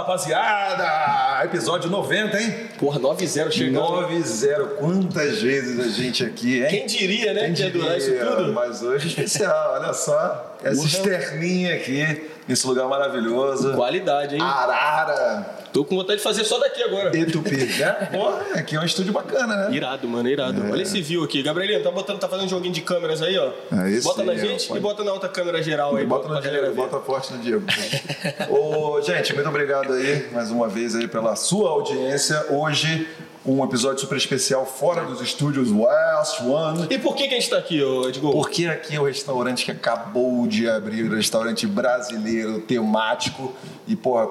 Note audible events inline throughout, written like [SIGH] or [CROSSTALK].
Rapaziada! Episódio 90, hein? Porra, 9-0 chegando. 9-0. Quantas vezes a gente aqui, hein? Quem diria, né? Quem que ia durar isso tudo? Mas hoje é especial, olha só. Essa externinha aqui, nesse lugar maravilhoso. Qualidade, hein? Arara, Tô com vontade de fazer só daqui agora. Etupi, né? [LAUGHS] Porra, aqui é um estúdio bacana, né? Irado, mano, irado. Olha esse view aqui. Gabrielinho, tá, botando, tá fazendo um joguinho de câmeras aí, ó. É, bota na gente e bota na outra câmera geral aí. Bota pra no Diego, bota forte no Diego. Ô, gente, muito obrigado aí, mais uma vez aí pela sua audiência. Hoje, um episódio super especial fora dos estúdios West One. E por que, que a gente tá aqui, ô Edgol? Porque aqui é o restaurante que acabou de abrir, um restaurante brasileiro, temático e, porra,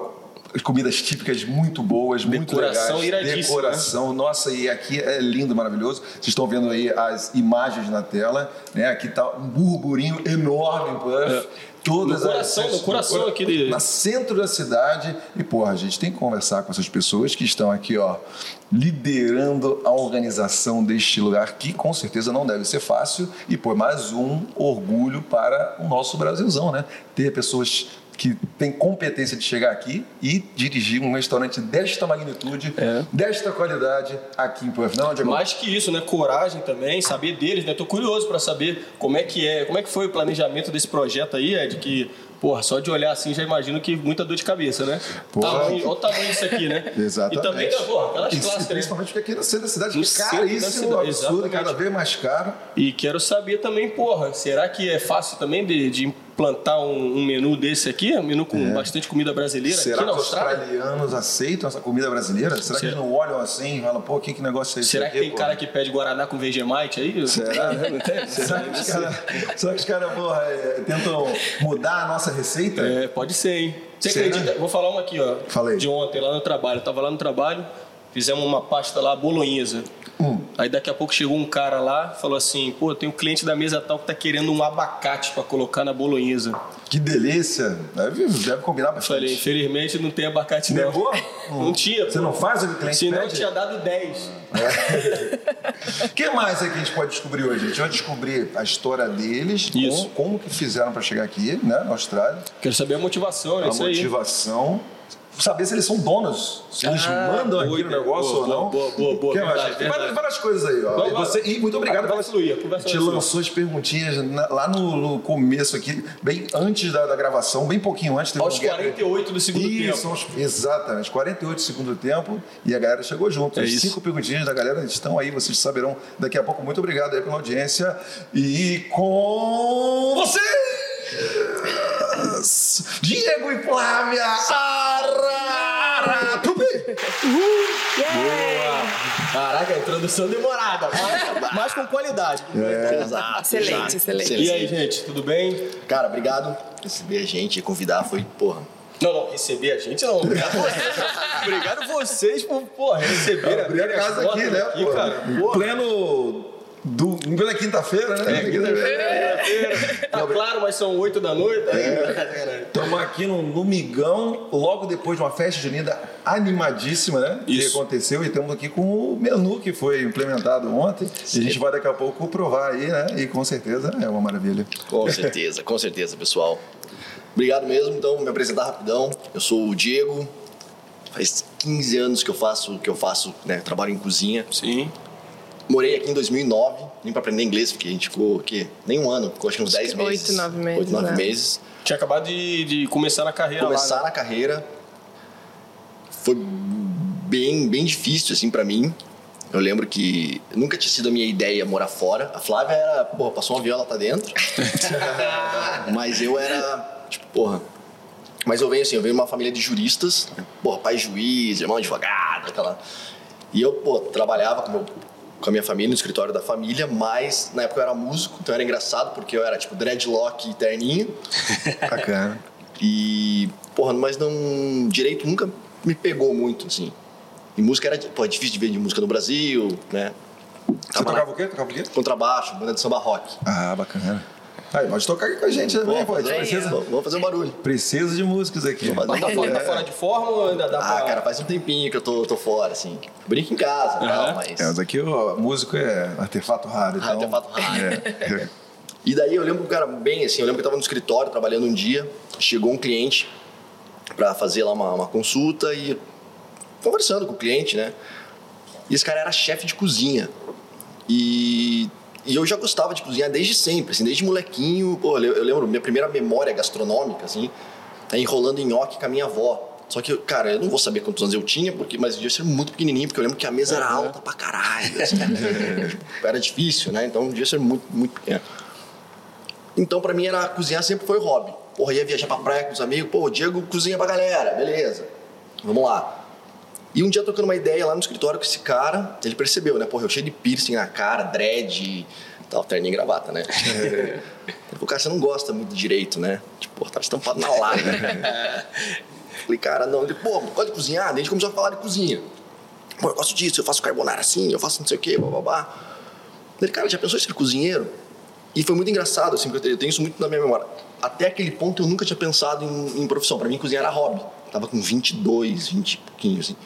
as comidas típicas muito boas, muito Decoração legais. iradíssima, Decoração, nossa, e aqui é lindo, maravilhoso. Vocês estão vendo aí as imagens na tela, né? Aqui tá um burburinho enorme em Perth. Todas. No coração, as, no coração aqui de- Na centro da cidade. E, porra, a gente tem que conversar com essas pessoas que estão aqui, ó, liderando a organização deste lugar, que com certeza não deve ser fácil. E, pô, mais um orgulho para o nosso Brasilzão, né? Ter pessoas que têm competência de chegar aqui e dirigir um restaurante desta magnitude, É. desta qualidade aqui em Perth. Não, Diego? Mais que isso, né? Coragem também, saber deles, né? Tô curioso pra saber como é que é, como é que foi o planejamento desse projeto aí, Ed, que, porra, só de olhar assim já imagino que muita dor de cabeça, né? Porra. Tamanho, olha o tamanho disso aqui, né? Exatamente. E também, né, porra, aquelas E clássicas, né? principalmente porque aqui no centro da cidade No é centro da caríssimo, cidade, absurdo, cada vez mais caro. E quero saber também, porra, será que é fácil também de, de implantar um, um menu desse aqui? Um menu com bastante comida brasileira É. Será que os australianos aceitam essa comida brasileira? Será que Será? eles não olham assim e falam, pô, que, que negócio é esse Será aqui, que tem pô? cara que pede Guaraná com Vegemite aí? Será? [LAUGHS] Não tem? Será que os caras, será que os caras, porra, é, tentam mudar a nossa receita? É, pode ser, hein? Você Será? acredita? Vou falar uma aqui, ó. Fala aí. De ontem, lá no trabalho. Eu tava lá no trabalho, fizemos uma pasta lá, bolonhesa. Hum. Aí daqui a pouco chegou um cara lá, falou assim, pô, tem um cliente da mesa tal que tá querendo um abacate pra colocar na bolonhesa. Que delícia. Deve, deve combinar bastante. falei, infelizmente não tem abacate não. Negou? [LAUGHS] Não tinha. Você pô. não faz o que o cliente Senão eu pede? tinha dado 10. O [LAUGHS] que mais aí que a gente pode descobrir hoje? A gente vai descobrir a história deles, Isso. Como, como que fizeram para chegar aqui, né, na Austrália, Quero saber a motivação, né? a Isso aí. Motivação, saber se eles são donos, se eles Ah, mandam aqui boa no negócio Boa, ou não. boa, boa, boa, verdade, Tem várias, coisas aí, ó. E, vai. você- e muito obrigado Vai pela fluir, a conversa te lançou as perguntinhas na- lá no, no começo aqui, bem antes da, da gravação, bem pouquinho antes. Aos um gap. 48 do segundo Isso, tempo. aos- exatamente, 48 do segundo tempo e a galera chegou junto. É As isso. cinco perguntinhas da galera estão aí, vocês saberão daqui a pouco. Muito obrigado aí pela audiência. E com vocês, Diego e Flávia Arara Tupi! Caraca, a introdução demorada, mas, mas com qualidade. Exato, Excelente, excelente. E aí, gente, tudo bem? Cara, obrigado por receber a gente e convidar. Foi, porra. Não, não, receber a gente não. Obrigado vocês. [LAUGHS] Obrigado vocês por, porra, receber Abrir a casa aqui, né? aqui, pô? cara. Porra. pleno. Do, plena quinta-feira, né? Tá claro, mas são 8 da noite. Estamos aqui no, no Migão, logo depois de uma festa junina animadíssima, né? Que Isso. aconteceu e estamos aqui com o menu que foi implementado ontem. E a gente vai daqui a pouco provar aí, né? E com certeza é uma maravilha. Com certeza, com certeza, pessoal. Obrigado mesmo. Então, me apresentar rapidão. Eu sou o Diego. Faz 15 anos que eu faço, que eu faço, né, trabalho em cozinha. Sim. Morei aqui em 2009, nem pra aprender inglês, porque a gente ficou aqui nem um ano, ficou acho que uns 10 que meses. oito, nove meses, Oito, nove né? meses. Tinha acabado de, de começar na carreira Começar lá. né? na carreira foi bem, bem difícil, assim, pra mim. Eu lembro que nunca tinha sido a minha ideia morar fora. A Flávia era, porra, passou um avião, ela tá dentro. [LAUGHS] Mas eu era, tipo, porra. Mas eu venho assim, eu venho de uma família de juristas, porra, pai juiz, irmão advogado, aquela. E eu, pô, trabalhava com, meu, com a minha família, no escritório da família, mas na época eu era músico, então era engraçado porque eu era tipo dreadlock e terninho. [LAUGHS] Bacana. E, porra, mas não. Direito nunca me pegou muito, assim. E música era, pô, é difícil de ver de música no Brasil, né? Você tocava o quê? Tocava o quê? Contrabaixo, banda de samba rock. Ah, bacana. Aí, pode tocar aqui com a gente também, pô. A gente precisa, Vamos fazer um barulho. precisa de músicos aqui. Mas tá fora, tá fora de forma ou ainda dá pra... Ah, cara, faz um tempinho que eu tô, tô fora, assim. Brinco em casa, tal, mas. É, mas aqui o músico é artefato raro. Então... Artefato raro. É. [LAUGHS] E daí eu lembro, cara, bem assim, eu lembro que eu tava no escritório trabalhando um dia, chegou um cliente pra fazer lá uma, uma consulta e conversando com o cliente, né? E esse cara era chefe de cozinha. E, e eu já gostava de cozinhar desde sempre, assim, desde molequinho. Pô, eu, eu lembro, minha primeira memória gastronômica, assim, é enrolando nhoque com a minha avó. Só que, cara, eu não vou saber quantos anos eu tinha, porque, mas eu devia ser muito pequenininho, porque eu lembro que a mesa era alta pra caralho. assim. [LAUGHS] era difícil, né? Então devia ser muito, muito pequeno. Então, pra mim, era cozinhar sempre foi hobby. Porra, ia viajar pra praia com os amigos. Pô, o Diego cozinha pra galera, beleza. Vamos lá. E um dia, trocando uma ideia lá no escritório com esse cara, ele percebeu, né? Porra, eu cheio de piercing na cara, dread tal, terninho e gravata, né? [LAUGHS] ele falou, cara, você não gosta muito de direito, né? Tipo, porra, tava estampado na lata. Falei, cara, não. Ele, pô, gosta de cozinhar? Daí a gente começou a falar de cozinha. Pô, eu gosto disso, eu faço carbonara assim, eu faço não sei o quê, babá. Ele, cara, já pensou em ser cozinheiro? E foi muito engraçado, assim, porque eu tenho isso muito na minha memória. Até aquele ponto eu nunca tinha pensado em, em profissão. Pra mim, cozinhar era hobby. Tava com 22, 20 e pouquinho, assim.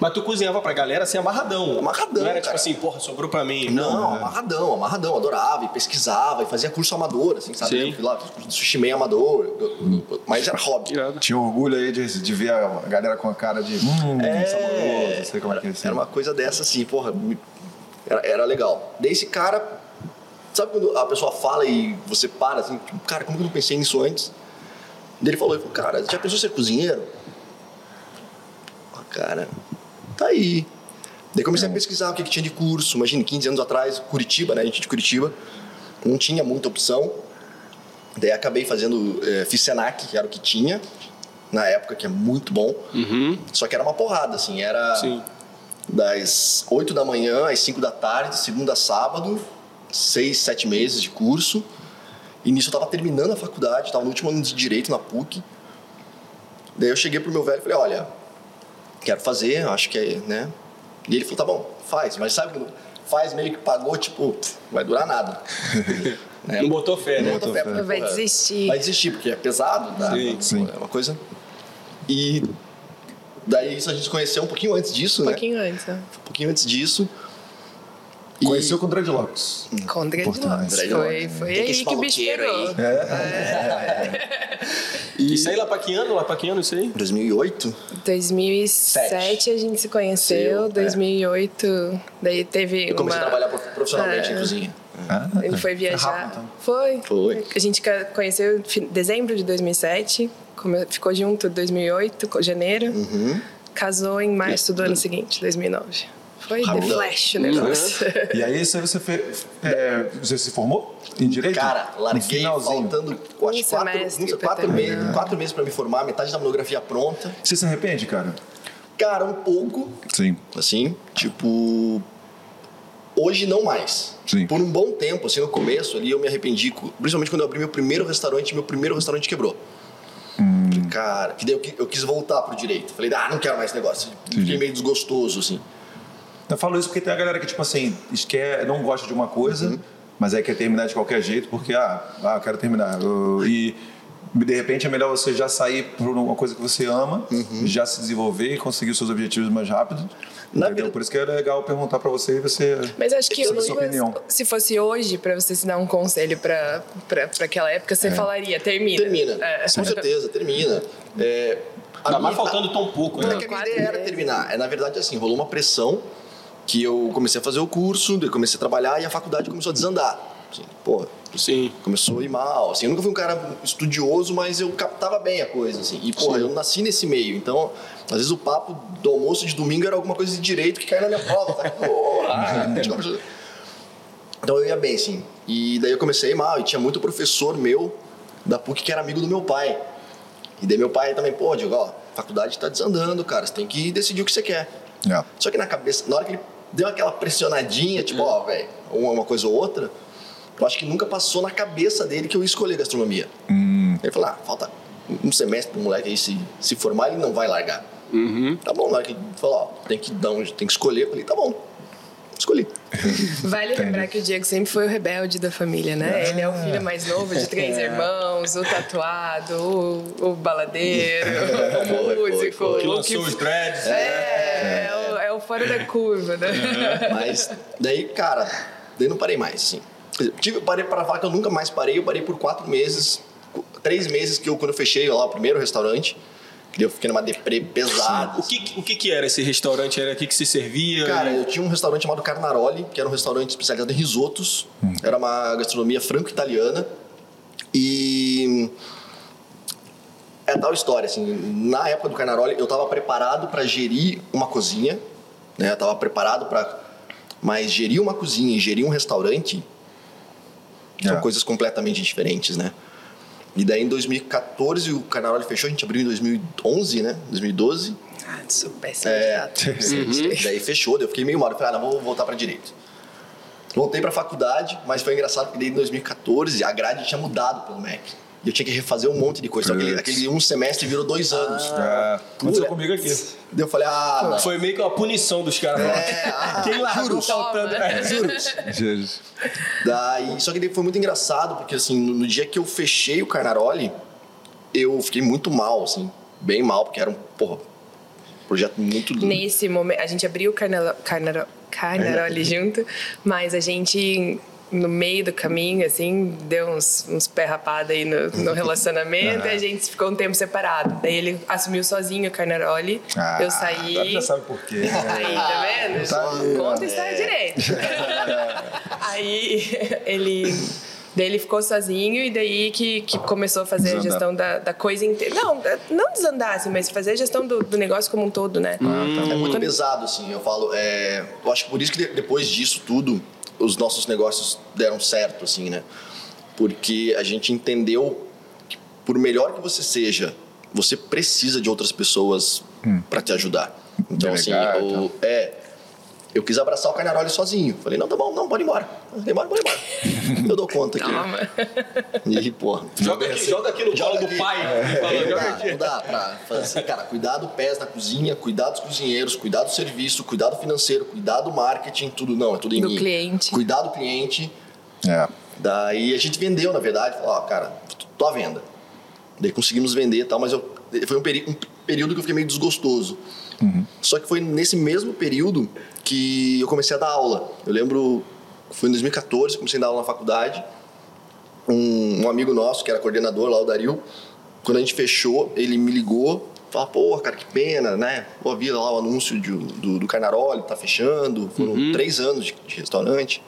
Mas tu cozinhava pra galera assim, amarradão. Amarradão, Não era tipo cara. assim, porra, sobrou pra mim. Não, amarradão, amarradão. Adorava e pesquisava e fazia curso amador, assim, sabe? Sim. Eu fui lá, fiz curso de sushi meio amador. Mas era hobby. Tinha orgulho aí de, de ver a galera com a cara de hum, saboroso, não sei como é que é era, assim. era uma coisa dessa, assim, porra. Era, era legal. Daí esse cara, sabe quando a pessoa fala e você para, assim, tipo, cara, como que eu não pensei nisso antes? Daí ele falou, ele falou, cara, já pensou em ser cozinheiro? Ah, cara, tá aí. Daí comecei a pesquisar o que, que tinha de curso. Imagina, 15 anos atrás, Curitiba, né? A gente é de Curitiba. Não tinha muita opção. Daí acabei fazendo, eh, fiz Senac, que era o que tinha na época, que é muito bom. Só que era uma porrada, assim, era Sim. das 8 da manhã às 5 da tarde, segunda a sábado, seis, sete meses de curso. E nisso eu tava terminando a faculdade, tava no último ano de Direito na PUC. Daí eu cheguei pro meu velho e falei, olha, quero fazer, acho que é, né? E ele falou, tá bom, faz. Mas sabe quando faz meio que pagou, tipo, vai durar nada. [LAUGHS] É, Não botou fé, né? não botou fé, porque, Vai porra, desistir. Vai desistir, porque é pesado, tá? Sim, sim. É uma coisa. E daí isso a gente se conheceu um pouquinho antes disso, Um né? pouquinho antes, ó. Um pouquinho antes disso. E- Conheceu com dreadlocks. Com dreadlocks. Foi, Dreadlocks. foi que aí esse que o bicho pegou. aí. Isso aí lá pra que ano? Lá pra que ano isso aí? 2008? 2007 a gente se conheceu, Seu, é. 2008 daí teve Eu comecei uma... a trabalhar prof- profissionalmente É. em cozinha. Ah, Ele foi viajar. rápido, então. Foi. Foi. A gente conheceu em dezembro de 2007, come- ficou junto em 2008, co- janeiro. Uhum. Casou em março do ano seguinte, 2009. Foi The. Flash o negócio. E aí você, você, fez, é, você se formou em Direito? Cara, larguei finalzinho. faltando Um quatro, semestre quatro, meses, quatro meses pra me formar, metade da monografia pronta. Você se arrepende, cara? Cara, um pouco, Sim. assim, tipo. Hoje não mais. Sim. Por um bom tempo, assim, no começo ali eu me arrependi, principalmente quando eu abri meu primeiro restaurante, meu primeiro restaurante quebrou. Hum. Cara, que daí eu, eu quis voltar pro direito. Falei, ah, não quero mais esse negócio. Fiquei meio desgostoso, assim. Eu falo isso porque tem a galera que, tipo assim, esquer, não gosta de uma coisa, Uhum. mas aí quer terminar de qualquer jeito, porque, ah, ah eu quero terminar. Eu- e de repente é melhor você já sair por uma coisa que você ama, já se desenvolver e conseguir os seus objetivos mais rápido. Uhum. Na entendeu? vida- Por isso que é legal perguntar pra você e você. Mas acho que é hoje, sua opinião. se fosse hoje, pra você se dar um conselho pra aquela época, você falaria, termina. Termina. É. Com certeza, termina. É, a Ainda mais faltando tão pouco, Não, né? é que a minha ideia era terminar. É, na verdade, assim, rolou uma pressão que eu comecei a fazer o curso, daí comecei a trabalhar e a faculdade começou a desandar. Assim, pô, Sim. começou a ir mal. Assim, eu nunca fui um cara estudioso, mas eu captava bem a coisa. Assim. E, porra, eu nasci nesse meio. Então, às vezes o papo do almoço de domingo era alguma coisa de direito que caía na minha prova. Tá? Porra, então eu ia bem, sim. E daí eu comecei a ir mal. E tinha muito professor meu da PUC que era amigo do meu pai. E daí meu pai também, pô, Diego, ó, a faculdade tá desandando, cara. Você tem que decidir o que você quer. É. Só que na cabeça, na hora que ele deu aquela pressionadinha, tipo, ó, velho, uma uma coisa ou outra, eu acho que nunca passou na cabeça dele que eu ia escolher gastronomia. Ele falou, ah, falta um semestre pro moleque aí se, se formar, ele não vai largar. Tá bom, na hora que ele falou, ó, tem que dar um, tem que escolher, eu falei, tá bom, escolhi. [LAUGHS] Vale lembrar que o Diego sempre foi o rebelde da família, né? Ele é o filho mais novo de três [LAUGHS] irmãos, o tatuado, o, o baladeiro, [LAUGHS] o Foi, foi, músico. foi. Que o lançou os dreads. É, é, o, é o fora da curva, né? Mas daí, cara, daí não parei mais, assim. Quer dizer, Tive, parei para falar que eu nunca mais parei, eu parei por quatro meses, três meses que eu, quando eu fechei lá o primeiro restaurante, que eu fiquei numa deprê pesada. O que, o que que era esse restaurante? Era aqui que se servia? Cara, eu tinha um restaurante chamado Carnaroli, que era um restaurante especializado em risotos. Era uma gastronomia franco-italiana. E é tal história, assim, na época do Carnaroli eu estava preparado para gerir uma cozinha, né? Eu estava preparado para mas gerir uma cozinha e gerir um restaurante são É. coisas completamente diferentes, né? E daí em 2014 o Carnaroli fechou, a gente abriu em 2011, né? 2012. Ah, sou péssima É, data. [LAUGHS] daí fechou, daí eu fiquei meio mal. Eu falei, ah, não, vou voltar pra direito. Voltei pra faculdade, mas foi engraçado porque daí em 2014 a grade tinha mudado pelo MEC. E eu tinha que refazer um monte de coisa. Só que aquele, aquele um semestre virou dois anos. É. Aconteceu comigo aqui. Daí eu falei, ah, não. Foi meio que uma punição dos caras. É, ah, Quem largou juros. faltando... É, juros. Jesus. Daí, só que daí foi muito engraçado, porque assim, no, no dia que eu fechei o Carnaroli, eu fiquei muito mal, assim, bem mal, porque era um, porra, projeto muito lindo. Nesse momento, a gente abriu o carnalo, carnaro, Carnaroli junto, mas a gente, no meio do caminho, assim, deu uns, uns pé rapado aí no, no [LAUGHS] relacionamento e a gente ficou um tempo separado. Daí ele assumiu sozinho o Carnaroli, Ah, eu saí. agora já sabe por quê. Aí, tá vendo? Tá aí, Conta a ó. história direito. aí ele. Daí ele ficou sozinho e daí que, que começou a fazer Desandar. a gestão da, da coisa inteira. Não, não desandar, assim, mas fazer a gestão do, do negócio como um todo, né? É muito pesado, assim, eu falo. É, eu acho que por isso que de- depois disso tudo, os nossos negócios deram certo, assim, né? Porque a gente entendeu que, por melhor que você seja, você precisa de outras pessoas pra te ajudar. Então, assim, Delegar e o- é. Eu quis abraçar o Carnaroli sozinho. Falei, não, tá bom, não, pode ir embora. Embora, ir embora. Eu dou conta aqui. Calma. E, porra. Joga aqui, joga aqui no colo Joga do aqui. pai. É, Fala, não, dá, não dá pra fazer assim, cara, cuidar do pés na cozinha, cuidar dos cozinheiros, cuidar do serviço, cuidar do financeiro, cuidar do marketing, tudo não, é tudo em Do mim. cliente. Cuidar do cliente. É. Daí a gente vendeu, na verdade, falou, ó, cara, tô à venda. Daí conseguimos vender e tal, mas eu, foi um, peri- um período que eu fiquei meio desgostoso. Só que foi nesse mesmo período que eu comecei a dar aula. Eu lembro, foi em 2014, comecei a dar aula na faculdade. Um, um amigo nosso, que era coordenador lá, o Dario, quando a gente fechou, ele me ligou, falou, pô, cara, que pena, né? Pô, vi lá o anúncio de- do, do Carnaroli, tá fechando, foram três anos de, de restaurante.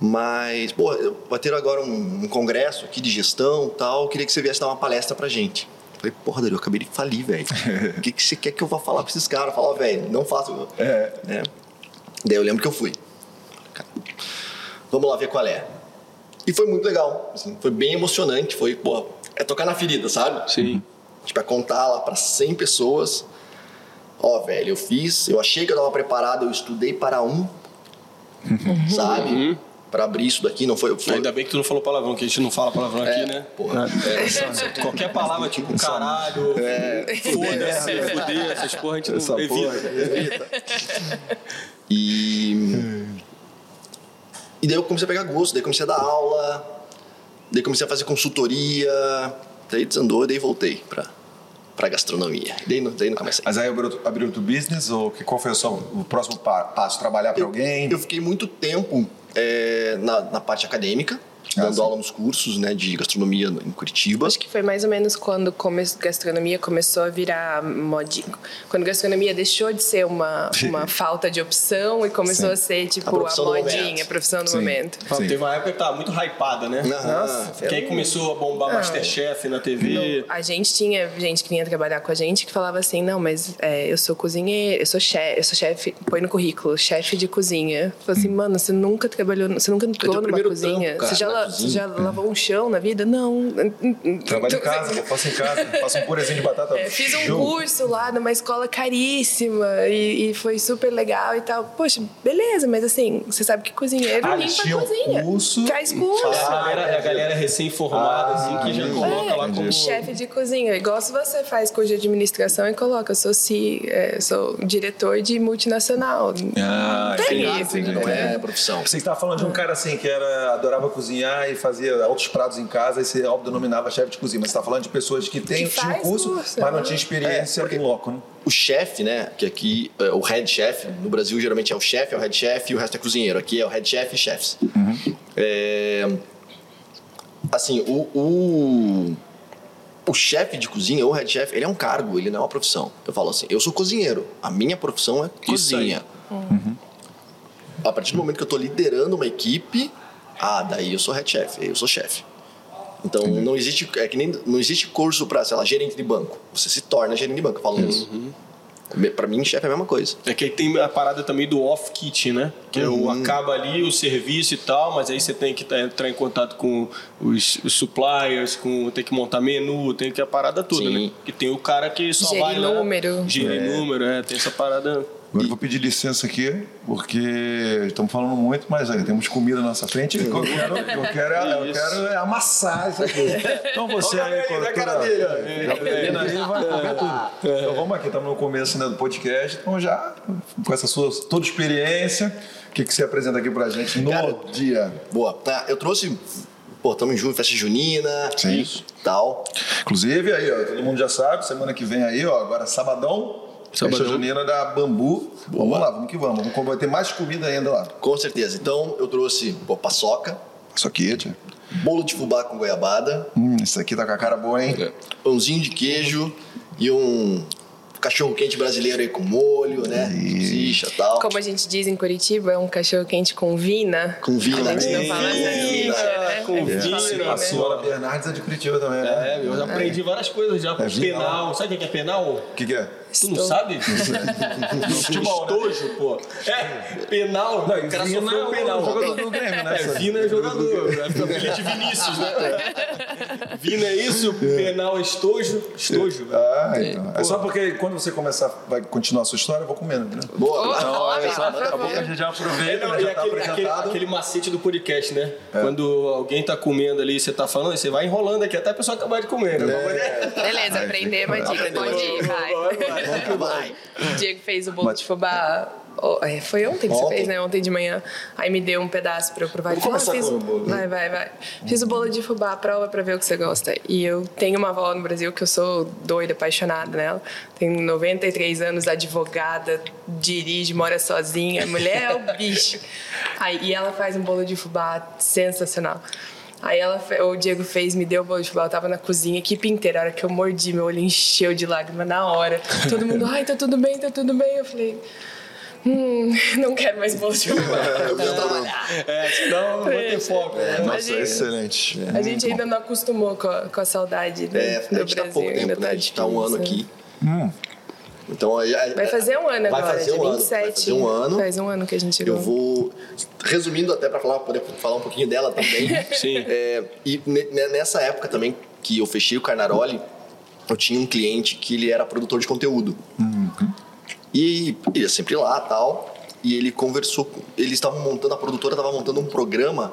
Mas, pô, eu- vai ter agora um, um congresso aqui de gestão e tal, eu queria que você viesse dar uma palestra pra gente. Falei, porra, Dario, eu acabei de falir, velho. O [LAUGHS] que, que você quer que eu vá falar pra esses caras? Falar, velho, não faço. É. né? Daí eu lembro que eu fui. Cara, Vamos lá ver qual é. E foi muito legal. assim, foi bem emocionante. Foi, pô, é tocar na ferida, sabe? Sim. Tipo, é contar lá pra 100 pessoas. Ó, velho, eu fiz, eu achei que eu tava preparado, eu estudei para um, sabe? Pra abrir isso daqui, não foi. foi Ainda bem que tu não falou palavrão, que a gente não fala palavrão aqui, né? Porra. É, qualquer palavra tipo caralho, foda-se, fuder, essas porra a gente Essa não evita. porra. E. E daí eu comecei a pegar gosto, daí comecei a dar aula, daí comecei a fazer consultoria, daí desandou, daí voltei pra, pra gastronomia. Daí, nu- daí nunca mais saí. Mas aí abriu, abriu outro business ou que, qual foi o, seu, o próximo pa- passo? Trabalhar para alguém? Eu fiquei muito tempo é, na, na parte acadêmica, dando sim. aula nos cursos né, de gastronomia em Curitiba. Acho que foi mais ou menos quando come gastronomia começou a virar modinha. Quando gastronomia deixou de ser uma, uma falta de opção e começou Sim. a ser tipo A a, modinha, a profissão do Sim. momento. Sim. Teve uma época que tava muito hypada, né? Aham. Que aí começou a bombar Não. Masterchef na TV. A gente tinha gente que vinha trabalhar com a gente que falava assim, não, mas é, eu sou cozinheiro, eu sou chefe, eu sou chefe, põe no currículo, chefe de cozinha. Falei assim, mano, você nunca trabalhou, você nunca entrou teu numa cozinha. cara, você já, la- já lavou um chão na vida? Não. Trabalho em casa, eu faço em casa, faço um purezinho de batata. É, fiz um Show. curso lá numa escola caríssima e, e foi super legal e tal. Poxa, beleza, mas assim, você sabe que cozinheiro Ah, limpa a cozinha. curso Faz curso. É a galera, é a galera recém-formada, Ah, assim, que já entendi. coloca lá como. Chefe de cozinha, igual se você faz curso de administração e coloca, eu sou, ci, é, sou diretor de multinacional. Ah, Tem isso, Não entendi. é profissão. Você estava falando de um cara assim que era, adorava cozinhar e fazia altos pratos em casa e você autodenominava chefe de cozinha. Mas você está falando de pessoas que têm, Que tinham curso, curso, mas não tinham experiência em loco, né? O chefe, né, que aqui, é, o head chef, no Brasil geralmente é o chefe, é o head chef e o resto é cozinheiro. Aqui é o head chef e chefs. É, assim, o, o, o chefe de cozinha, ou head chef, ele é um cargo, ele não é uma profissão. Eu falo assim, eu sou cozinheiro, a minha profissão é cozinha. A partir do momento que eu tô liderando uma equipe, ah, daí eu sou head chef, eu sou chefe. Então não existe, é que nem não existe curso para, sei lá, gerente de banco. Você se torna gerente de banco, falando isso. Para mim, chefe é a mesma coisa. É que aí tem a parada também do off-kit, né? Que é o acaba ali o serviço e tal, mas aí você tem que tá- entrar em contato com os, os suppliers, com, tem que montar menu, tem que a parada toda, Sim. né? Que tem o cara que só Gerir vai lá... número. Gerir número, é. Tem essa parada... Agora eu vou pedir licença aqui, porque estamos falando muito, mas aí, temos comida na nossa frente. Eu quero, eu quero, eu quero é amassar isso aqui. Então você Olha aí, aí, com na toda- cara dele, ó. a Belina aí vai comer tudo. Então vamos aqui, estamos no começo né, do podcast, então já com essa sua toda experiência, o que, que você apresenta aqui pra gente no Cara, dia? Boa. Tá, eu trouxe. Pô, estamos em junho, festa junina. Sim. Isso. Tal. Inclusive, aí, ó, todo mundo já sabe, semana que vem aí, ó, agora sabadão, Sabadão. festa junina da Bambu. Vamos lá, vamos que vamos. Vai ter mais comida ainda lá. Com certeza. Então, eu trouxe pô, paçoca, Isso aqui, tia. bolo de fubá com goiabada, Hum, isso aqui tá com a cara boa, hein? pãozinho de queijo e um cachorro quente brasileiro aí com molho, né? Salsicha e tal. Como a gente diz em Curitiba, é um cachorro quente com vina. Com vina. A gente não fala Vina. salsicha, né? Com gente vina, fala a senhora Bernardes é de Curitiba também, né? É, eu já aprendi várias coisas já. É penal. Sabe o que é penal? O que, que é? Tu não sabe? [LAUGHS] Estojo, pô. É, penal. Não, e o cara Vina sofreu é o penal. jogador do Grêmio, né? É, Vina é jogador. Ficar filho de Vinícius, né? [LAUGHS] Vina é isso, penal é estojo. Estojo, velho. Ah, então. É só porque quando você começar, vai continuar a sua história, eu vou comendo, né? Boa. Então, Olha, é só, daqui a pouco a gente já É, aproveita, não, já e tá aquele, aquele, aquele macete do podcast, né? Quando alguém tá comendo ali e você tá falando, você vai enrolando aqui até a pessoa acabar de comer, né? Beleza, aprender uma dica. Aprender. Pode ir, vai. Vai. O Diego fez o bolo de fubá. é, Foi ontem que você Ontem. fez, né? Ontem de manhã. Aí me deu um pedaço pra eu provar. Falou, ah, começar fiz... com o bolo. Vai, vai, vai. Fiz o bolo de fubá, prova pra ver o que você gosta. E eu tenho uma avó no Brasil que eu sou doida, apaixonada nela. Tem 93 anos, advogada, dirige, mora sozinha. Mulher é o bicho. Aí, e ela faz um bolo de fubá sensacional. Aí ela, o Diego fez, me deu o bolo de fubá, eu tava na cozinha, a equipe inteira, a hora que eu mordi, meu olho encheu de lágrima na hora. Todo mundo, ai, tá tudo bem, tá tudo bem. Eu falei, hum, não quero mais bolo de [LAUGHS] fubá. Eu preciso trabalhar. É, senão não vai ter foco. né? Nossa, Imagina. excelente. A gente ainda não acostumou com a, com a saudade do, É, do a gente tá Brasil. pouco tempo, ainda né? A gente tá um ano aqui. Então, aí- aí- Vai fazer um ano Vai agora, fazer dia um ano, 27. vai fazer um ano. Faz um ano que a gente chegou. Eu vou. Resumindo, até para falar, poder falar um pouquinho dela também. [LAUGHS] Sim. É, e ne- ne- nessa época também que eu fechei o Carnaroli, eu tinha um cliente que ele era produtor de conteúdo. E ia sempre lá tal. E ele conversou. com- Eles estavam montando, a produtora estava montando um programa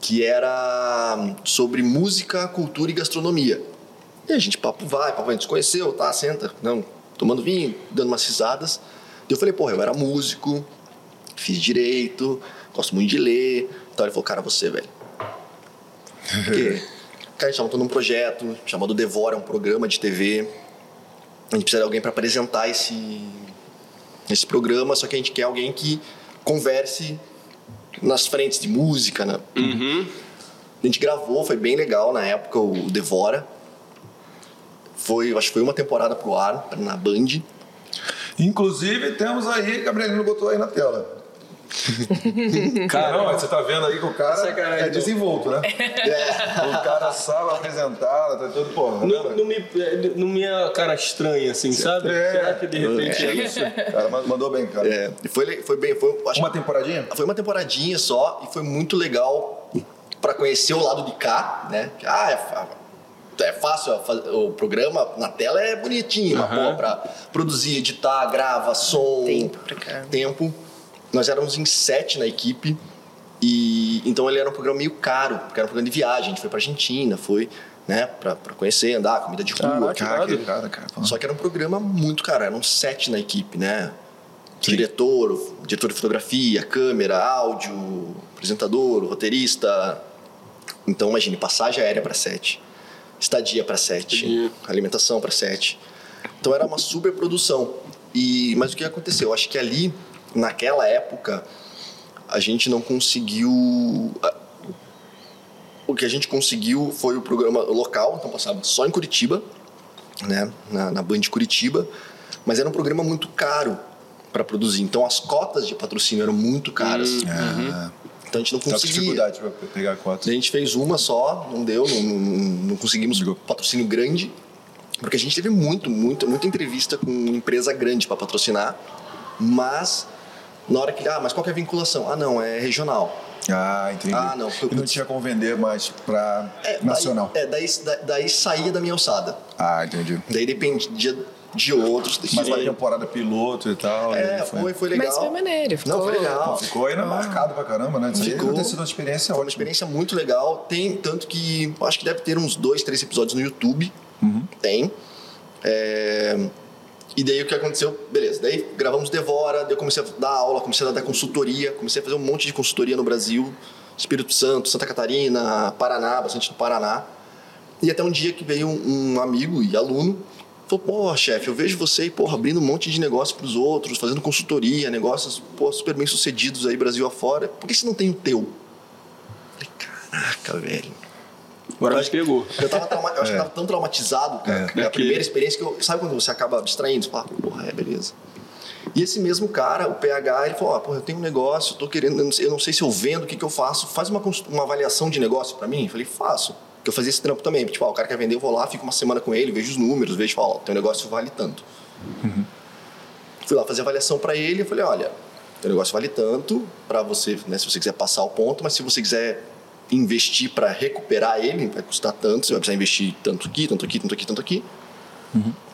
que era sobre música, cultura e gastronomia. E a gente, papo vai, papo vai, a gente se conheceu, tá, senta, não, tomando vinho, dando umas risadas. E eu falei, porra, eu era músico, fiz direito, gosto muito de ler. Então ele falou, cara, você, velho. Porque, [LAUGHS] cara, a gente tá montando um projeto chamado Devora, é um programa de TV. A gente precisa de alguém para apresentar esse, esse programa, só que a gente quer alguém que converse nas frentes de música, né? A gente gravou, foi bem legal na época, o Devora. Foi, acho que foi uma temporada pro ar, na Band. Inclusive, temos aí, Gabrielino botou aí na tela. [LAUGHS] Cara, você tá vendo aí que o cara Sacanagem, é desenvolto, né? [LAUGHS] O cara sabe apresentar, tá todo porra. Não, não, me, não me é cara estranha, assim, sabe? É. Será que de repente é isso? O [LAUGHS] cara mandou bem, cara. É, e foi, foi bem, foi, acho, Uma temporadinha? foi uma temporadinha só e foi muito legal pra conhecer o lado de cá, né? Ah, é, é fácil o programa na tela é bonitinho, Aham. pô, pra produzir, editar, grava, som, Tempo pra cá. tempo. Nós éramos em sete na equipe e então ele era um programa meio caro, porque era um programa de viagem. A gente foi pra Argentina, foi, né, pra, pra conhecer, andar, comida de rua. Caraca. Cara, que cara, cara. Só que era um programa muito caro, eram sete na equipe, né? Diretor, diretor de fotografia, câmera, áudio, apresentador, roteirista. Então, imagine, passagem aérea para sete, estadia para sete, alimentação para sete. Então era uma super produção. E, mas o que aconteceu? Eu acho que ali, naquela época, a gente não conseguiu. O que a gente conseguiu foi o programa local, então passava só em Curitiba, né, na, na Band Curitiba, mas era um programa muito caro para produzir. Então as cotas de patrocínio eram muito caras. Ah, Então a gente não com conseguia. dificuldade pra pegar a cota. A gente fez uma só, não deu, não, não, não conseguimos patrocínio grande, porque a gente teve muito, muito, muita entrevista com empresa grande para patrocinar, mas na hora que, ah, mas qual que é a vinculação? Ah, não, é regional. Ah, entendi. Ah, não. E não tinha como vender mais pra É, nacional. Daí, é, daí, daí saía da minha alçada. Ah, entendi. Daí dependia de outros. Mas daí- pra temporada piloto e tal. É, e foi, foi legal. Mas foi maneiro, ficou... Não, foi legal. Pô, ficou ainda marcado pra caramba, né? Isso Ficou. deve ter sido uma experiência Foi uma experiência muito legal. Tem tanto que acho que deve ter uns dois, três episódios no YouTube. Uhum. Tem. É, E daí o que aconteceu? Beleza, daí gravamos Devora, daí eu comecei a dar aula, comecei a dar consultoria, comecei a fazer um monte de consultoria no Brasil, Espírito Santo, Santa Catarina, Paraná, bastante no Paraná. E até um dia que veio um, um amigo e aluno, falou, pô, chefe, eu vejo você aí, porra, abrindo um monte de negócio pros outros, fazendo consultoria, negócios, pô, super bem sucedidos aí Brasil afora, por que você não tem o teu? Eu falei, caraca, velho. Agora me pegou. Eu, tava trauma- eu acho que eu tava tão traumatizado, cara. É. É. A primeira experiência que eu. Sabe quando você acaba abstraindo? Você fala, porra, é, beleza. E esse mesmo cara, o PH, ele falou: ó, porra, eu tenho um negócio, eu tô querendo, eu não sei, eu não sei se eu vendo, o que, que eu faço. Faz uma, uma avaliação de negócio pra mim. Eu falei, faço. Porque eu fazia esse trampo também. Tipo, ó, o cara quer vender, eu vou lá, fico uma semana com ele, vejo os números, vejo, falo, ó, teu negócio vale tanto. Fui lá fazer avaliação pra ele, eu falei, olha, teu negócio vale tanto pra você, né, se você quiser passar o ponto, mas se você quiser investir pra recuperar ele, vai custar tanto, você vai precisar investir tanto aqui, tanto aqui, tanto aqui, tanto aqui.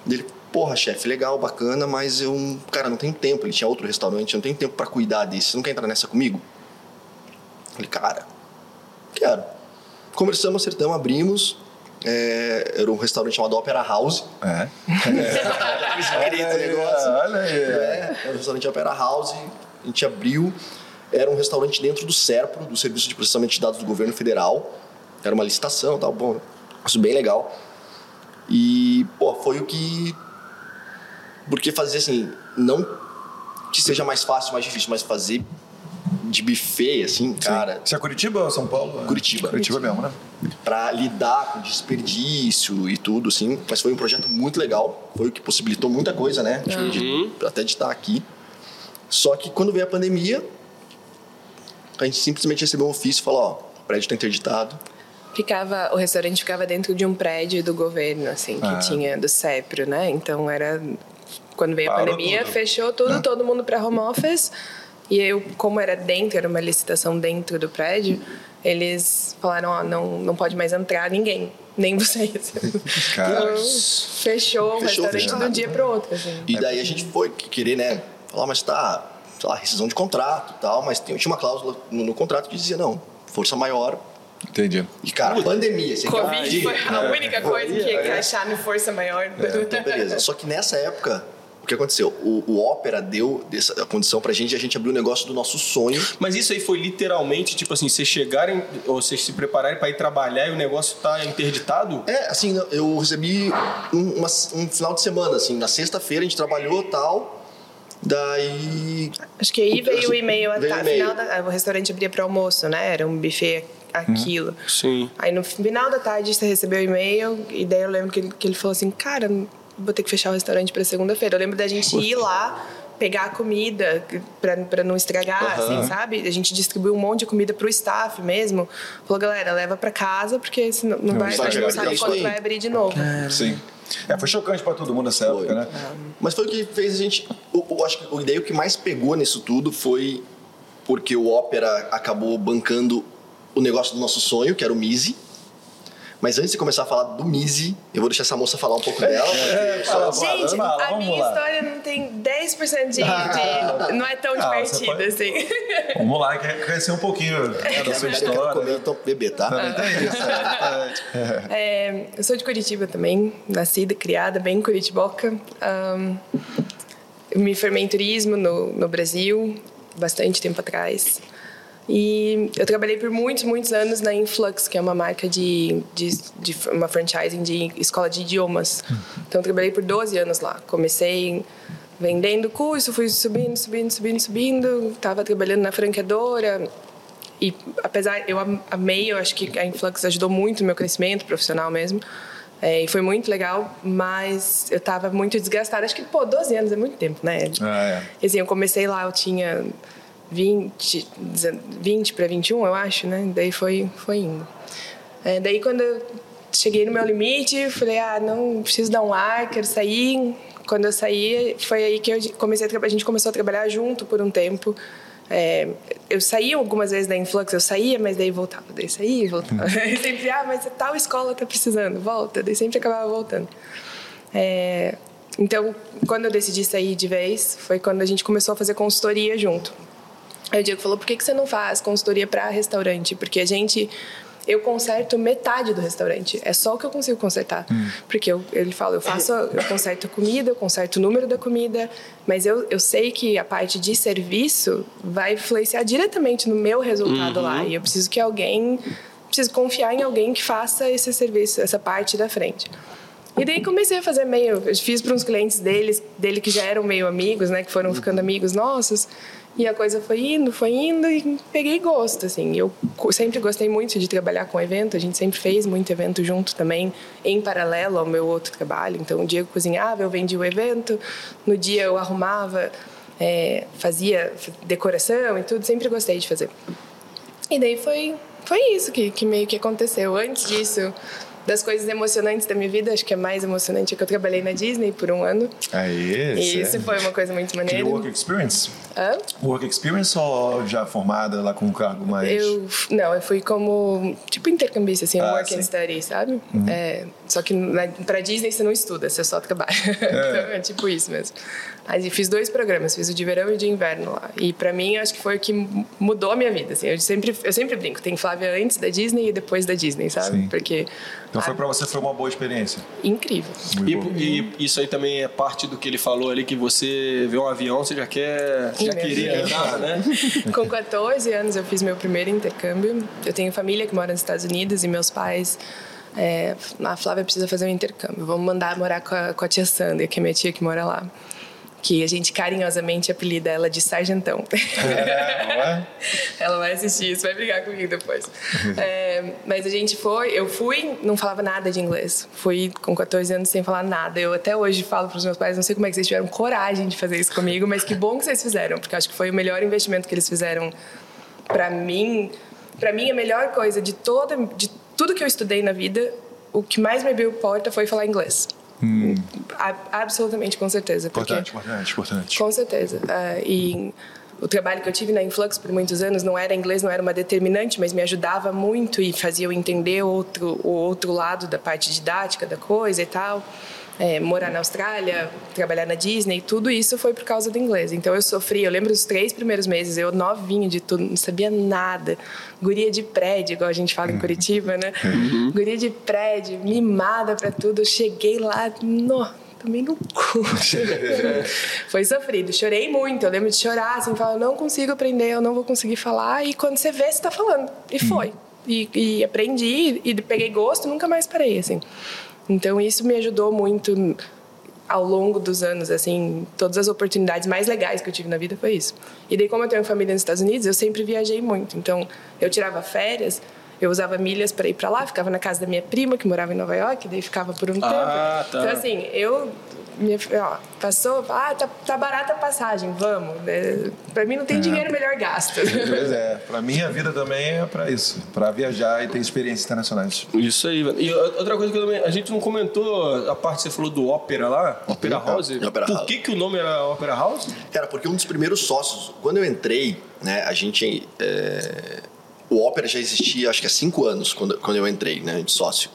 Dele, porra, chefe, legal, bacana, mas eu, cara, não tenho tempo. Ele tinha outro restaurante, eu não tenho tempo pra cuidar desse. Você não quer entrar nessa comigo? Falei, cara, quero. Conversamos, acertamos, abrimos. É, era um restaurante chamado Opera House. É. Aí, negócio. olha aí. É, era um restaurante Opera House. A gente abriu. Era um restaurante dentro do SERPRO, do Serviço de Processamento de Dados do Governo Federal. Era uma licitação, tal, bom. Isso bem legal. E, pô, foi o que. Porque fazer assim, não que seja mais fácil, mais difícil, mas fazer de buffet, assim, cara, Você é Curitiba ou São Paulo? Curitiba. Curitiba mesmo, né? para lidar com desperdício e tudo, assim. Mas foi um projeto muito legal. Foi o que possibilitou muita coisa, né? Tipo, de- até de estar aqui. Só que quando veio a pandemia, a gente simplesmente recebeu um ofício e falou: ó, o prédio está interditado. Ficava, o restaurante ficava dentro de um prédio do governo, assim, que Ah. tinha do CEPRO, né? Então era. Quando veio a Parou pandemia, tudo. fechou tudo, todo mundo para home office. E eu, como era dentro, era uma licitação dentro do prédio, eles falaram: ó, não, não pode mais entrar ninguém, nem [LAUGHS] vocês. Cara. Então, fechou o Fechou, restaurante fechou. de um dia pro outro, assim. E daí a gente foi querer, né? Falar, mas tá, sei lá, rescisão de contrato e tal. Mas tinha uma cláusula no, no contrato que dizia: não, força maior. Entendi. E, cara, pandemia. Você Covid foi a É. única coisa que ia encaixar no Força Maior. Então, beleza. Só que nessa época, o que aconteceu? O, o Opera deu dessa, a condição pra gente e a gente abriu o negócio do nosso sonho. Mas isso aí foi literalmente, tipo assim, vocês chegarem, ou vocês se prepararem pra ir trabalhar e o negócio tá interditado? É, assim, eu recebi um, uma- um final de semana, assim, na sexta-feira a gente trabalhou tal. Daí. Acho que aí veio o e-mail, Veio tá, o e-mail. final da, o restaurante abria para almoço, né? Era um buffet aquilo. Sim. Aí no final da tarde você recebeu o e-mail e daí eu lembro que que ele falou assim, cara, vou ter que fechar o restaurante para segunda-feira. Eu lembro da gente ir lá pegar a comida para não estragar, uhum. assim, sabe? A gente distribuiu um monte de comida pro staff mesmo. Falou, galera, leva para casa porque senão não vai, a gente não sabe quando vai abrir de novo. É. Sim. É, foi chocante para todo mundo nessa foi. época, né? Mas foi o que fez a gente. Eu, eu acho que o ideia que mais pegou nisso tudo foi porque o Opera acabou bancando o negócio do nosso sonho, que era o Mise. Mas antes de começar a falar do Mise, eu vou deixar essa moça falar um pouco dela. É, é, fala, gente, fala, a minha lá. história não tem 10% de, de. não é tão ah, divertida pode... assim. Vamos lá, quer conhecer um pouquinho né, da sua história. Eu comer, então beber, tá? Também tem isso, [LAUGHS] é, é, Eu sou de Curitiba também, nascida, criada, bem curitiboca. Um, me formei em turismo no, no Brasil, bastante tempo atrás. E eu trabalhei por muitos, muitos anos na Influx, que é uma marca de, de, de uma franchising de escola de idiomas. Então eu trabalhei por 12 anos lá. Comecei vendendo curso, fui subindo, subindo, subindo, subindo. Estava trabalhando na franqueadora. E apesar, eu amei, eu acho que a Influx ajudou muito no meu crescimento profissional mesmo. É, e foi muito legal, mas eu estava muito desgastada. Acho que, pô, 12 anos é muito tempo, né? Ah, é. Assim, eu comecei lá, eu tinha 20, 20 para 21, eu acho, né? Daí foi, foi indo. É, daí quando eu cheguei no meu limite, falei, ah, não, preciso dar um ar, quero sair. Quando eu saí, foi aí que eu comecei a, a gente começou a trabalhar junto por um tempo. É, eu saía algumas vezes da Influx, eu saía, mas daí voltava, daí saía voltava. Uhum. [LAUGHS] sempre, ah, mas tal escola tá precisando, volta, daí sempre acabava voltando. É, então, quando eu decidi sair de vez, foi quando a gente começou a fazer consultoria junto. Aí o Diego falou: por que, que você não faz consultoria para restaurante? Porque a gente. Eu conserto metade do restaurante. É só o que eu consigo consertar. Hum. Porque eu, ele fala: eu faço, eu conserto comida, eu conserto o número da comida, mas eu, eu sei que a parte de serviço vai influenciar diretamente no meu resultado uhum. lá. E eu preciso que alguém. Preciso confiar em alguém que faça esse serviço, essa parte da frente. E daí comecei a fazer meio, eu fiz para uns clientes deles, dele que já eram meio amigos, né, que foram ficando amigos nossos. E a coisa foi indo, foi indo e peguei gosto, assim. Eu sempre gostei muito de trabalhar com evento, a gente sempre fez muito evento junto também, em paralelo ao meu outro trabalho. Então, o Diego cozinhava, eu vendia o evento, no dia eu arrumava, é, fazia decoração e tudo, sempre gostei de fazer. E daí foi, foi isso que, que meio que aconteceu. Antes disso, das coisas emocionantes da minha vida, acho que a mais emocionante é que eu trabalhei na Disney por um ano. Aí, e isso foi uma coisa muito maneira. Que work experience? Hã? Work experience ou já formada lá com um cargo mais... Eu, não, eu fui como, tipo, intercambista, assim, ah, work sim. and study, sabe? Uhum. É, só que na, pra Disney você não estuda, você só trabalha. [LAUGHS] É. então é tipo isso mesmo. Aí fiz dois programas, fiz o de verão e o de inverno lá. E para mim acho que foi o que mudou a minha vida, assim. Eu sempre eu sempre brinco, tem Flávia antes da Disney e depois da Disney, sabe? Sim. Porque Então foi para você foi uma boa experiência. Incrível. E, e, isso aí também é parte do que ele falou ali que você vê um avião, você já quer Sim, já queria entrar, né? [LAUGHS] Com 14 anos eu fiz meu primeiro intercâmbio. Eu tenho família que mora nos Estados Unidos e meus pais é, a Flávia precisa fazer um intercâmbio. Vamos mandar morar com a, com a tia Sandra, que é minha tia que mora lá que a gente carinhosamente apelida ela de Sargentão. É, [LAUGHS] ela vai assistir isso, vai brigar comigo depois. É, mas a gente foi, eu fui, não falava nada de inglês. Fui com 14 anos sem falar nada. Eu até hoje falo para os meus pais, não sei como é que vocês tiveram coragem de fazer isso comigo, mas que bom que vocês fizeram, porque acho que foi o melhor investimento que eles fizeram para mim. Para mim a melhor coisa de toda de tudo que eu estudei na vida, o que mais me abriu porta foi falar inglês. Hum. Absolutamente, com certeza. Importante, porque, importante, importante. Com certeza. Uh, e o trabalho que eu tive na Influx por muitos anos não era inglês, não era uma determinante, mas me ajudava muito e fazia eu entender outro, o outro lado da parte didática da coisa e tal é, morar na Austrália, trabalhar na Disney, tudo isso foi por causa do inglês. Então eu sofri, eu lembro dos três primeiros meses, eu novinho de tudo, não sabia nada. Guria de prédio, igual a gente fala em Curitiba, né? Uhum. Guria de prédio, mimada para tudo. Eu cheguei lá, no, tomei no cu. [LAUGHS] foi sofrido, chorei muito. Eu lembro de chorar, assim, falar, eu não consigo aprender, eu não vou conseguir falar. E quando você vê, você tá falando. E foi. E, e aprendi, e peguei gosto, nunca mais parei, assim. Então isso me ajudou muito ao longo dos anos, assim, todas as oportunidades mais legais que eu tive na vida foi isso. E daí como eu tenho família nos Estados Unidos, eu sempre viajei muito. Então, eu tirava férias, Eu usava milhas para ir para lá, ficava na casa da minha prima, que morava em Nova York, daí ficava por um Ah, tempo. tá. Então, assim, eu. Minha, ó, passou, ah, tá, tá barata a passagem, vamos. É, Pra mim não tem dinheiro melhor gasto. Pois é, [LAUGHS] pra mim a vida também é pra isso, pra viajar e ter experiências internacionais. Isso aí, velho. E outra coisa que eu também, a gente não comentou, a parte que você falou do ópera lá, Opera House. Opera Por House. que, que o nome era Opera House? Cara, porque um dos primeiros sócios, quando eu entrei, né, a gente. O Opera já existia, acho que há cinco anos, quando, quando eu entrei, né, de sócio.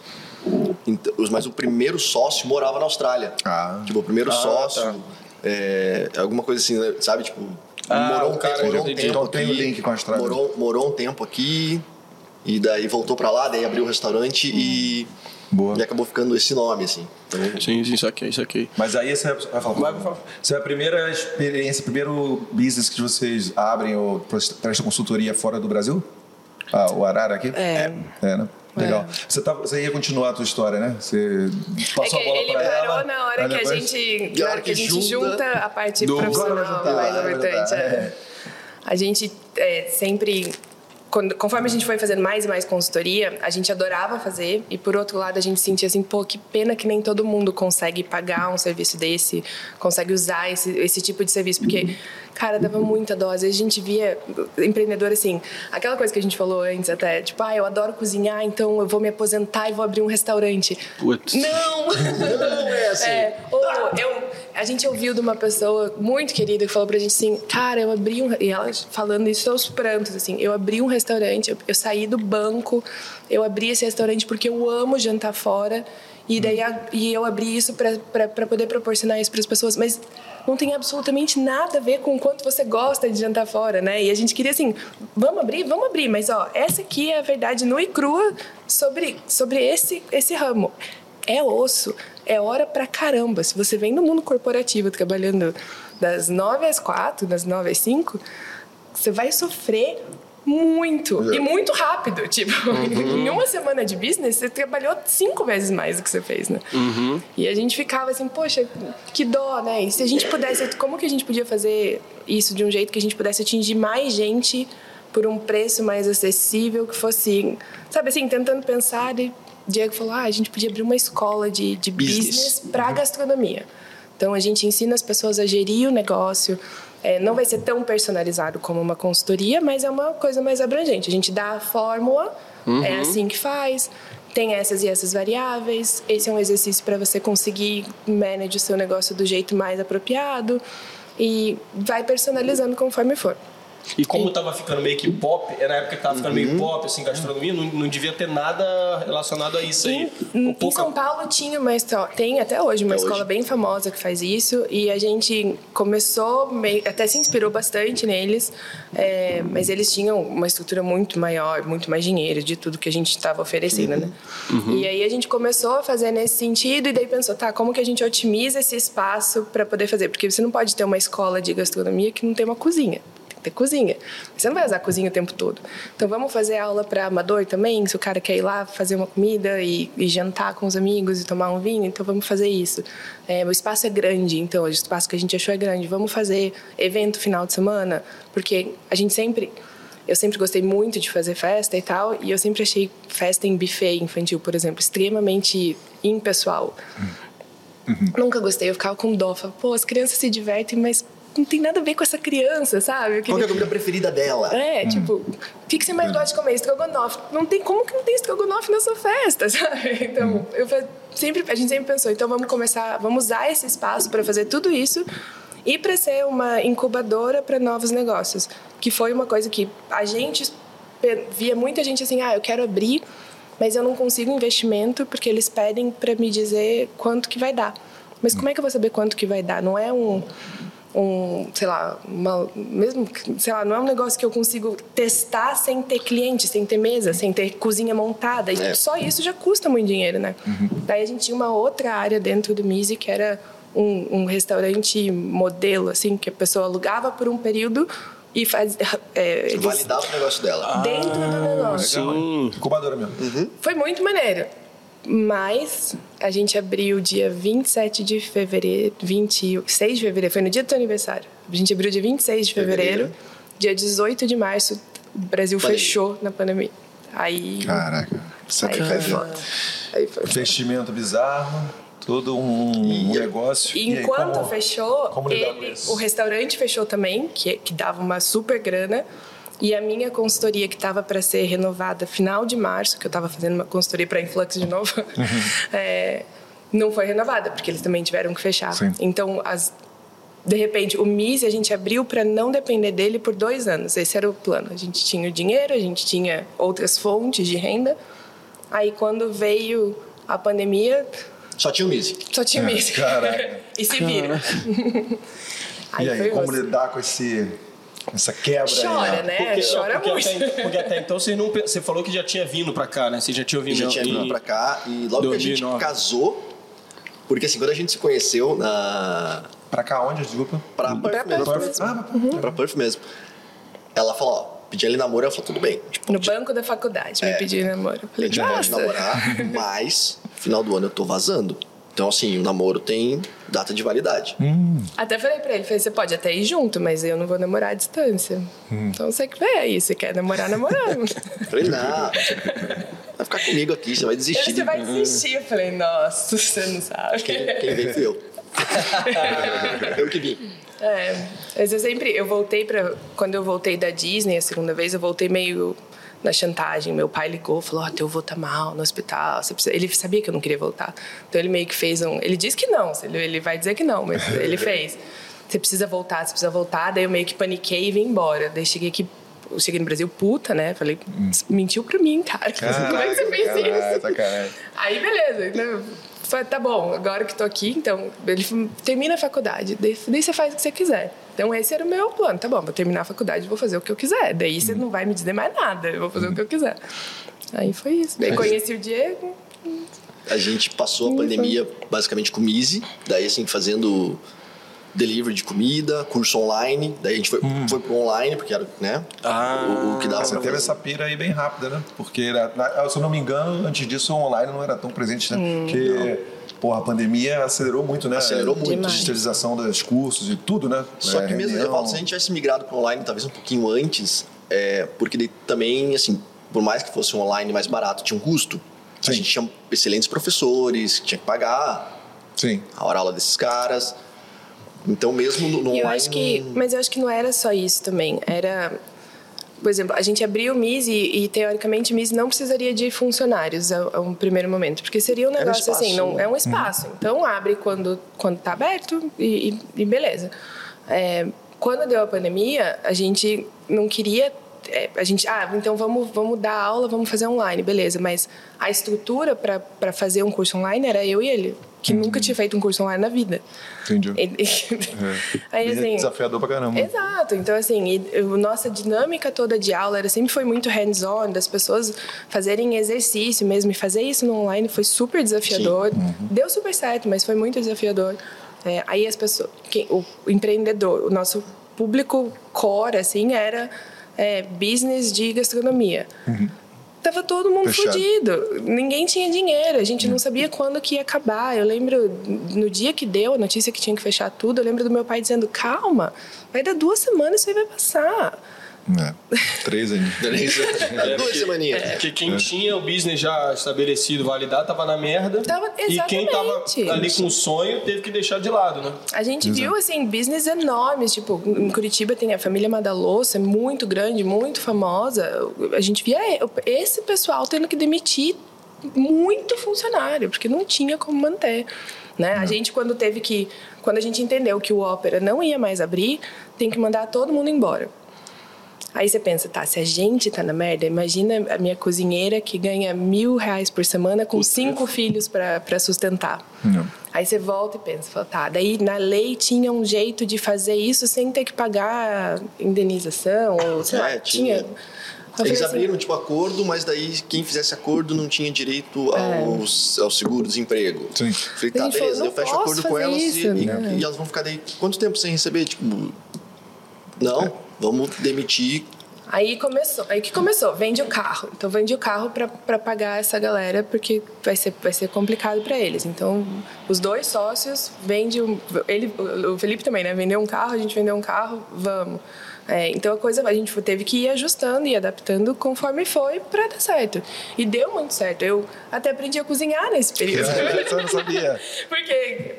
Então, mas o primeiro sócio morava na Austrália. Ah. Tipo, o primeiro Ah, sócio. tá. é, alguma coisa assim, né, sabe? Tipo, Ah, morou, um, cara, tempo, morou já um entendi. tempo Então aqui. tem o link com a Austrália. Morou, morou um tempo aqui. E daí voltou pra lá, daí abriu o restaurante e. Boa. E acabou ficando esse nome, assim. Então, Sim, sim, isso aqui, isso aqui. Mas aí você vai falar. Vai. Isso é a primeira experiência, primeiro business que vocês abrem ou prestam consultoria fora do Brasil? Ah, o Arara aqui? É. É, né? Legal. Você, tá, você ia continuar a tua história, né? Você É passou que a bola ele pra parou ela. na hora que a gente, na hora que a gente junta junta a parte do- profissional juntar, mais é importante. verdade. é. A gente é, sempre quando, conforme a gente foi fazendo mais e mais consultoria, a gente adorava fazer e por outro lado a gente sentia assim, pô, que pena que nem todo mundo consegue pagar um serviço desse, consegue usar esse, esse tipo de serviço, porque cara, dava muita dó. Às vezes a gente via empreendedor assim, aquela coisa que a gente falou antes até, tipo, ah, eu adoro cozinhar, então eu vou me aposentar e vou abrir um restaurante. Putz. Não! [LAUGHS] Não é assim. É, ou eu, a gente ouviu de uma pessoa muito querida que falou pra gente assim, cara, eu abri um... E ela falando isso aos prantos, assim, eu abri um restaurante, eu, eu saí do banco, eu abri esse restaurante porque eu amo jantar fora, e daí a- e eu abri isso pra poder proporcionar isso pras pessoas, mas não tem absolutamente nada a ver com o quanto você gosta de jantar fora, né? E a gente queria assim, vamos abrir, vamos abrir, mas ó, essa aqui é a verdade nua e crua sobre, sobre esse, esse ramo é osso, é hora pra caramba. Se você vem no mundo corporativo trabalhando das 9 às 4, das 9 às 5, você vai sofrer muito. E muito rápido. Tipo, [LAUGHS] em uma semana de business, você trabalhou cinco vezes mais do que você fez, né? E a gente ficava assim, poxa, que dó, né? E se a gente pudesse, como que a gente podia fazer isso de um jeito que a gente pudesse atingir mais gente por um preço mais acessível, que fosse, sabe assim, tentando pensar e Diego falou, ah, a gente podia abrir uma escola de, de Business. business para gastronomia. Então a gente ensina as pessoas a gerir o negócio. É, não vai ser tão personalizado como uma consultoria, mas é uma coisa mais abrangente. A gente dá a fórmula, é assim que faz, tem essas e essas variáveis. Esse é um exercício para você conseguir manage o seu negócio do jeito mais apropriado e vai personalizando conforme for. E como tava ficando meio que pop, era na época que tava ficando meio pop, assim, gastronomia, não, não devia ter nada relacionado a isso aí. Em, São Paulo tinha uma escola, tem até hoje uma Até escola hoje. bem famosa que faz isso e a gente começou, meio- até se inspirou bastante neles, é, mas eles tinham uma estrutura muito maior, muito mais dinheiro de tudo que a gente estava oferecendo, né? E aí a gente começou a fazer nesse sentido e daí pensou, tá, como que a gente otimiza esse espaço para poder fazer? Porque você não pode ter uma escola de gastronomia que não tem uma cozinha que ter cozinha. Você não vai usar a cozinha o tempo todo. Então vamos fazer aula para amador também, se o cara quer ir lá fazer uma comida e, e jantar com os amigos e tomar um vinho, então vamos fazer isso. É, o espaço é grande, então o espaço que a gente achou é grande. Vamos fazer evento final de semana, porque a gente sempre eu sempre gostei muito de fazer festa e tal, e eu sempre achei festa em buffet infantil, por exemplo, extremamente impessoal. Nunca gostei, eu ficava com dó, falava, pô, as crianças se divertem, mas não tem nada a ver com essa criança, sabe? Eu Qual que é a comida preferida dela? é, tipo, o que, que você mais gosta de comer? Estrogonofe. Não tem como que não tem estrogonofe na sua festa, [LAUGHS] sabe? Então, eu fa- sempre, a gente sempre pensou, então vamos começar, vamos usar esse espaço para fazer tudo isso e para ser uma incubadora para novos negócios, que foi uma coisa que a gente via muita gente assim, ah, eu quero abrir, mas eu não consigo investimento porque eles pedem para me dizer quanto que vai dar. Mas como é que eu vou saber quanto que vai dar? Não é um um, sei lá, uma, mesmo, sei lá, não é um negócio que eu consigo testar sem ter cliente, sem ter mesa, sem ter cozinha montada. E É. só isso já custa muito dinheiro, né? Daí a gente tinha uma outra área dentro do Misi que era um, um restaurante modelo, assim, que a pessoa alugava por um período e faz, [LAUGHS] é, eles- Validar o negócio dela. dentro do negócio. Sim. Incubadora mesmo. Foi muito maneiro. Mas a gente abriu dia 27 de fevereiro, 26 de fevereiro, foi no dia do teu aniversário. A gente abriu dia 26 de fevereiro, Fevereiro. dia 18 de março, o Brasil fechou na pandemia. Aí. Caraca, isso aí foi foda. Aí foi foda. Investimento bizarro, todo um, um negócio. E aí, enquanto como- fechou, como lidar com ele, o restaurante fechou também, que, que dava uma super grana. E a minha consultoria, que estava para ser renovada final de março, que eu estava fazendo uma consultoria para Influx de novo, Uhum. [LAUGHS] é, não foi renovada, porque eles também tiveram que fechar. Sim. Então, as, de repente, o MIS a gente abriu para não depender dele por dois anos. Esse era o plano. A gente tinha o dinheiro, a gente tinha outras fontes de renda. Aí, quando veio a pandemia, Só tinha o Mizzy. só tinha o MIS. Caraca. [LAUGHS] e se vira. [LAUGHS] E aí, como osso. lidar com esse, essa quebra Chora, aí? né? Porque, Chora não, porque muito. Até, porque até então você não. Você falou que já tinha vindo pra cá, né? Você já tinha vindo já tinha vindo pra cá. E logo que a gente 2009. casou, porque assim, quando a gente se conheceu na. Pra cá onde, desculpa? Pra Perth Pra mesmo. Perth mesmo. Ah, Pra Perth mesmo. Ela falou, ó, pedi ele namoro, ela falou, tudo bem. Tipo, No banco da faculdade, me pediu namoro. Eu a falei, gente pode nossa. namorar, mas final do ano eu tô vazando. Então, assim, o namoro tem data de validade. Até falei pra ele, falei, você pode até ir junto, mas eu não vou namorar à distância. Então você que vê aí, você quer namorar, namorando. [LAUGHS] Falei, não, vai ficar comigo aqui, você vai desistir. Você vai desistir. Eu falei, nossa, você não sabe. Quem, quem veio fui eu. [LAUGHS] eu que vim. É, mas eu sempre, eu voltei pra. Quando eu voltei da Disney a segunda vez, eu voltei meio na chantagem. Meu pai ligou, falou: Ó, teu avô tá mal no hospital. você precisa-" Ele sabia que eu não queria voltar. Então ele meio que fez um. Ele disse que não, ele, vai dizer que não, mas [LAUGHS] ele fez. Você precisa voltar, você precisa voltar. Daí eu meio que paniquei e vim embora. Daí cheguei aqui. Eu cheguei no Brasil puta, né? Falei, mentiu pra mim, cara. [LAUGHS] Como é que você fez Caralho, isso? sacanagem. Aí, beleza. Falei, tá bom, agora que tô aqui, então, ele termina a faculdade, daí, daí você faz o que você quiser. Então, esse era o meu plano. Tá bom, vou terminar a faculdade, vou fazer o que eu quiser. Daí você não vai me dizer mais nada, eu vou fazer o que eu quiser. Aí foi isso. Daí conheci o Diego. A gente passou a pandemia basicamente com o Easy, daí assim, fazendo delivery de comida, curso online, daí a gente foi, foi pro online, porque era, né, Ah, o, o que dava Você teve essa pira aí bem rápida, né? Porque, era, se eu não me engano, antes disso o online não era tão presente, né? Porque, porra, a pandemia acelerou muito, né? Acelerou muito. A Demais. digitalização dos cursos e tudo, né? Só É, que mesmo, eu reunião. falo, se a gente tivesse migrado para online talvez um pouquinho antes, é, porque daí também, assim, por mais que fosse um online mais barato, tinha um custo. Sim. A gente tinha excelentes professores, que tinha que pagar Sim. a hora aula desses caras. Então, mesmo no, no eu online. acho que, mas eu acho que não era só isso também. Era, por exemplo, a gente abriu o MIS e, e teoricamente o MIS não precisaria de funcionários a, a um primeiro momento, porque seria um Era um negócio assim, não é um espaço. Então abre quando quando está aberto e, e- e beleza. É, quando deu a pandemia, a gente não queria é, a gente, ah, então vamos, vamos dar aula, vamos fazer online, beleza. Mas a estrutura para fazer um curso online era eu e ele, que nunca tinha feito um curso online na vida. Entendi. Ele- [LAUGHS] Aí, Bem assim, desafiador pra caramba. Exato. Então, assim, e, nossa dinâmica toda de aula era, sempre foi muito hands-on, das pessoas fazerem exercício mesmo. E fazer isso no online foi super desafiador. Deu super certo, mas foi muito desafiador. É, aí as pessoas... Quem, o, empreendedor, o nosso público core, assim, era é, business de gastronomia. Tava todo mundo Fechado. fudido. Ninguém tinha dinheiro. A gente não sabia quando que ia acabar. Eu lembro, no dia que deu a notícia que tinha que fechar tudo, eu lembro do meu pai dizendo: calma, vai dar duas semanas isso aí vai passar. É. Três anos. [LAUGHS] É, Duas semaninhas. Porque quem tinha o business já estabelecido, validado, tava na merda. Tava- e quem tava exatamente. ali com o sonho teve que deixar de lado, né? A gente viu, assim, business enormes. Tipo, em Curitiba tem a família Madaloça, é muito grande, muito famosa. A gente via esse pessoal tendo que demitir muito funcionário, porque não tinha como manter. Né? A gente, quando teve que. Quando a gente entendeu que o ópera não ia mais abrir, tem que mandar todo mundo embora. Aí você pensa, tá, se a gente tá na merda, imagina a minha cozinheira que ganha mil reais por semana com cinco filhos para sustentar. Não. Aí você volta e pensa, fala, tá, daí na lei tinha um jeito de fazer isso sem ter que pagar indenização, ou sei É, lá, tinha. tinha. Eles assim, abriram tipo acordo, mas daí quem fizesse acordo não tinha direito aos, ao seguro-desemprego. Sim. Falei, A tá, beleza, falou, eu fecho acordo com elas isso, e, né? e elas vão ficar daí quanto tempo sem receber? Tipo, não, vamos demitir. Aí começou, aí que começou, vende o carro. Então vende o carro para pagar essa galera porque vai ser vai ser complicado para eles. Então os dois sócios vende um, ele o Felipe também, né? Vendeu um carro, a gente vendeu um carro, vamos. É, então a coisa a gente teve que ir ajustando e adaptando conforme foi para dar certo. E deu muito certo. Eu até aprendi a cozinhar nesse período. É, [LAUGHS] eu não sabia. [LAUGHS] Porque,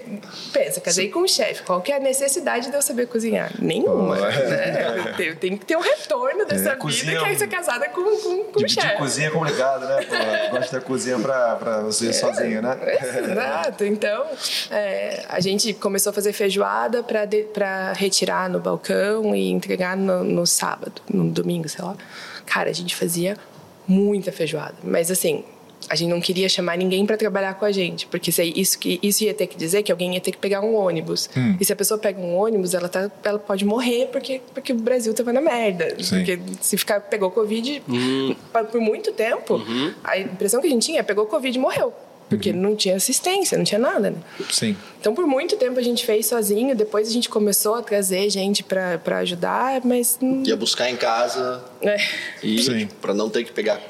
pensa, casei com um chefe. Qual que é a necessidade de eu saber cozinhar? Nenhuma. Oh, é. né? Tem, tem que ter um retorno dessa vida cozinha que é é ser casada com, com, com um chefe. cozinha é complicado, né? Pô, gosta da cozinha pra, pra você sozinho, né? Exato. Então, é, a gente começou a fazer feijoada para retirar no balcão e entregar no, no sábado, no domingo, sei lá. Cara, a gente fazia muita feijoada. Mas assim, a gente não queria chamar ninguém para trabalhar com a gente, porque se- isso, que, isso ia ter que dizer que alguém ia ter que pegar um ônibus. Hum. E se a pessoa pega um ônibus, ela, tá, ela pode morrer porque, porque o Brasil tava na merda. Sim. Porque se ficar, pegou Covid pa- por muito tempo, a impressão que a gente tinha é pegou Covid e morreu. Porque não tinha assistência, não tinha nada, né? Sim. Então, por muito tempo a gente fez sozinho, depois a gente começou a trazer gente pra pra ajudar, mas. Ia buscar em casa é. e Sim. para não ter que pegar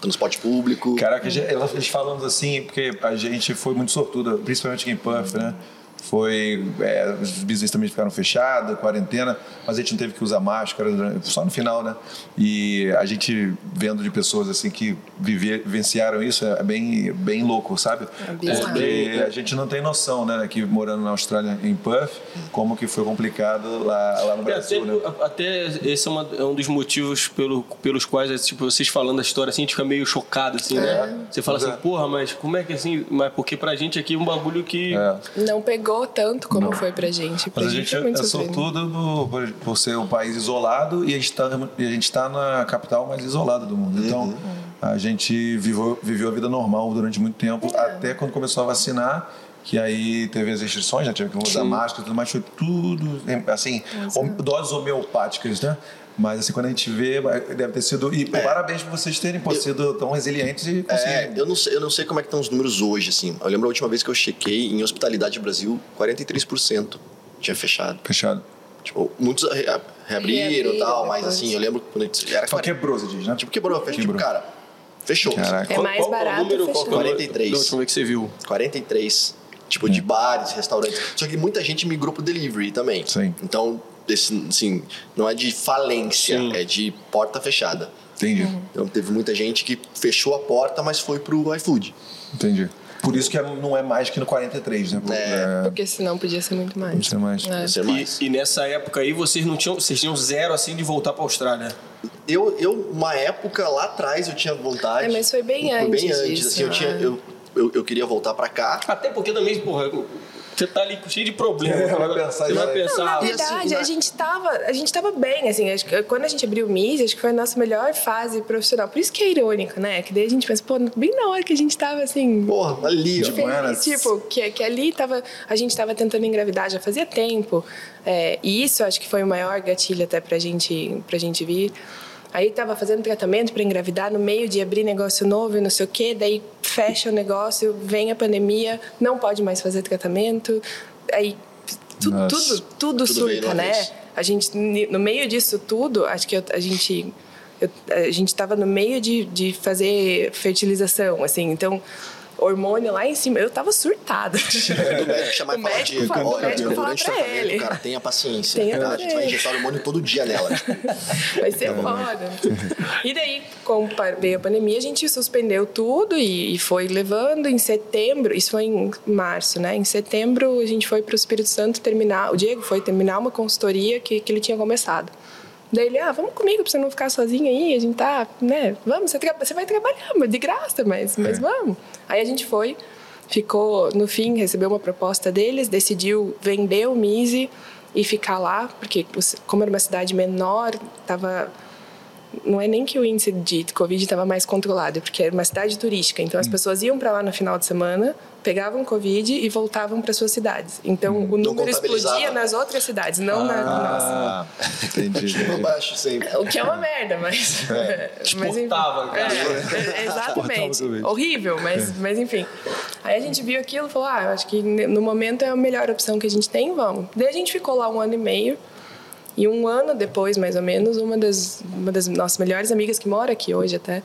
transporte público. Caraca, eles falando assim, porque a gente foi muito sortudo, principalmente aqui em Puff, né? Foi. é, os business também ficaram fechados, quarentena, mas a gente não teve que usar máscara, só no final, né? E a gente vendo de pessoas assim que viver, vivenciaram isso é bem, bem louco, sabe? É. Porque a gente não tem noção, né? Aqui morando na Austrália, em Puff, como que foi complicado lá, lá no É, Brasil, até, né? até esse é, uma- é um dos motivos pelo, pelos quais, é, tipo, vocês falando a história assim, a gente fica meio chocado, assim, né? Você fala assim, é. porra, mas como é que assim? Mas porque pra gente aqui é um bagulho que. É. Não pegou tanto como foi pra gente. Pra Mas a gente muito é sofrido. sortudo por, por, ser um país isolado e a gente está a gente está na capital mais isolada do mundo. Então, a gente viveu, viveu a vida normal durante muito tempo, até quando começou a vacinar, que aí teve as restrições, já tive que usar máscara e tudo mais, foi tudo, assim, doses homeopáticas, né? Mas assim, quando a gente vê, deve ter sido. E parabéns por vocês terem pô, sido tão resilientes e É, conseguirem. eu não, sei, eu não sei como é que estão os números hoje, assim. Eu lembro a última vez que eu chequei em Hospitalidade Brasil, 43% tinha fechado. Fechado. Tipo, muitos re- reabriram e tal, mas depois. assim, eu lembro quando a gente- era Só 40. quebrou, você diz, né? Tipo, quebrou, fechou. Tipo, cara, fechou. Caraca. É mais qual, qual barato número, qual que é o número 43. Da última vez que você viu. 43. Tipo, de bares, restaurantes. Só que muita gente migrou pro delivery também. Sim. Então, esse, assim, não é de falência, Sim. é de porta fechada. Entendi. Então, teve muita gente que fechou a porta, mas foi pro iFood. Entendi. Por isso que é- não é mais que no 43, né? É. Porque senão podia ser muito mais. Não sei mais. É. Ser mais. E, e nessa época aí vocês não tinham. Vocês tinham zero assim de voltar pra Austrália. Eu, eu, uma época lá atrás, eu tinha vontade. É, mas foi bem Foi bem antes antes, disso, assim, eu, tinha, né? eu, eu, eu queria voltar pra cá. Até porque também, porra, você tá ali cheio de problemas. É, vai pensar Você vai pensar. Não, na assim, verdade, na- a gente tava, a gente tava bem, assim, acho que quando a gente abriu o MIS, acho que foi a nossa melhor fase profissional. Por isso que é irônico, né? Que daí a gente pensa, pô, bem na hora que a gente tava assim, Porra, ali, ó. Tipo, tipo, que, que ali tava, a gente estava tentando engravidar já fazia tempo. É, e isso acho que foi o maior gatilho até pra gente, pra gente vir. Aí tava fazendo tratamento para engravidar no meio de abrir negócio novo e não sei o quê, daí fecha o negócio, vem a pandemia, não pode mais fazer tratamento. Aí tu- Nossa. tudo, tudo, Tudo surta, né? vez. A gente no meio disso tudo, acho que a gente eu- a gente estava no meio de, de fazer fertilização, assim, então hormônio lá em cima, eu tava surtada. [LAUGHS] O médico chamar O e falar, médico fala- o olha, médico fala pra ele. cara, tenha paciência. Tenha tá? A gente vai injetar hormônio todo dia nela. tipo. [LAUGHS] Vai ser foda. [LAUGHS] E daí, como veio a pandemia, a gente suspendeu tudo e, e foi levando. Em setembro, isso foi em março, né? Em setembro, a gente foi para o Espírito Santo terminar. O Diego foi terminar uma consultoria que, que ele tinha começado. Daí ele, ah, vamos comigo pra você não ficar sozinho aí, a gente tá, né? Vamos, você, você vai trabalhar, mas de graça, mas, mas vamos. Aí a gente foi, ficou, no fim, recebeu uma proposta deles, decidiu vender o Mise e ficar lá, porque como era uma cidade menor, tava não é nem que o índice de Covid estava mais controlado, é porque era uma cidade turística. Então, as pessoas iam para lá no final de semana, pegavam Covid e voltavam para suas cidades. Então, o número explodia nas outras cidades, não na nossa. Ah, entendi. Pra entendi. baixo sempre. O que é uma merda, mas. [LAUGHS] mas enfim. Exportava, cara. É, é, Exportava exatamente. Horrível, mas, mas enfim. Aí a gente viu aquilo e falou: ah, eu acho que no momento é a melhor opção que a gente tem, vamos. Daí a gente ficou lá um ano e meio. E um ano depois, mais ou menos, uma das, uma das nossas melhores amigas que mora aqui hoje até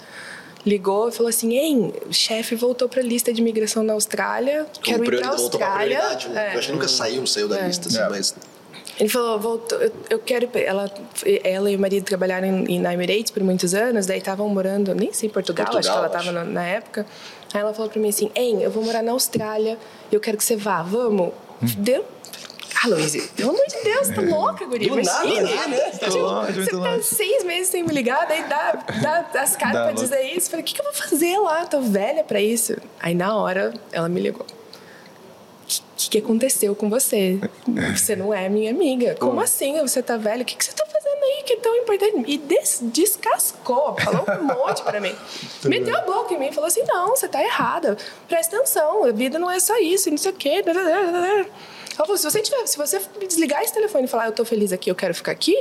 ligou e falou assim: Hein, o chefe voltou para a lista de imigração na Austrália, quero ir para a prioridade, voltou pra Austrália. né? É. Eu acho que nunca saiu, saiu da É. lista, assim, É. mas. Ele falou, voltou, eu, eu quero. Ela, ela e o marido trabalharam em, na Emirates por muitos anos, daí estavam morando, nem sei, em Portugal, Portugal acho que ela estava na, na época. Aí ela falou pra mim assim: Hein, eu vou morar na Austrália, eu quero que você vá, vamos? Deu. Ah, Luiz, pelo amor de Deus, tá louca, guria. Do nada, né? Tá Tipo, longe, você tá longe. seis meses sem me ligar, daí dá, dá as caras Dá, pra dizer isso. Falei, o que, que eu vou fazer lá? Tô velha pra isso. Aí na hora, ela me ligou. O que, que aconteceu com você? Você não é minha amiga. Como assim? Você tá velha? O que, que você tá fazendo aí que é tão importante? E des- descascou, falou um monte pra mim. [LAUGHS] Meteu a boca em mim e falou assim: não, você tá errada. Presta atenção, a vida não é só isso, não sei o quê. Ela falou: se você, tiver, se você desligar esse telefone e falar, eu tô feliz aqui, eu quero ficar aqui,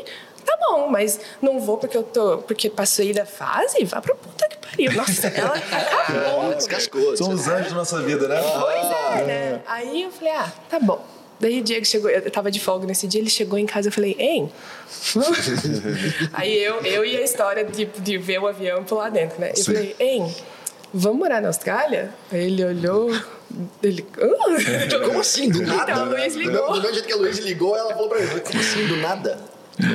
tá bom, mas não vou porque eu tô. Porque passei da fase, vá pra puta que pariu. Nossa, ela [LAUGHS] acabou. Descascou. São os anjos da nossa vida, né? Pois é, né? Aí eu falei, ah, tá bom. Daí o Diego chegou, eu tava de folga nesse dia, ele chegou em casa, eu falei, hein? [LAUGHS] Aí eu, eu e a história de, de ver o avião pular dentro, né? Eu Sim. falei, hein, vamos morar na Austrália? Aí ele olhou, ele... "Ah?" Como assim? Do nada? Então, o Luiz ligou. Do mesmo jeito que a Luiz ligou, ela falou pra mim, como assim? Do nada?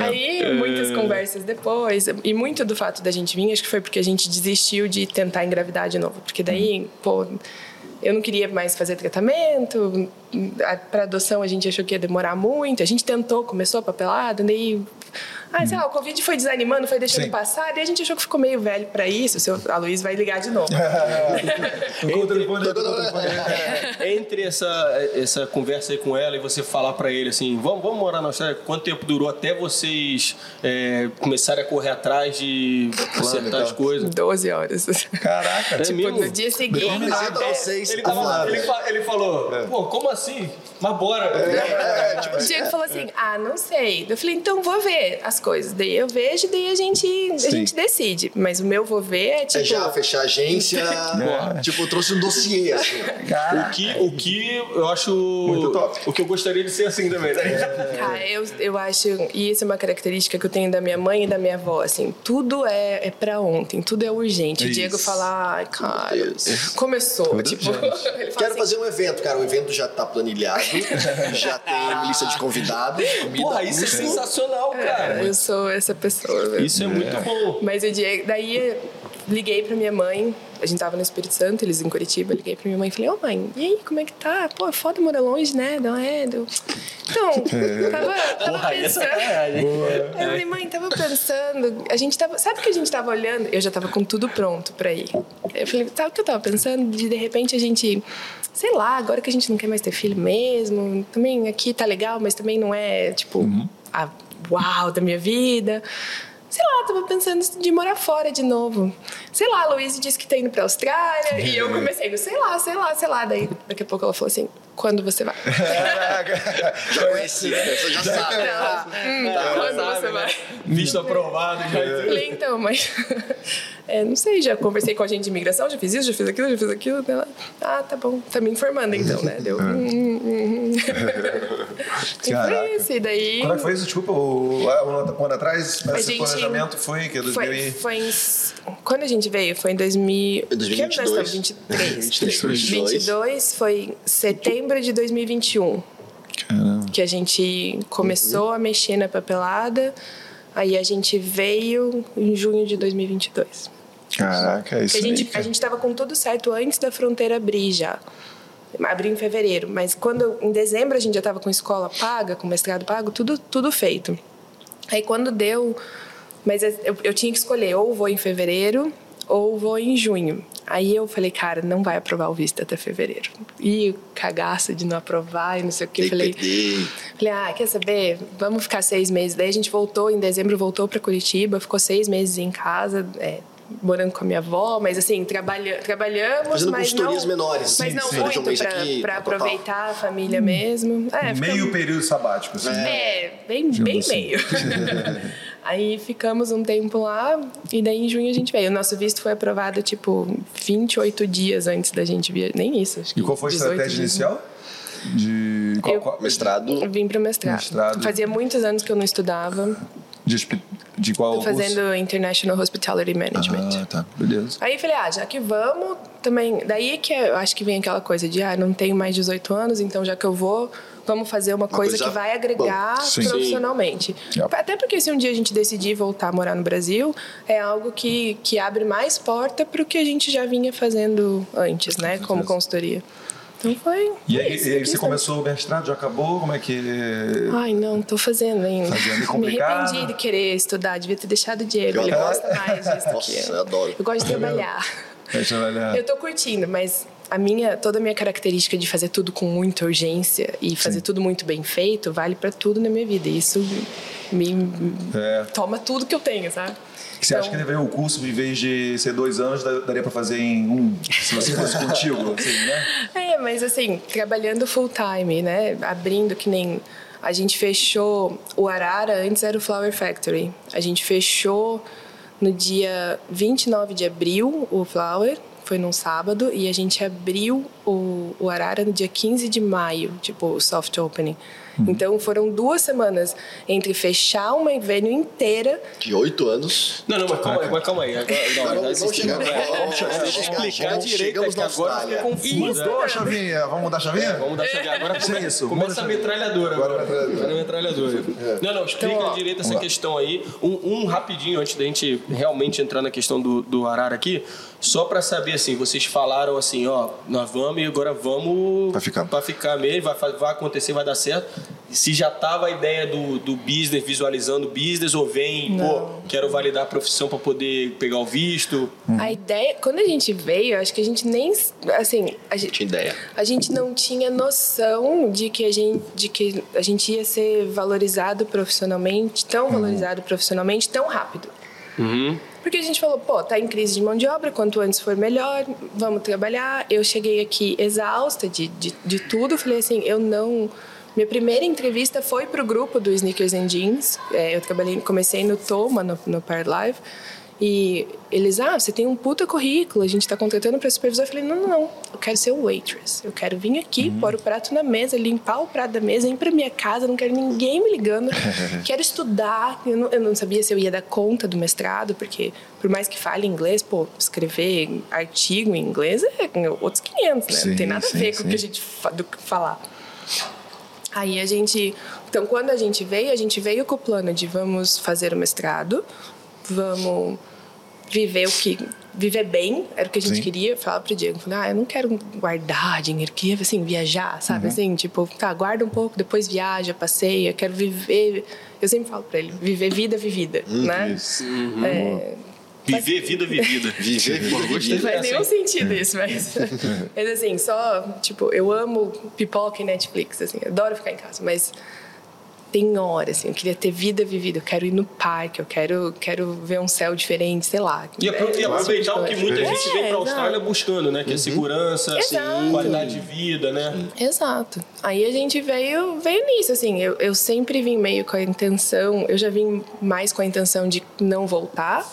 Aí, muitas conversas depois, e muito do fato da gente vir, acho que foi porque a gente desistiu de tentar engravidar de novo. Porque daí, pô, eu não queria mais fazer tratamento, a- pra adoção a gente achou que ia demorar muito, a gente tentou, começou a papelada, daí. Ah, sei lá, o Covid foi desanimando, foi deixando Sim. passar, daí a gente achou que ficou meio velho pra isso. O seu, a Luiz vai ligar de novo. [LAUGHS] O telefone. Entre essa, essa conversa aí com ela e você falar pra ele assim, vamos, vamos morar na Austrália, quanto tempo durou até vocês é, começarem a correr atrás de acertar as então. coisas? 12 horas. Caraca. É tipo, mesmo? no dia seguinte. É, vocês. Ele, tava- ele ele falou, pô, como assim? Mas bora. É, tipo O Diego falou assim: Ah, não sei. Eu falei: Então vou ver as coisas. Daí eu vejo, daí a gente, a Sim. gente decide. Mas o meu vou ver é tipo. é já fechar a agência, [LAUGHS] tipo, eu trouxe um dossiê, assim. O que, o que eu acho. Muito top. O que eu gostaria de ser assim também, né? Cara, [LAUGHS] eu, eu acho, e isso é uma característica que eu tenho da minha mãe e da minha avó, assim, tudo é, é pra ontem, tudo é urgente. O Diego Isso. fala, ai, cara, começou, tipo, [LAUGHS] Quero assim, fazer um evento, cara. O evento já tá planilhado, já tem lista de convidados, comida. Porra, isso é sensacional, "É, cara. Eu sou essa pessoa. Isso é muito bom. Mas o Diego, daí liguei pra minha mãe, a gente tava no Espírito Santo, eles em Curitiba, liguei pra minha mãe e falei, ô mãe, e aí, como é que tá? Pô, é foda morar longe, né? Não [LAUGHS] é? Deu... Então, tava, tava é pensando. sacanagem. Eu falei, mãe, tava pensando. A gente tava. Sabe o que a gente tava olhando? Eu já tava com tudo pronto pra ir. Eu falei, sabe o que eu tava pensando? De de repente a gente. Sei lá, agora que a gente não quer mais ter filho mesmo. Também aqui tá legal, mas também não é, tipo, a uau da minha vida. Sei lá, tava pensando de morar fora de novo. Sei lá, a Luísa disse que tá indo pra Austrália. e eu comecei, sei lá, sei lá, sei lá. Daí daqui a pouco ela falou assim: quando você vai? [LAUGHS] Já conheci, né? você já sabe. Ela, hum, quando sabe, você né? vai? Visto aprovado. Já... Falei, então, mas. [LAUGHS] É, não sei, já conversei com a gente de imigração, já fiz isso, já fiz aquilo, já fiz aquilo. Ela, ah, tá bom, tá me informando então, né? Deu. [LAUGHS] hum, hum, hum. e Caraca. foi isso, e daí. Quando é que foi isso? Desculpa, o, um ano- atrás, esse gente- planejamento foi que é 2000 Foi, foi em, quando a gente veio? Foi em 2000. Em 2022. Que ano nós estamos? 23. 23. 22 foi em setembro de 2021 Caramba. que a gente começou a mexer na papelada. Aí a gente veio em junho de 2022. Caraca, é isso a gente, a gente estava com tudo certo antes da fronteira abrir já. Abriu em fevereiro, mas quando em dezembro a gente já estava com escola paga, com mestrado pago, tudo, tudo feito. Aí quando deu, mas eu, eu tinha que escolher ou vou em fevereiro ou vou em junho. Aí eu falei, cara, não vai aprovar o visto até fevereiro. E o cagaço de não aprovar e não sei o que. Falei. Falei, ah, quer saber? Vamos ficar seis meses. Daí a gente voltou, em dezembro voltou para Curitiba, ficou seis meses em casa, é, morando com a minha avó, mas assim, trabalha, trabalhamos, Fazendo mas não, menores. Mas não sim. Um muito mês para aproveitar a família mesmo. É, Meio ficamos- período sabático, assim. é, bem, bem assim. meio. [LAUGHS] [LAUGHS] Aí ficamos um tempo lá e daí em junho a gente veio. O nosso visto foi aprovado, tipo, 28 dias antes da gente vir. Nem isso, acho que E qual foi a 18 estratégia dias. inicial? De qual, Eu- qual- Mestrado. Vim para mestrado. Mestrado. Fazia muitos anos que eu não estudava. de, de qual Tô fazendo International Hospitality Management. Ah, tá. Beleza. Aí falei, ah, já que vamos, também. Daí que eu acho que vem aquela coisa de, ah, não tenho mais 18 anos, então já que eu vou, vamos fazer uma, coisa, coisa que vai agregar Sim. profissionalmente. Yep. Até porque se um dia a gente decidir voltar a morar no Brasil, é algo que, que abre mais porta para o que a gente já vinha fazendo antes, né? Como consultoria. Então foi. E aí, isso, e aí você isso. começou o mestrado, já acabou? Como é que. Ai, não, tô fazendo ainda. Fazendo, é [LAUGHS] Me arrependi de querer estudar, devia ter deixado o Diego. Ele Eu- gosta mais disso do Nossa, que eu adoro. Eu gosto de trabalhar. Eu. Eu tô curtindo, mas a minha, toda a minha característica de fazer tudo com muita urgência e fazer tudo muito bem feito vale pra tudo na minha vida. Isso me É. toma tudo que eu tenho, sabe? Você acha que deveria o curso, em vez de ser dois anos, da- daria pra fazer em um? Se você fosse [LAUGHS] contigo, assim, né? É, mas assim, trabalhando full time, né? Abrindo que nem. A gente fechou. O Arara antes era o Flower Factory. A gente fechou no dia 29 de abril o Flower, foi num sábado, e a gente abriu o, o Arara no dia 15 de maio, tipo, o soft opening. Então foram duas semanas entre fechar uma venue inteira De oito anos. Não, não, mas calma aí, mas calma aí. Agora, não, Vamos- nós vamos é, é, explicar direito, é que agora confuso. Mudou a chavinha. Vamos mudar a chavinha? Vamos dar chavinha. Agora Isso é isso, Começa a a metralhadora. Agora Agora, a metralhadora. A metralhadora. Não, não, explica Então, direito essa questão aí. Um, um rapidinho antes da gente realmente entrar na questão do, do Arara aqui. Só pra saber, assim, vocês falaram assim, ó, nós vamos e agora vamos Pra ficar. pra ficar mesmo, vai, vai acontecer, vai dar certo. Se já tava a ideia do, do business, visualizando o business, ou vem, pô, quero validar a profissão pra poder pegar o visto. A ideia, quando a gente veio, acho que a gente nem, assim, a gente, Tinha ideia. a gente não tinha noção de que a gente, de que a gente ia ser valorizado profissionalmente, tão valorizado profissionalmente, tão rápido. Porque a gente falou, pô, tá em crise de mão de obra, quanto antes for melhor, vamos trabalhar. Eu cheguei aqui exausta de, de, de tudo, falei assim, eu não... Minha primeira entrevista foi pro grupo do Sneakers and Jeans. É, eu trabalhei, comecei no Toma, no, no Par Live. E eles, ah, você tem um puta currículo, a gente tá contratando para supervisor. Eu falei, não, não, não, eu quero ser o waitress. Eu quero vir aqui, pôr o prato na mesa, limpar o prato da mesa, ir pra minha casa, não quero ninguém me ligando. [LAUGHS] quero estudar. Eu não, eu não sabia se eu ia dar conta do mestrado, porque por mais que fale inglês, pô, escrever artigo em inglês é outros 500, né? Sim, não tem nada a sim, ver com o sim. que a gente fa- do que falar. Aí a gente. Então, quando a gente veio, a gente veio com o plano de vamos fazer o mestrado, vamos viver o que. Viver bem, era o que a gente Sim. queria. Falar pro Diego, falei, ah, eu não quero guardar dinheiro, queria, assim, viajar, sabe? Uhum. Assim, tipo, tá, guarda um pouco, depois viaja, passeia, quero viver. Eu sempre falo pra ele, viver vida vivida, né? Isso. É, Viver vida vivida. [LAUGHS] Viver vida. Gostei vida. não faz nenhum sentido isso, mas. [LAUGHS] mas assim, só. Tipo, eu amo pipoca e Netflix, assim, adoro ficar em casa, mas. Tem hora, assim, eu queria ter vida vivida, eu quero ir no parque, eu quero, quero ver um céu diferente, sei lá. E, É, aproveitar o que de muita gente vem É, pra Austrália exato. buscando, né? Que é segurança, Exato. qualidade de vida, né? Exato. Aí a gente veio, veio nisso, assim. Eu, eu sempre vim meio com a intenção, eu já vim mais com a intenção de não voltar.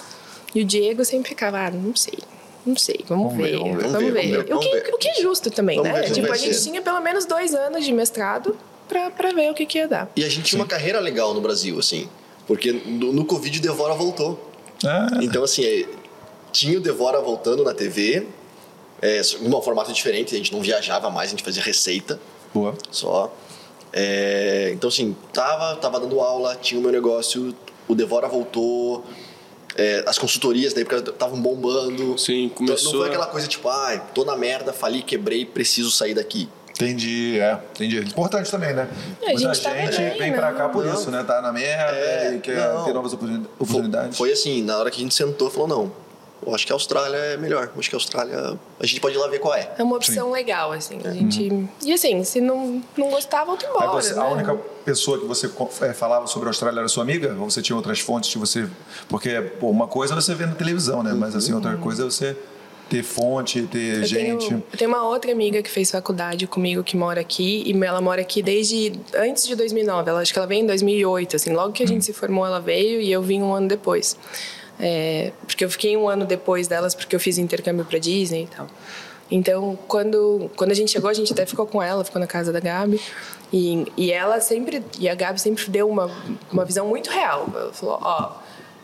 E o Diego sempre ficava, ah, não sei. Não sei, vamos, Vamos ver, ver, vamos ver, vamos ver. vamos ver, O, que, o que é justo também, Vamos né? Tipo, a gente ser. tinha pelo menos dois anos de mestrado pra, pra ver o que, que ia dar. E a gente tinha uma carreira legal no Brasil, assim. Porque no, no Covid o Devora voltou. Ah, Então, assim, é, tinha o Devora voltando na TV, é, num formato diferente, a gente não viajava mais, a gente fazia receita boa. só. É, então, assim, tava, tava dando aula, tinha o meu negócio, o Devora voltou, é, as consultorias da época estavam bombando. Sim, Então, começou Não foi aquela coisa tipo, ai, tô na merda, fali, quebrei, preciso sair daqui. Entendi, é, entendi. Importante também, né? É, a Muita gente tava gente bem, vem né? pra cá por Não. isso, né? Tá na merda É, e quer não. ter novas oportuni- Foi, oportunidades. foi assim, na hora que a gente sentou, falou, não, eu acho que a Austrália é melhor. Eu acho que a Austrália, a gente pode ir lá ver qual é. É uma opção legal, assim. A gente... E assim, se não, não gostar, volta Aí embora. você- né? A única pessoa que você é, falava sobre a Austrália era sua amiga? Ou você tinha outras fontes que você. Porque, pô, uma coisa é você vê na televisão, né? Mas assim, outra coisa é você ter fonte, ter Eu gente. Tenho, eu tenho uma outra amiga que fez faculdade comigo que mora aqui e ela mora aqui desde antes de 2009. Ela acho que ela veio em 2008, assim. Logo que a gente se formou, ela veio e eu vim um ano depois. É, porque eu fiquei um ano depois delas porque eu fiz intercâmbio para Disney e tal. Então, quando, quando a gente chegou, a gente até ficou com ela, ficou na casa da Gabi. E, e ela sempre, e a Gabi sempre deu uma, uma visão muito real. Ela falou: Ó,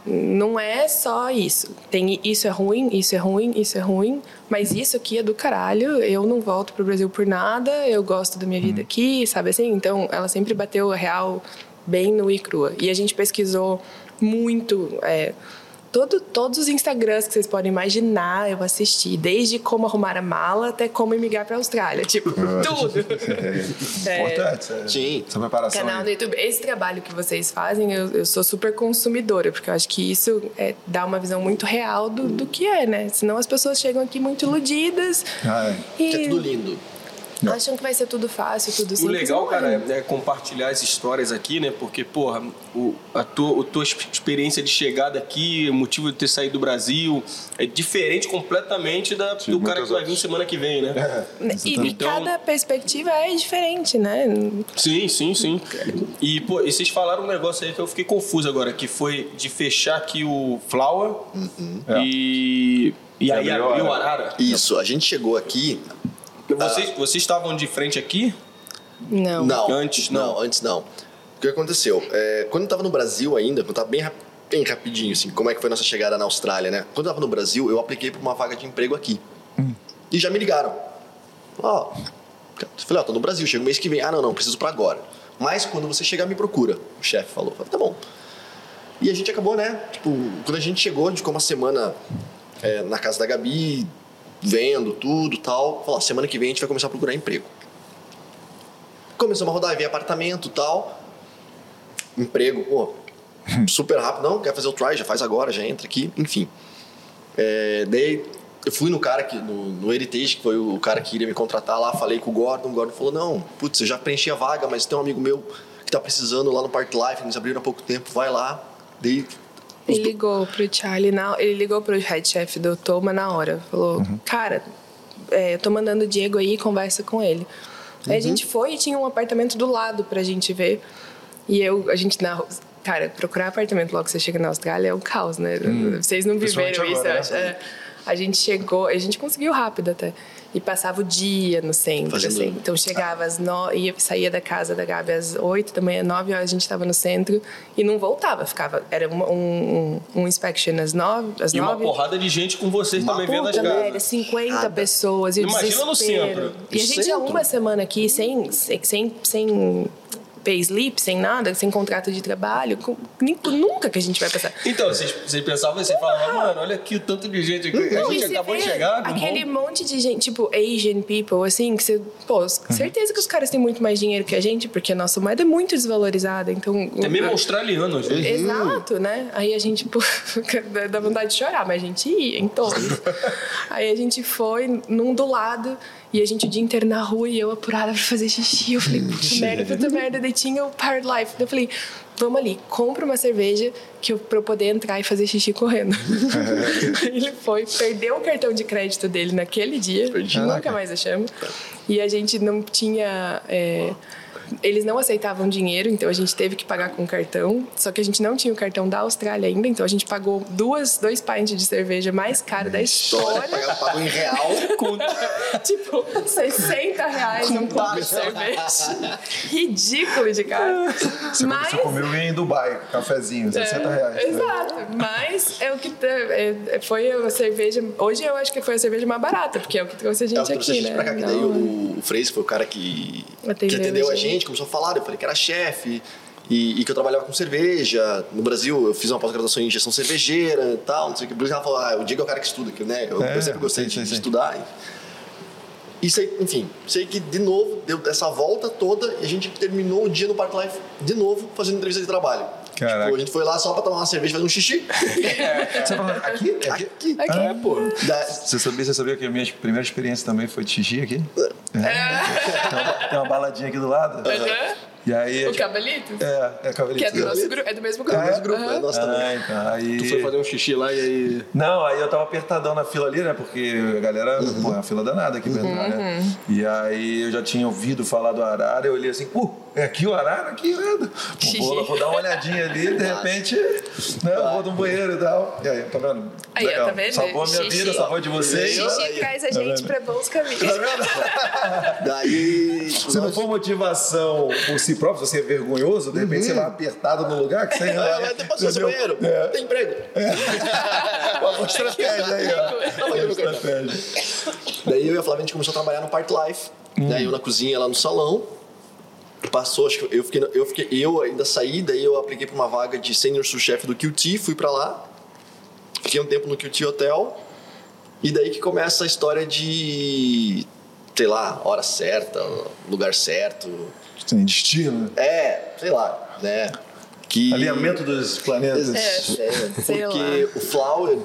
não é só isso. Tem isso é ruim, isso é ruim, isso é ruim, mas isso aqui é do caralho. Eu não volto pro Brasil por nada, eu gosto da minha vida aqui, sabe assim? Então, ela sempre bateu a real bem no e crua. E a gente pesquisou muito. É, todo, todos os Instagrams que vocês podem imaginar, eu assisti. Desde como arrumar a mala até como emigrar pra Austrália. Tipo, [LAUGHS] tudo. É, importante. é, Sim. Essa preparação. Canal aí. do YouTube. Esse trabalho que vocês fazem, eu, eu sou super consumidora, porque eu acho que isso é, dá uma visão muito real do, do que é, né? Senão as pessoas chegam aqui muito iludidas Ah, é. e Que é tudo lindo. Acham que vai ser tudo fácil, tudo O simples. legal, não cara, é compartilhar as histórias aqui, né? Porque, porra, o, a, tua, a tua experiência de chegada aqui, o motivo de ter saído do Brasil, é diferente completamente da, Sim, do cara que vai vir semana que vem, né? E, e Então- cada perspectiva é diferente, né? Sim, sim, sim. E, pô, e vocês falaram um negócio aí que eu fiquei confuso agora, que foi de fechar aqui o Flower e, e aí abriu o a- Arara. Isso, a gente chegou aqui. Vocês, vocês estavam de frente aqui? Não. Não. Antes, não. antes não. O que aconteceu? É, quando eu tava no Brasil ainda, quando eu tava bem, rap- bem rapidinho, assim, como é que foi a nossa chegada na Austrália, né? Quando eu tava no Brasil, eu apliquei pra uma vaga de emprego aqui. E já me ligaram. Ó, eu falei, ó, tô no Brasil, chega o mês que vem. Ah, não, não, preciso pra agora. Mas quando você chegar, me procura. O chefe falou. Falei, tá bom. E a gente acabou, né? Tipo, quando a gente chegou, a gente ficou uma semana é, na casa da Gabi, vendo tudo tal. Falou, ó, semana que vem a gente vai começar a procurar emprego. Começamos a rodar, ver apartamento e tal. Emprego, pô, [LAUGHS] super rápido. Não, quer fazer o try, já faz agora, já entra aqui, enfim. É, daí eu fui no cara que, no, no Heritage, que foi o cara que iria me contratar lá, falei com o Gordon, o Gordon falou, não, putz, eu já preenchi a vaga, mas tem um amigo meu que tá precisando lá no Park Life, eles abriram há pouco tempo, vai lá. Daí Ele ligou pro Charlie, na, ele ligou pro head chef do Toma na hora. Falou, cara, é, eu tô mandando o Diego aí, conversa com ele. Aí a gente foi e tinha um apartamento do lado pra gente ver. E eu, a gente na Cara, procurar apartamento logo que você chega na Austrália é um caos, né? Vocês não viveram isso, agora, eu acho. né? É. A gente chegou, a gente conseguiu rápido até. E passava o dia no centro, Fazendo- assim. Então chegava às nove, ia, saía da casa da Gabi às oito da manhã, nove horas a gente estava no centro e não voltava. Ficava, era uma- um, um, um inspection às nove, às E uma nove. porrada de gente com vocês Uma também vendo as casas. 50 Nada. pessoas e o Imagina no desespero. centro. E a No gente há uma semana aqui sem, sem, sem, sem payslip, sem nada, sem contrato de trabalho. com- nunca que a gente vai passar. Então, vocês, vocês pensavam, vocês falavam, mano, olha aqui o tanto de gente aqui. A Não, e gente você acabou de chegar, Aquele vamos- monte de gente, tipo Asian people, assim, que você. Pô, certeza que os caras têm muito mais dinheiro que a gente, porque a nossa moeda é muito desvalorizada. Então. É mesmo australiano, às vezes. Exato, né? Aí a gente, pô, [LAUGHS] dá vontade de chorar, mas a gente ia em todos. Aí a gente foi num do lado e a gente o dia inteiro na rua e eu apurada pra fazer xixi. Eu falei, puta merda, puta merda. Daí tinha o Powered Life. Daí Eu falei, vamos ali, compra uma cerveja que eu, pra eu poder entrar e fazer xixi correndo. [LAUGHS] Ele foi, perdeu o cartão de crédito dele naquele dia, nunca mais achamos. E a gente não tinha. é, eles não aceitavam dinheiro, então a gente teve que pagar com cartão. Só que a gente não tinha o cartão da Austrália ainda, então a gente pagou duas, dois pints de cerveja mais caro da História, história. pagar pago em real. [LAUGHS] tipo, 60 reais um copo de cerveja. Ridículo de caro. Você, Mas. você comeu em Dubai, cafezinho, 60 É, reais. né? Exato. Mas é o que é, é, foi a cerveja. Hoje eu acho que foi a cerveja mais barata, porque é o que trouxe a É, gente eu trouxe a aqui, gente né? pra cá, que daí Não- o, o Freire foi o cara que, que Atendeu a gente. Gente, começou a falar, eu falei que era chefe e, e que eu trabalhava com cerveja. No Brasil eu fiz uma pós-graduação em gestão cervejeira e tal, não sei o que. Por isso ela falou, ah, o Diego é o cara que estuda, que, né? Eu, É, eu sempre gostei sim, de, sim, estudar. E, isso aí, enfim, sei que de novo deu essa volta toda e a gente terminou o dia no Park Life de novo fazendo entrevista de trabalho. Caraca. Tipo, a gente foi lá só pra tomar uma cerveja e fazer um xixi. Você falou, aqui? É aqui? Aqui. Aqui. É, pô. Da- Você sabia, você sabia que a minha primeira experiência também foi de xixi aqui? É. Tem, uma, tem uma baladinha aqui do lado. Aham. E aí. O Cabelito? É, é cavalito. Que é do nosso grupo. É do mesmo grupo. É, mesmo grupo, Aham. é nosso também. Ah, então, aí... Tu foi fazer um xixi lá e aí. Não, aí eu tava apertadão na fila ali, né? Porque a galera, pô, é uma fila danada aqui pra entrar, né? E aí eu já tinha ouvido falar do Arara, eu olhei assim, pô, é aqui o Arara? Aqui. Pô, vou, vou dar uma olhadinha ali, de repente. né? Eu vou no banheiro e tal. E aí, tá vendo? Aí, ó, tá vendo? Salvou a minha Xixi. vida, salvou de vocês. Xixi traz a gente pra bons caminhos. Tá vendo? [LAUGHS] Daí. Se não for motivação por si próprio, se você é vergonhoso, de repente você vai apertado no lugar que você [LAUGHS] vai ter passou seu banheiro. É. Tem emprego. [LAUGHS] Uma boa estratégia aí, ó. Quero. estratégia. Daí eu e a Flávia a gente começou a trabalhar no Part Life. Hum. Daí eu na cozinha, ela no salão. Passou, acho que eu fiquei, eu fiquei, eu ainda saí, daí eu apliquei pra uma vaga de senior sous-chefe do QT, fui pra lá. Fiquei um tempo no QT Hotel. E daí que começa a história de, sei lá, hora certa, lugar certo. Tem destino. É, sei lá, né? Que Alinhamento dos planetas. É, lá. porque o Flower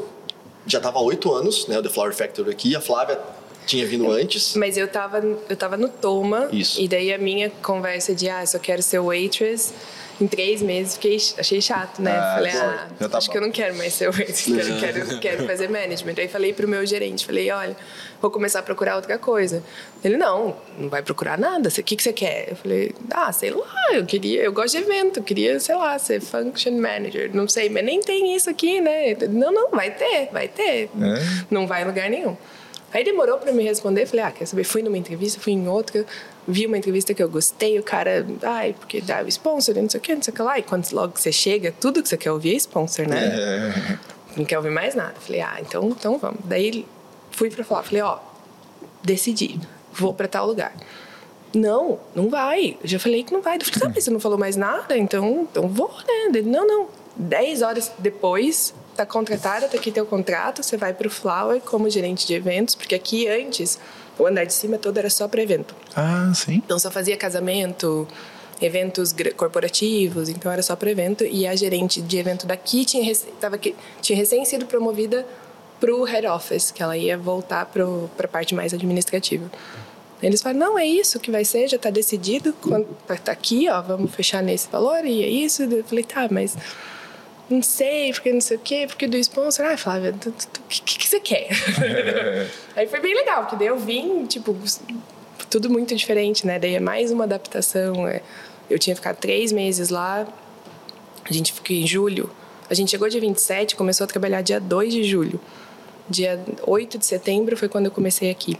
já tava há oito anos, né? O The Flower Factory aqui. A Flávia tinha vindo antes. Mas eu tava, eu tava no Toma. Isso. E daí a minha conversa de, ah, só quero ser waitress. Em três meses, fiquei, achei chato, né? Ah, falei, ah, tá acho bom. que eu não quero mais ser waitress, quero, quero, quero fazer management. Aí falei pro meu gerente, falei, olha, vou começar a procurar outra coisa. Ele, não, não vai procurar nada, o que, que você quer? Eu falei, ah, sei lá, eu queria, eu gosto de evento, eu queria, sei lá, ser function manager, não sei, mas nem tem isso aqui, né? Não, não, vai ter, vai ter. É? Não vai em lugar nenhum. Aí demorou pra me responder, falei, ah, quer saber? Fui numa entrevista, fui em outra, vi uma entrevista que eu gostei, o cara, ai, porque dá o sponsor, não sei o que, não sei o que lá. E quando logo que você chega, tudo que você quer ouvir é sponsor, né? É. Não quer ouvir mais nada. Falei, ah, então, então vamos. Daí fui pra falar, falei, ó, decidi, vou pra tal lugar. Não, não vai. Eu já falei que não vai. Eu falei, tá, mas você não falou mais nada, então, então vou, né? Dele, não, não. Dez horas depois, tá contratada, tá aqui teu contrato, você vai pro Flower como gerente de eventos, porque aqui antes, o andar de cima todo era só para evento. Ah, sim. Então só fazia casamento, eventos corporativos, então era só para evento. E a gerente de evento daqui tinha, tava tinha recém sido promovida para o head office, que ela ia voltar para a parte mais administrativa. Eles falaram, não, é isso que vai ser, já está decidido, quando tá aqui, ó, vamos fechar nesse valor, e é isso. Eu falei, tá, mas não sei, porque não sei o quê, porque do sponsor. Ah, Flávia, o que, que, que você quer? [LAUGHS] Aí foi bem legal, porque daí eu vim, tipo, tudo muito diferente, né? Daí é mais uma adaptação. é. Eu tinha ficado três meses lá, a gente ficou em julho. A gente chegou dia 27, começou a trabalhar dia 2 de julho. Dia 8 de setembro foi quando eu comecei aqui.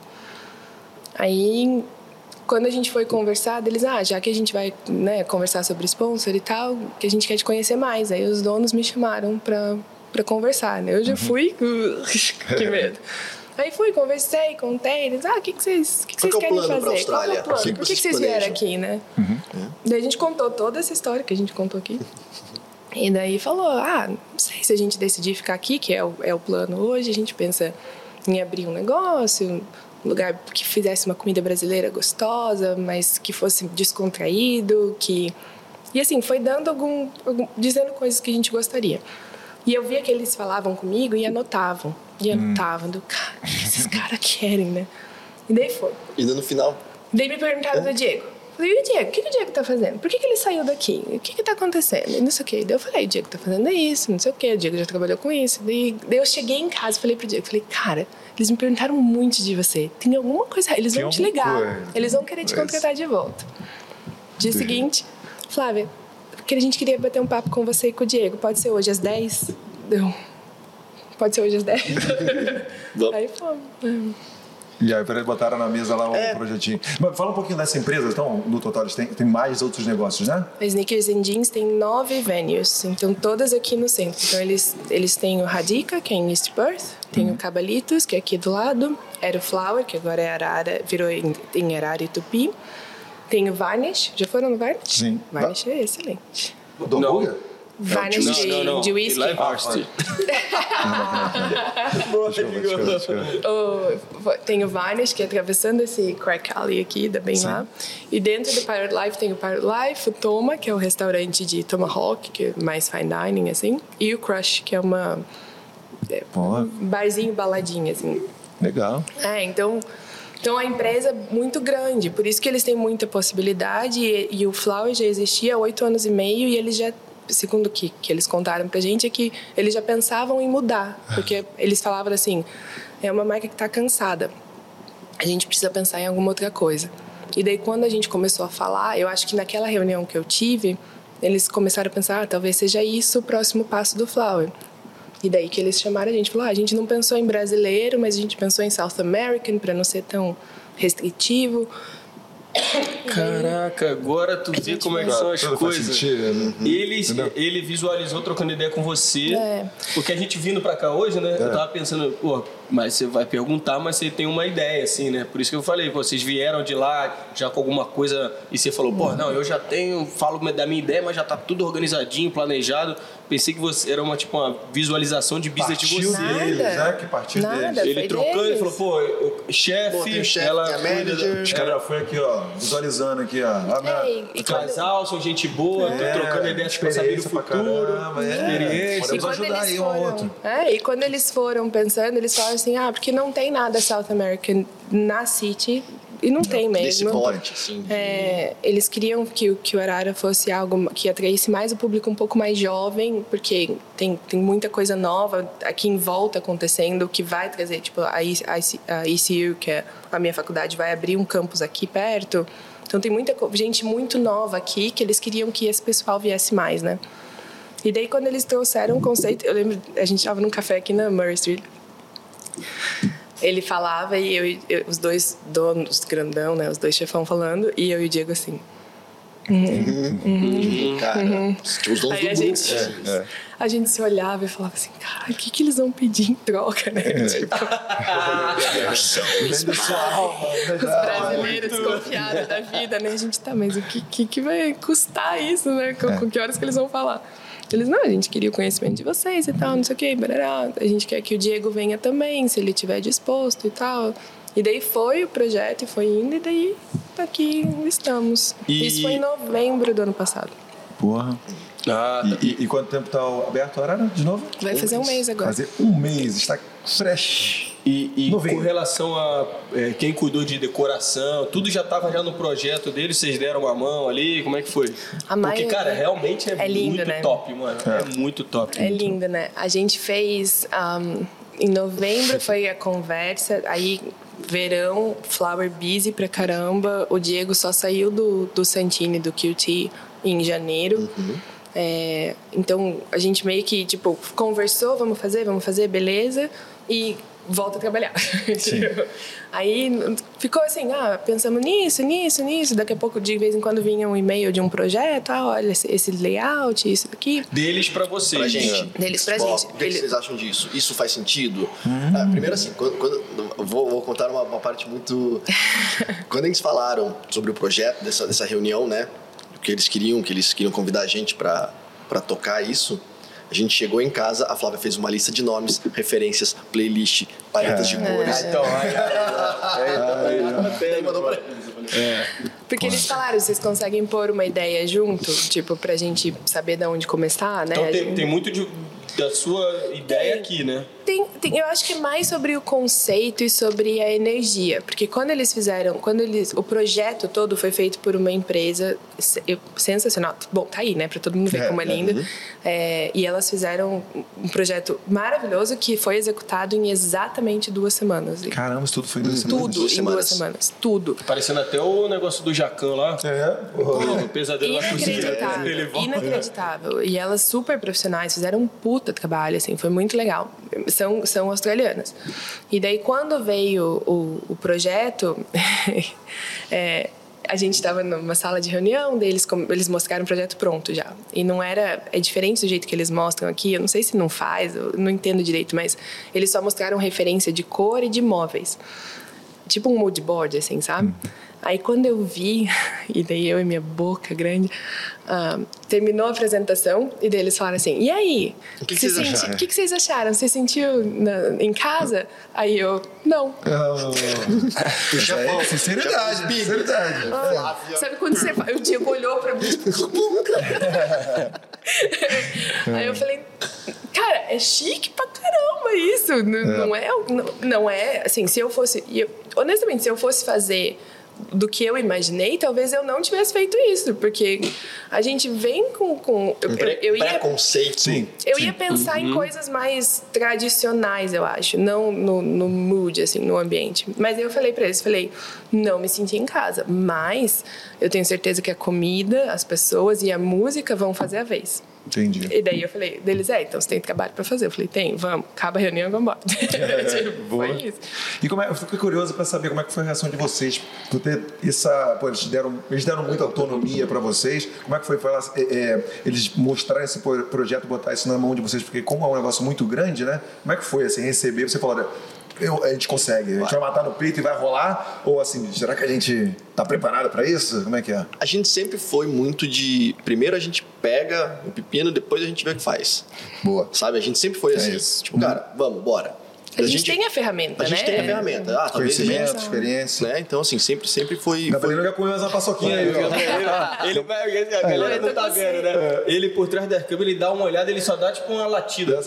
Aí, quando a gente foi conversar, eles, ah, já que a gente vai né, conversar sobre sponsor e tal, que a gente quer te conhecer mais. Aí os donos me chamaram pra conversar, né? Eu já fui, [LAUGHS] que medo. Aí fui, conversei, contei, eles, ah, o que, que vocês, que, que vocês que é querem fazer? Qual é o plano? Por que, que vocês vieram aqui, né? Daí a gente contou toda essa história que a gente contou aqui. E daí falou, ah, não sei se a gente decidir ficar aqui, que é o, é o plano hoje, a gente pensa em abrir um negócio, um lugar que fizesse uma comida brasileira gostosa, mas que fosse descontraído, que... E assim, foi dando algum, algum- dizendo coisas que a gente gostaria. E eu via que eles falavam comigo e anotavam. E anotavam, do cara, o que esses [LAUGHS] caras querem, né? E daí foi. E daí no final, Daí me perguntaram do Diego. Falei, e o Diego? O que, que o Diego tá fazendo? Por que, que ele saiu daqui? O que que tá acontecendo? E não sei o quê. Daí eu falei, o Diego tá fazendo isso, não sei o quê. O Diego já trabalhou com isso. Daí, daí eu cheguei em casa e falei pro Diego, falei, cara, eles me perguntaram muito de você. Tem alguma coisa, eles Tem vão te ligar. coisa. Eles vão querer te contratar de volta. Dia seguinte, Flávia, porque a gente queria bater um papo com você e com o Diego. Pode ser hoje às 10? Deu. Pode ser hoje às 10? Vamos. Aí fomos. E aí, eles botaram na mesa lá o É. projetinho. Mas fala um pouquinho dessa empresa, então, no total, eles têm, tem mais outros negócios, né? A Sneakers and Jeans tem nove venues, então todas aqui no centro. Então eles, eles têm o Radica, que é em East Perth, tem o Cabalitos, que é aqui do lado, era o Flower, que agora é Arara, virou em, em Arara e Tupi. Tem o Varnish, já foram no Varnish? Sim. Varnish é excelente. Do Não. hambúrguer? Varnish de, de whisky. Lá é varsity. Desculpa, desculpa, desculpa. O- tem o Varnish, que é atravessando esse Crack Alley aqui, da bem lá. E dentro do Pirate Life tem o Pirate Life, o Toma, que é o restaurante de Tomahawk, que é mais fine dining, assim. E o Crush, que é uma... É, um barzinho, baladinha, assim. Legal. É, então... Então a empresa é muito grande, por isso que eles têm muita possibilidade e, e o Flower já existia há oito anos e meio e eles já, segundo que, que eles contaram pra gente, é que eles já pensavam em mudar, porque eles falavam assim, é uma marca que está cansada, a gente precisa pensar em alguma outra coisa. E daí quando a gente começou a falar, eu acho que naquela reunião que eu tive, eles começaram a pensar, ah, talvez seja isso o próximo passo do Flower. E daí que eles chamaram a gente, falou, ah, a gente não pensou em brasileiro, mas a gente pensou em South American para não ser tão restritivo. [COUGHS] Caraca, agora tu vê como é que são as coisas. sentido, né? Ele, Entendeu? ele visualizou trocando ideia com você. É. Porque a gente vindo pra cá hoje, né? Eu tava pensando, pô, mas você vai perguntar, mas você tem uma ideia, assim, né? Por isso que eu falei, pô, vocês vieram de lá já com alguma coisa e você falou, pô, não, eu já tenho, falo da minha ideia, mas já tá tudo organizadinho, planejado. Pensei que você era uma, tipo, uma visualização de business de Partiu você. Nada. deles, né? Que partiu Nada. deles. Ele trocando, ele deles. falou, pô, chefe, o chefe, ela a cuida. Os caras já foi aqui, ó, visualizando aqui, ó. Ah, minha- e, e quando, Casal, são gente boa, tô É, trocando ideias pra saber do pra futuro. caramba, é. experiência. Podemos ajudar aí um ao outro. É, e quando eles foram pensando, eles falaram assim, ah, porque não tem nada South American na City, e não tem Desse mesmo. porte, assim. É, eles queriam que, o- que o Arara fosse algo que atraísse mais o público um pouco mais jovem, porque tem, tem muita coisa nova aqui em volta acontecendo que vai trazer, tipo, a, a a ECU, que é a minha faculdade, vai abrir um campus aqui perto. Então tem muita gente muito nova aqui que eles queriam que esse pessoal viesse mais, né? E daí quando eles trouxeram o conceito, eu lembro, a gente estava num café aqui na Murray Street. Ele falava e eu, eu- os dois donos grandão, né, os dois chefão falando, e eu e o Diego assim. Cara, tipo, os donos Aí do a grupo. gente, assim. a gente se olhava e falava assim, cara, o que, que eles vão pedir em troca, né? Tipo, [LAUGHS] sua alma, os brasileiros confiados da vida, né? A gente tá, mas o que, que, que vai custar isso, né? Com, com que horas que eles vão falar? Eles, não, a gente queria o conhecimento de vocês e tal, não sei o quê, barará. A gente quer que o Diego venha também, se ele estiver disposto e tal. E daí foi o projeto e foi indo, e daí aqui estamos. E- Isso foi em novembro do ano passado. Porra. Ah, E, e- e quanto tempo tá o- aberto o Arara, de novo? Vai fazer um mês agora. Fazer um mês, está fresh. E, e com relação a é, quem cuidou de decoração, tudo já estava já no projeto deles, vocês deram uma mão ali, como é que foi? A Porque, cara, realmente é, É lindo, muito né? top, mano. É, muito top. É lindo, né? A gente fez. um, em novembro foi a conversa, aí verão, Flower Busy pra caramba. O Diego só saiu do, do Santini, do QT, em janeiro. É, então a gente meio que, tipo, conversou, vamos fazer, vamos fazer, beleza. E volta a trabalhar. [LAUGHS] Aí ficou assim, ah, pensamos nisso, nisso, nisso. Daqui a pouco, de vez em quando, vinha um e-mail de um projeto, ah, olha, esse, esse layout, isso daqui. Deles pra vocês. Pra gente. Deles pra Ó, gente. O que, que Ele- vocês acham disso? Isso faz sentido? Ah, primeiro assim, quando, quando- vou, vou contar uma, uma parte muito... [LAUGHS] quando eles falaram sobre o projeto dessa, dessa reunião, né? O que eles queriam, que eles queriam convidar a gente pra, pra tocar isso... A gente chegou em casa, a Flávia fez uma lista de nomes, referências, playlist, paletas de cores. Ah, então, aí, Daí mandou pra Porque eles falaram, vocês conseguem pôr uma ideia junto, tipo, pra gente saber de onde começar, né? então tem, gente- tem muito de- da sua ideia Tem. aqui, né? Tem, tem- eu acho que é mais sobre o conceito e sobre a energia, porque quando eles fizeram, quando eles, o projeto todo foi feito por uma empresa sensacional. Bom, tá aí, né, para todo mundo ver É, como é linda. É, e elas fizeram um projeto maravilhoso que foi executado em exatamente duas semanas. Caramba, isso tudo foi em duas semanas. Tudo duas em semanas. duas semanas, tudo. Parecendo até o negócio do Jacan lá. É. O pesadelo na cozinha. Inacreditável, inacreditável. E elas super profissionais, fizeram um puta trabalho, assim, foi muito legal. São, são australianas. E daí, quando veio o, o projeto, [LAUGHS] é, a gente estava numa sala de reunião, daí eles, mostraram o projeto pronto já. E não era. É diferente do jeito que eles mostram aqui, eu não sei se não faz, eu não entendo direito, mas eles só mostraram referência de cor e de móveis tipo um mood board, assim, sabe? Aí quando eu vi, [LAUGHS] e daí eu e minha boca grande, ah, terminou a apresentação e daí eles falaram assim: e aí? O que que Você vocês senti- acharam?" O que, que vocês acharam? Você sentiu na- em casa? Aí eu, não. [LAUGHS] É, sinceridade, sinceridade. Sabe quando você fala? O Diego olhou pra mim, tipo, [LAUGHS] Aí eu falei, cara, é chique pra caramba isso. N- Não é, não, não é, assim, se eu fosse, eu- honestamente, se eu fosse fazer do que eu imaginei, talvez eu não tivesse feito isso, porque a gente vem com. com eu, eu, eu ia, Preconceito. Sim. eu ia pensar em coisas mais tradicionais, eu acho, não no, no mood, assim, no ambiente. Mas eu falei pra eles, falei, não me senti em casa, mas eu tenho certeza que a comida, as pessoas e a música vão fazer a vez. Entendi. E daí eu falei, deles, é, então você tem trabalho pra fazer. Eu falei, tem, vamos, acaba a reunião e vamos embora. [LAUGHS] tipo, Boa. foi isso. E como é, eu fiquei curioso para saber como é que foi a reação de vocês por ter essa, pô, eles deram, eles deram muita autonomia para vocês. Como é que foi, falar, é, é, eles mostrar esse pro- projeto, botar isso na mão de vocês, porque como é um negócio muito grande, né? Como é que foi assim receber? Você falou, olha, eu, a gente consegue, a gente vai matar no peito e vai rolar? Ou assim, será que a gente tá preparado para isso? Como é que é? A gente sempre foi muito de. Primeiro a gente pega o pepino, depois a gente vê o que faz. Boa. Sabe? A gente sempre foi É assim. isso. Tipo, cara, vamos, bora. A gente, tem a ferramenta, A gente né? tem a ferramenta. Ah, Conhecimento, gente. experiência. Né? Então, assim, sempre, sempre foi. Gabriel já comeu essa paçoquinha aí, [LAUGHS] ó. Ele vai, a galera não tá vendo, né? Ele por trás da câmera, ele dá uma olhada, ele só dá tipo uma latida. [LAUGHS]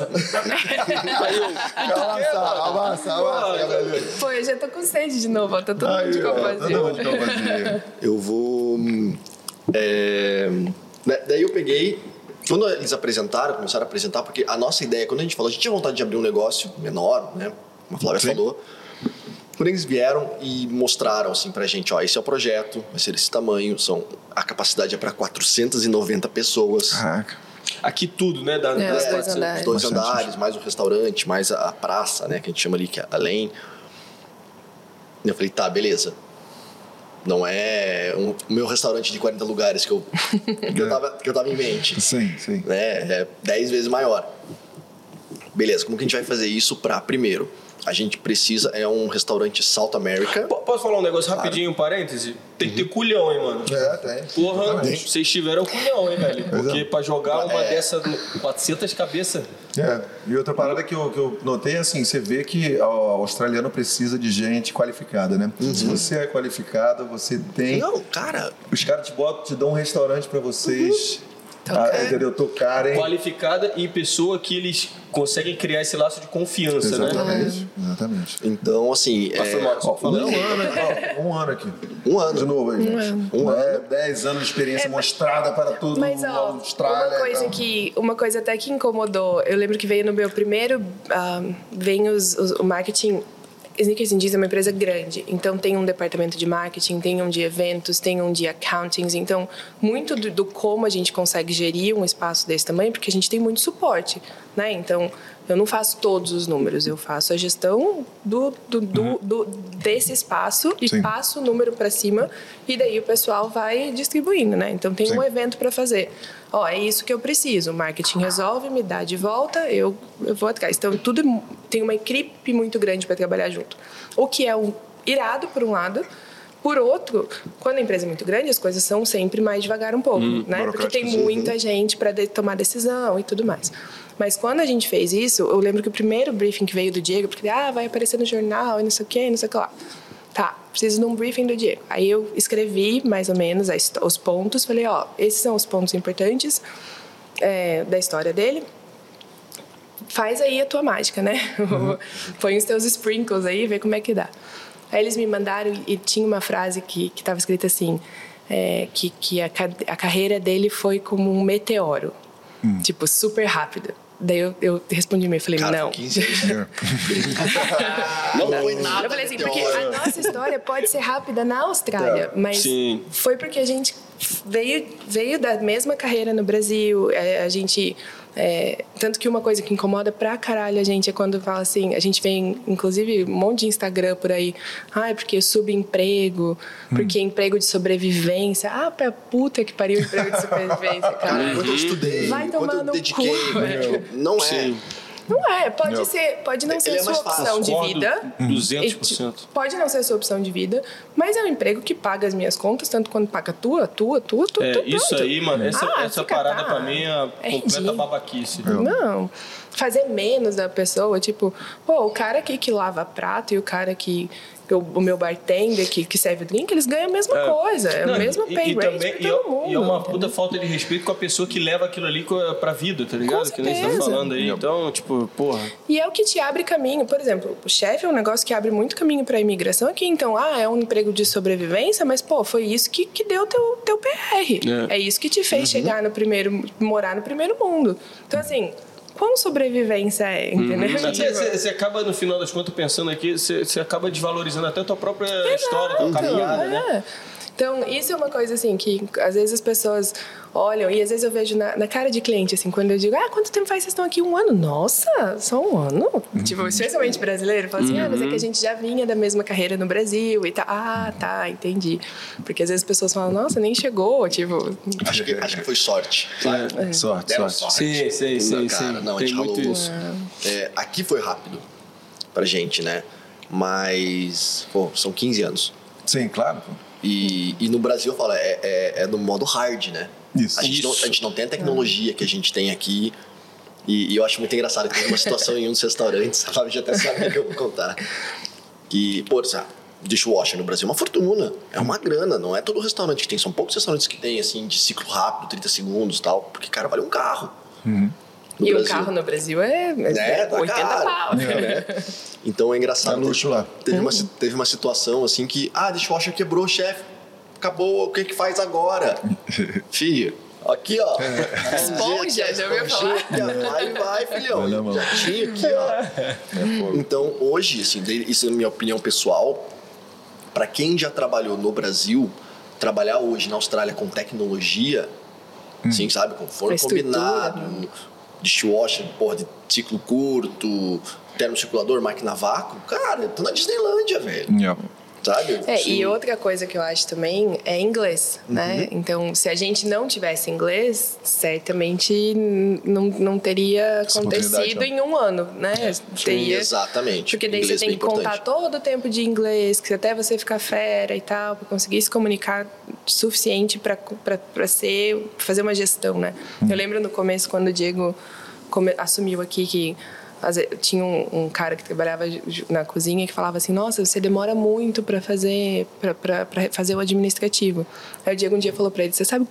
Aí Avança, avança, avança. Pô, eu já tô com sede de novo, ó, tá todo mundo de copa todo mundo de copa. Eu vou. hum, é, né, daí eu peguei. Quando eles apresentaram, começaram a apresentar, porque a nossa ideia, quando a gente falou, a gente tinha vontade de abrir um negócio menor, né? Como a Flávia Sim. falou. Quando eles vieram e mostraram assim pra gente, ó, esse é o projeto, vai ser esse tamanho, são, a capacidade é para 490 pessoas. Caraca. Aqui tudo, né? Da, É, da- os dois da- andares. Dois andares, mais o restaurante, mais a, a praça, né? Que a gente chama ali, que é além. E eu falei, tá, beleza. Não é um- o meu restaurante de 40 lugares que eu, [LAUGHS] que eu, tava, que eu tava em mente. Sim, sim. Né? É 10 vezes maior. Beleza, como que a gente vai fazer isso pra, primeiro, a gente precisa, é um restaurante South America. Po- Posso falar um negócio rapidinho, um parêntese? Tem que ter culhão, hein, mano? É, tem. Porra, Exatamente. vocês tiveram culhão, hein, velho? É. Porque pra jogar uma dessa, 400 cabeças. É, e outra parada que eu, que eu notei é assim, você vê que o australiano precisa de gente qualificada, né? Se você é qualificado, você tem... Não, cara, Os caras te botam, te dão um restaurante pra vocês, Tocar. ah, entendeu? Tocarem. Qualificada e pessoa que eles conseguem criar esse laço de confiança, né? Exatamente, exatamente. então assim. Mas foi é, mal, Ó, um ano, [LAUGHS] ó, um ano aqui. Um ano. De novo aí, gente. Um Não é ano. 10 anos de experiência É, mas- mostrada para todo Mas, mundo ó, Austrália. uma coisa então. que... Uma coisa até que incomodou. Eu lembro que veio no meu primeiro... ah, vem os, os- o marketing... Sneakers and Jeans é uma empresa grande, então tem um departamento de marketing, tem um de eventos, tem um de accountings, então muito do, do como a gente consegue gerir um espaço desse tamanho, porque a gente tem muito suporte, né? Então eu não faço todos os números, eu faço a gestão do, do, do- do- desse espaço e Sim. passo o número para cima e daí o pessoal vai distribuindo, né? Então tem um Sim. evento para fazer. Ó, é isso que eu preciso. O marketing resolve, me dá de volta, eu, eu vou atrás. Então tudo tem uma equipe muito grande para trabalhar junto. O que é um irado por um lado. Por outro, quando a empresa é muito grande, as coisas são sempre mais devagar um pouco, né? Porque tem muita gente para tomar decisão e tudo mais. Mas quando a gente fez isso, eu lembro que o primeiro briefing que veio do Diego, porque ah, vai aparecer no jornal e não sei o quê, não sei o que lá. Tá, preciso de um briefing do Diego. Aí eu escrevi mais ou menos os pontos, falei, ó, esses são os pontos importantes é, da história dele. Faz aí a tua mágica, né? [LAUGHS] Põe os teus sprinkles aí, vê como é que dá. Aí eles me mandaram e tinha uma frase que estava escrita assim, é, que, que a, a carreira dele foi como um meteoro, tipo, super rápida. Daí eu, eu respondi e-mail, falei, cara, não. foi 15 anos. Não foi nada. Eu falei assim, porque a nossa história pode ser rápida na Austrália, mas Sim. foi porque a gente veio, veio da mesma carreira no Brasil, é, a gente... é, tanto que uma coisa que incomoda pra caralho a gente é quando fala assim, a gente vê, inclusive, um monte de Instagram por aí, ah, é porque subemprego, porque emprego de sobrevivência, ah, pra puta que pariu emprego de sobrevivência, cara. Cara, quanto eu estudei, Vai tomar eu no dediquei, cu, meu, [LAUGHS] não é. Sim. Não é, pode, Não. ser, pode não ser Ele é sua opção de vida. 200%. E, Pode não ser a sua opção de vida, mas é um emprego que paga as minhas contas, tanto quanto paga a tua, a tua, tua, tua, É, tua, isso pronto. aí, mano, essa, Ah, essa parada tá. pra mim é É completa babaquice. Não. Fazer menos da pessoa, tipo, pô, o cara aqui que lava prato e o cara que, o, o meu bartender que, que serve o drink, eles ganham a mesma É. coisa. É o mesmo e- pay e, rate também, pra e, todo é- mundo. e é uma entendeu? puta falta de respeito com a pessoa que leva aquilo ali pra vida, tá ligado? Que nem você tá falando aí. Então, tipo, porra. E é o que te abre caminho. Por exemplo, o chefe é um negócio que abre muito caminho para a imigração aqui. Então, ah, é um emprego de sobrevivência, mas, pô, foi isso que, que deu teu, teu PR. É. É. isso que te fez chegar no primeiro... morar no primeiro mundo. Então, assim, quão sobrevivência é, entendeu? Até Tipo, Você você acaba, no final das contas, pensando aqui, você acaba desvalorizando até a tua própria história, tua caminhada, né? É. Então, isso é uma coisa assim que às vezes as pessoas olham e às vezes eu vejo na, na cara de cliente, assim, quando eu digo, ah, quanto tempo faz que vocês estão aqui? Um ano? Nossa, só um ano? Tipo, especialmente brasileiro, fala assim, ah, mas é que a gente já vinha da mesma carreira no Brasil e tal. Ah, tá, entendi. Porque às vezes as pessoas falam, nossa, nem chegou, tipo. Acho que, acho que foi sorte. sabe? Sorte, Deram sorte. Sim, sim, sim, cara, sim. não, a Tem gente muito ralou. isso. É, aqui foi rápido pra gente, né? Mas, pô, são 15 anos. Sim, claro. E, e no Brasil, eu falo, é, é, é no modo hard, né? Isso. A gente, Não, a gente não tem a tecnologia que a gente tem aqui. E, e eu acho muito engraçado que teve uma situação em um dos restaurantes, [LAUGHS] a Fábio já até sabe o que eu vou contar. Que, pô, dishwasher no Brasil é uma fortuna. É uma grana, não é todo restaurante que tem. São poucos restaurantes que tem, assim, de ciclo rápido, 30 segundos e tal. Porque, cara, vale um carro. No e o Brasil. carro no Brasil é, É, é tá 80 caro. pau. né? [LAUGHS] Então é engraçado. É luxo lá. Teve uma, si- teve uma situação assim que, ah, dishwasher quebrou, chefe. Acabou, o que que faz agora? [LAUGHS] Filho, aqui ó. [LAUGHS] Esponja, já ouviu falar? Esponja, Vai, vai, filhão. Mão. Já tinha aqui, ó. Então, hoje, assim, isso é a minha opinião pessoal. Pra quem já trabalhou no Brasil, trabalhar hoje na Austrália com tecnologia, assim, sabe? Com forno combinado, dishwasher, porra, de ciclo curto, termocirculador, máquina a vácuo. Cara, eu tô na Disneylândia, velho. Yeah. Sabe? É, e outra coisa que eu acho também é inglês, né? Uhum. Então, se a gente não tivesse inglês, certamente não, não teria Essa acontecido em um ano, né? Teria, Exatamente. Porque daí Inglês você tem que contar importante. todo o tempo de inglês, que até você ficar fera e tal, para conseguir se comunicar suficiente para ser fazer uma gestão, né? Eu lembro no começo quando o Diego assumiu aqui que tinha um, um cara que trabalhava na cozinha que falava assim: "Nossa, você demora muito para fazer para fazer o administrativo". Aí o Diego um dia falou para ele: "Você sabe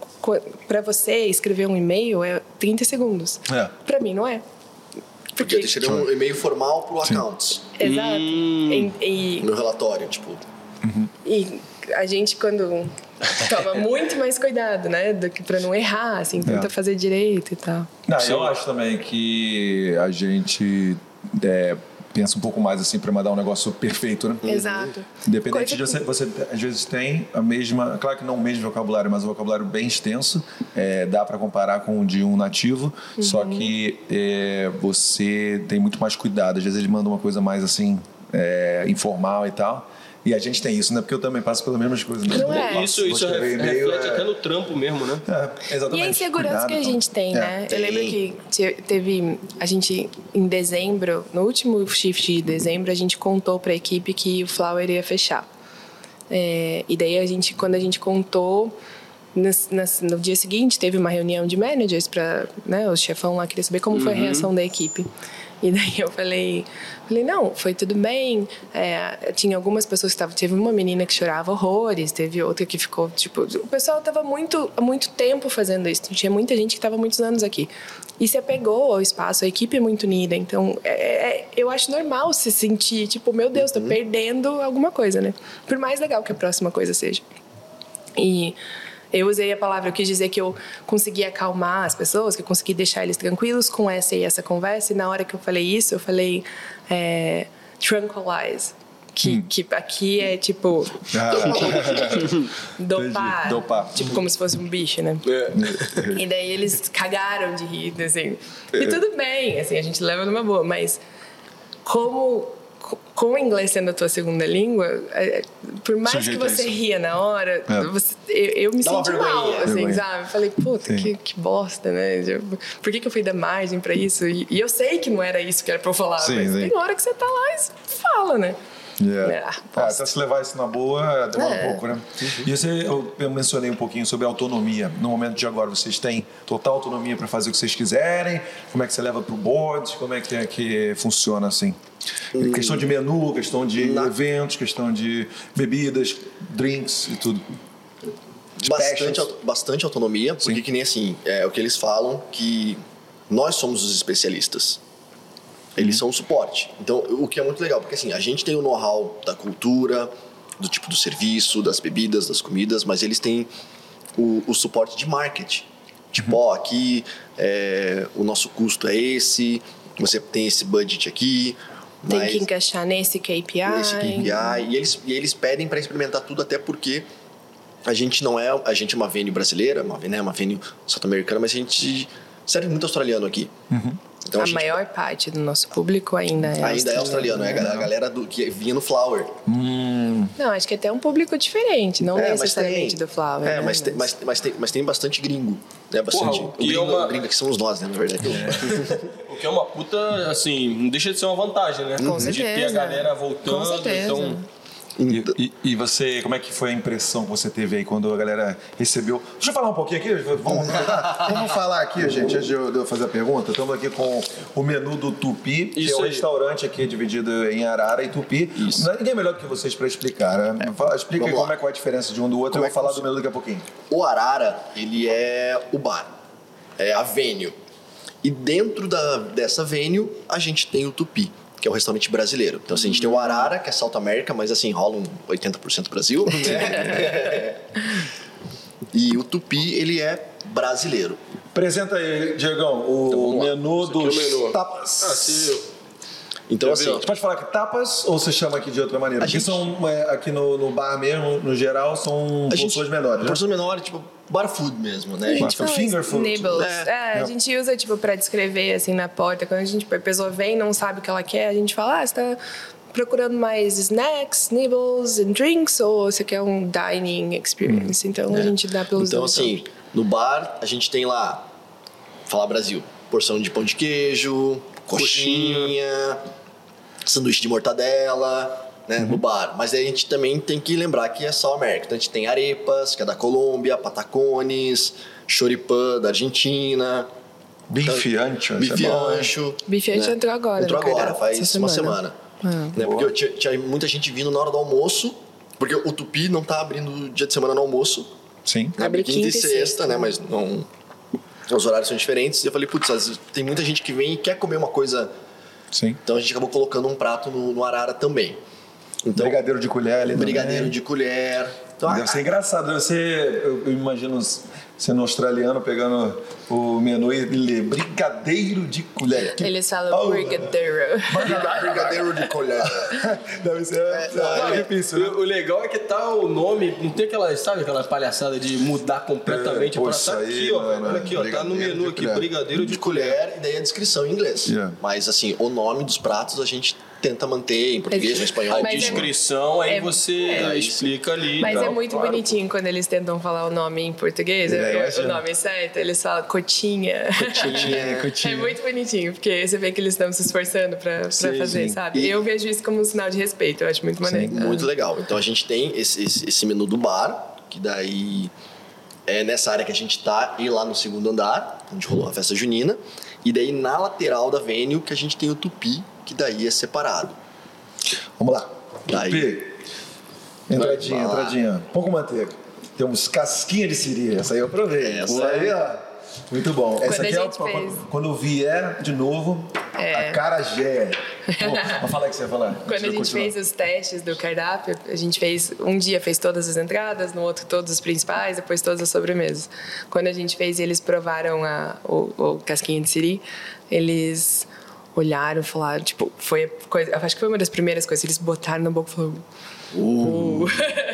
para você escrever um e-mail é 30 segundos. É. Para mim não é". Podia ter sido um e-mail formal pro accounts. Exato. E, e- No meu relatório, tipo. e a gente, quando [LAUGHS] toma muito mais cuidado, né? Do que pra não errar, assim, tenta É. fazer direito e tal. Não, eu acho também que a gente é, pensa um pouco mais assim para mandar um negócio perfeito, né? Exato. Independente Coisa de você, você às vezes tem a mesma, claro que não o mesmo vocabulário, mas um vocabulário bem extenso, é, dá para comparar com o de um nativo, só Uhum. que é, você tem muito mais cuidado. Às vezes ele manda uma coisa mais assim é, informal e tal. E a gente tem isso, né? Porque eu também passo pelas mesmas coisas. Né? Não é? Isso, isso e-mail, reflete é- até no trampo mesmo, né? É, exatamente. E a insegurança Cuidado, que a então. gente tem, É. né? Tem. Eu lembro que te- teve. A gente, em dezembro, no último shift de dezembro, a gente contou pra equipe que o Flower ia fechar. É, e daí a gente, quando a gente contou. Nas- nas- no dia seguinte teve uma reunião de managers para né, o chefão lá queria saber como foi a reação da equipe. E daí eu falei falei não foi tudo bem. É, tinha algumas pessoas que estavam teve uma menina que chorava horrores teve outra que ficou tipo o pessoal estava muito há muito tempo fazendo isso tinha muita gente que estava muitos anos aqui. E se apegou ao espaço a equipe é muito unida então é- é- eu acho normal se sentir tipo meu Deus tô perdendo alguma coisa né? Por mais legal que a próxima coisa seja. E eu usei a palavra, eu quis dizer que eu consegui acalmar as pessoas, que eu consegui deixar eles tranquilos com essa e essa conversa. E na hora que eu falei isso, eu falei é, tranquilize. Que, que aqui é tipo Ah, [LAUGHS] dopar, dopar. tipo como se fosse um bicho, né? E daí eles cagaram de rir, assim. E tudo bem, assim, a gente leva numa boa, mas como co- com o inglês sendo a tua segunda língua, é, é, por mais que a você isso. ria na hora, É. você- eu, eu me Dá senti mal, assim, Vergonha. sabe? Falei, puta, que, que bosta, né? Por que, que eu fui dar margem pra isso? E, e eu sei que não era isso que era pra eu falar, Sim, mas sim. tem hora que você tá lá e fala, né? Yeah. Ah, até se levar isso na boa, demora É. um pouco, né? E você, eu, eu mencionei um pouquinho sobre autonomia. No momento de agora, vocês têm total autonomia para fazer o que vocês quiserem? Como é que você leva para o board? Como é que, é que funciona assim? Questão de menu, questão de Na- eventos, questão de bebidas, drinks e tudo. bastante, auto- bastante autonomia, porque Sim. que nem assim, é o que eles falam que nós somos os especialistas. Eles Uhum. são o suporte. Então, o que é muito legal, porque assim, a gente tem o know-how da cultura, do tipo do serviço, das bebidas, das comidas, mas eles têm o, o suporte de marketing. Tipo, Uhum. ó, aqui é, o nosso custo é esse, você tem esse budget aqui. Tem que encaixar nesse KPI. nesse KPI. E eles, e eles pedem para experimentar tudo, até porque a gente não é. A gente é uma venue brasileira, uma, né, uma venue south-americana, mas a gente serve muito australiano aqui. Então a a, gente maior parte do nosso público ainda é ainda é australiano, é a ga- a galera do, que vinha no Flower. Não, acho que até um público diferente, não É, necessariamente tem- do Flower. É, né? mas, tem, mas, mas, tem, mas tem bastante gringo. Né? Bastante. Porra, o gringo, é uma- o gringo que somos nós, né, na verdade. O que é uma puta, assim, não deixa de ser uma vantagem, né? Com de ter a certeza. galera voltando, Com certeza. então... E, e- e você, como é que foi a impressão que você teve aí quando a galera recebeu? Deixa eu falar um pouquinho aqui, vamos, vamos [LAUGHS] falar aqui, gente, antes de eu, fazer a pergunta. Estamos aqui com o menu do Tupi, que Isso é um aí. restaurante aqui dividido em Arara e Tupi. Isso. Não é ninguém melhor do que vocês para explicar, né? Fala- Explica aí Vamos lá. como é qual é a diferença de um do outro, Como eu é vou que falar do menu daqui a pouquinho. O Arara, ele é o bar, é a venue. E dentro da, dessa venue, a gente tem o Tupi, que é o restaurante brasileiro. Então, assim, a gente tem o Arara, que é South America, mas assim, rola um 80% Brasil. [LAUGHS] e o Tupi, ele é brasileiro. Apresenta aí, Diegão, o Então, menu aqui é o dos menu. tapas. Ah, se... Então, assim, Você pode falar que tapas ou você chama aqui de outra maneira? A Porque gente- são, é, aqui no, no bar mesmo, no geral, são a gente, porções menores, né? Porções menores, tipo, bar food mesmo, né? Bar Tipo, food. Finger food. Nibbles. É. É, a gente usa, tipo, pra descrever, assim, na porta. Quando a, gente, a pessoa vem e não sabe o que ela quer, a gente fala, ah, você tá procurando mais snacks, nibbles and drinks, ou você quer um dining experience. Então, a gente dá pelos Então, dois. assim, no bar, a gente tem lá, falar Brasil, porção de pão de queijo, coxinha, sanduíche de mortadela, né, no bar. Mas aí a gente também tem que lembrar que é só América. Então, a gente tem arepas, que é da Colômbia, patacones, choripã da Argentina, Bife ancho. bife isso é bom. ancho. Bife ancho entrou agora Entrou no agora, faz essa uma semana. semana. Né, porque eu tinha, tinha muita gente vindo na hora do almoço, porque o Tupi não tá abrindo dia de semana no almoço, Sim. Abre quinta, e quinta e sexta, sexta. né? Mas não. Os horários são diferentes. E eu falei, putz, tem muita gente que vem e quer comer uma coisa. Sim. Então a gente acabou colocando um prato no, no Arara também. Então, Brigadeiro de colher ali brigadeiro também. de colher. Então, Deve ser engraçado. Deve ser, eu, eu imagino sendo australiano pegando o menu e ler brigadeiro de colher. Que- Eles falam Oh. brigadeiro. brigadeiro de colher. [LAUGHS] Deve ser é, não, é difícil, né? O, o legal é que tá o nome, não tem aquela, sabe aquela palhaçada de mudar completamente É, isso tá aqui, ó. mano, Olha aqui, ó, tá no menu aqui, colher. brigadeiro de de colher e daí a descrição em inglês. Yeah. Mas assim, o nome dos pratos a gente tenta manter em português, em espanhol. A é- descrição, aí é- você é. explica ali. Mas é muito claro. bonitinho quando eles tentam falar o nome em português, É, imagino. o nome certo, eles falam cotinha. Cotinha, [LAUGHS] cotinha. É muito bonitinho, porque você vê que eles estão se esforçando Sim, fazer, sim. sabe? E- Eu vejo isso como um sinal de respeito, eu acho muito maneiro. Muito legal. Então a gente tem esse, esse, esse menu do bar, que daí é nessa área que a gente tá, e lá no segundo andar, onde rolou a festa junina. E daí na lateral da venue que a gente tem o tupi, que daí é separado. Vamos lá. Daí. Entradinha, Vai entradinha. Pão com manteiga. Temos casquinha de siri. Essa aí eu provei. Essa Pô, aí, ó. Muito bom. Essa Quando aqui a é o, quando eu vier de novo, É. a carajé. Pô, [LAUGHS] Mas fala aí o que você ia falar. Quando a gente Continua. fez os testes do cardápio, a gente fez um dia fez todas as entradas, no outro todos os principais, depois todas as sobremesas. Quando a gente fez e eles provaram a, o, o casquinha de siri, eles olharam e falaram, tipo, foi coisa, acho que foi uma das primeiras coisas, eles botaram na boca e falaram, uh. [LAUGHS]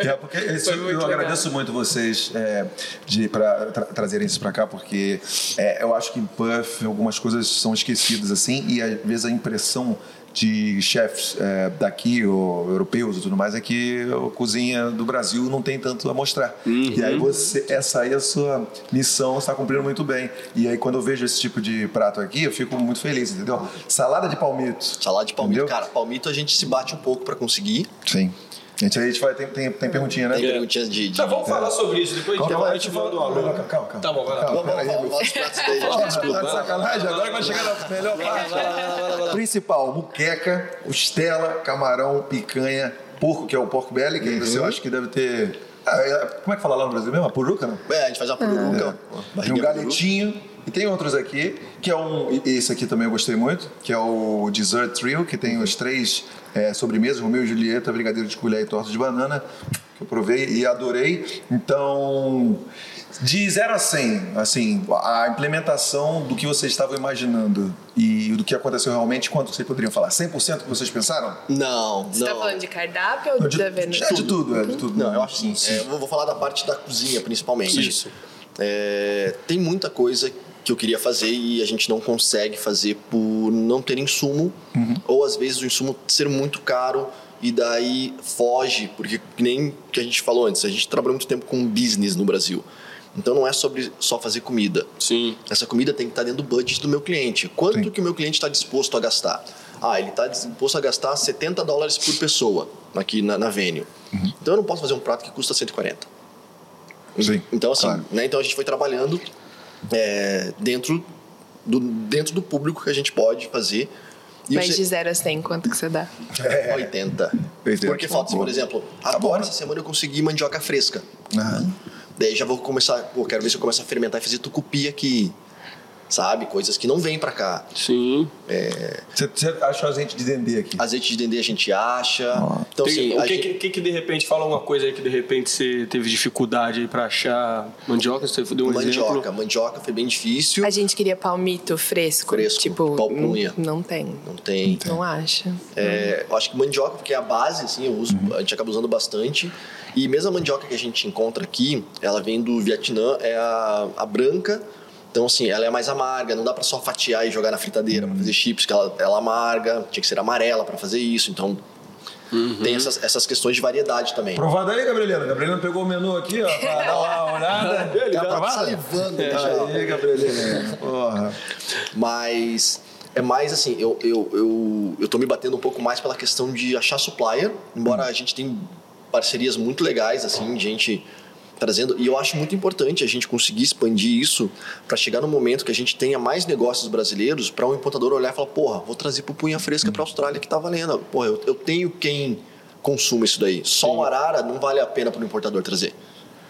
É, porque isso, eu legal. agradeço muito vocês é, de pra, tra- trazerem isso pra cá, porque é, eu acho que em Puff algumas coisas são esquecidas assim e às vezes a impressão de chefes é, daqui, ou europeus e tudo mais, é que a cozinha do Brasil não tem tanto a mostrar. E aí você, essa aí é a sua missão, está cumprindo muito bem. E aí quando eu vejo esse tipo de prato aqui, eu fico muito feliz, entendeu? Salada de palmito. Salada de palmito. Entendeu? Cara, palmito a gente se bate um pouco pra conseguir. Sim. Gente, aí a gente vai, tem, tem, tem perguntinha, né? Tem perguntinhas de... de... Tá, vamos falar sobre isso depois. Calma, Depois a vai, gente calma, manda o aluno. calma, calma, calma. Tá bom, vai lá. Calma, pratos daí, Ó, gente. Desculpa. Tá de sacanagem? Agora vai chegar na melhor parte. Principal, muqueca, costela, camarão, picanha, porco, que é o porco belly, que você acha que deve ter... Ah, é- como é que fala lá no Brasil mesmo? A puruca, não? É, a gente faz uma pururuca. Tem um galetinho. E tem outros aqui, que é um. Esse aqui também eu gostei muito, que é o Dessert Trio, que tem os três é, sobremesas, Romeu e Julieta, brigadeiro de colher e torta de banana, que eu provei e adorei. Então, de 0 a 100, assim, a implementação do que vocês estavam imaginando e do que aconteceu realmente, quanto vocês poderiam falar? 100% que vocês pensaram? Não, Você tá não. falando de cardápio ou Não, de, de, da venda? é de tudo, é de tudo. Não, eu acho assim. é, eu vou falar da parte da cozinha, principalmente. Isso. É, tem muita coisa que eu queria fazer e a gente não consegue fazer por não ter insumo ou às vezes o insumo ser muito caro e daí foge, porque que nem que a gente falou antes, a gente trabalhou muito tempo com business no Brasil. Então não é sobre só fazer comida. Sim. Essa comida tem que estar dentro do budget do meu cliente. Quanto Sim. que o meu cliente está disposto a gastar? Ah, ele está disposto a gastar 70 dólares por pessoa aqui na, na Venue. Então eu não posso fazer um prato que custa 140. Sim, Então assim, claro. né, então a gente foi trabalhando é, dentro, do, dentro do público que a gente pode fazer. E Mas você- de 0 a 100, quanto que você dá? 80. 80. Porque falta, por exemplo, Tá agora essa semana eu consegui mandioca fresca. Aham. Daí já vou começar, pô, quero ver se eu começo a fermentar e fazer tucupi aqui. Sabe? Coisas que não vêm pra cá. Sim. Você, você achou azeite de dendê aqui? Azeite de dendê a gente acha. Então, Tem- assim, o a que, gente- que, que, que de repente fala uma coisa aí que de repente você teve dificuldade aí pra achar mandioca? Você deu um mandioca. exemplo. Mandioca foi bem difícil. A gente queria palmito fresco. Fresco, Tipo, palpunha. não, não tem. Não tem. Não acha. É, eu acho que mandioca, porque é a base, assim, eu uso, Uhum. a gente acaba usando bastante. E mesmo a mandioca que a gente encontra aqui, ela vem do Vietnã, é a, a branca. Então, assim, ela é mais amarga, não dá pra só fatiar e jogar na fritadeira Uhum. pra fazer chips, que ela, ela é amarga, tinha que ser amarela pra fazer isso. Então, tem essas, essas questões de variedade também. Provado aí, Gabrielina. Gabrielina pegou o menu aqui, ó, pra dar uma [LAUGHS] olhada. Ele Tá já aprovado? salivando já. Aí, Gabrielina. Porra. Mas é mais assim, eu, eu, eu, eu tô me batendo um pouco mais pela questão de achar supplier, embora a gente tem parcerias muito legais, assim, de gente trazendo. E eu acho muito importante a gente conseguir expandir isso para chegar no momento que a gente tenha mais negócios brasileiros para um importador olhar e falar, porra, vou trazer pupunha fresca para Austrália que tá valendo. Porra, eu, eu tenho quem consuma isso daí. Só o arara não vale a pena para o importador trazer.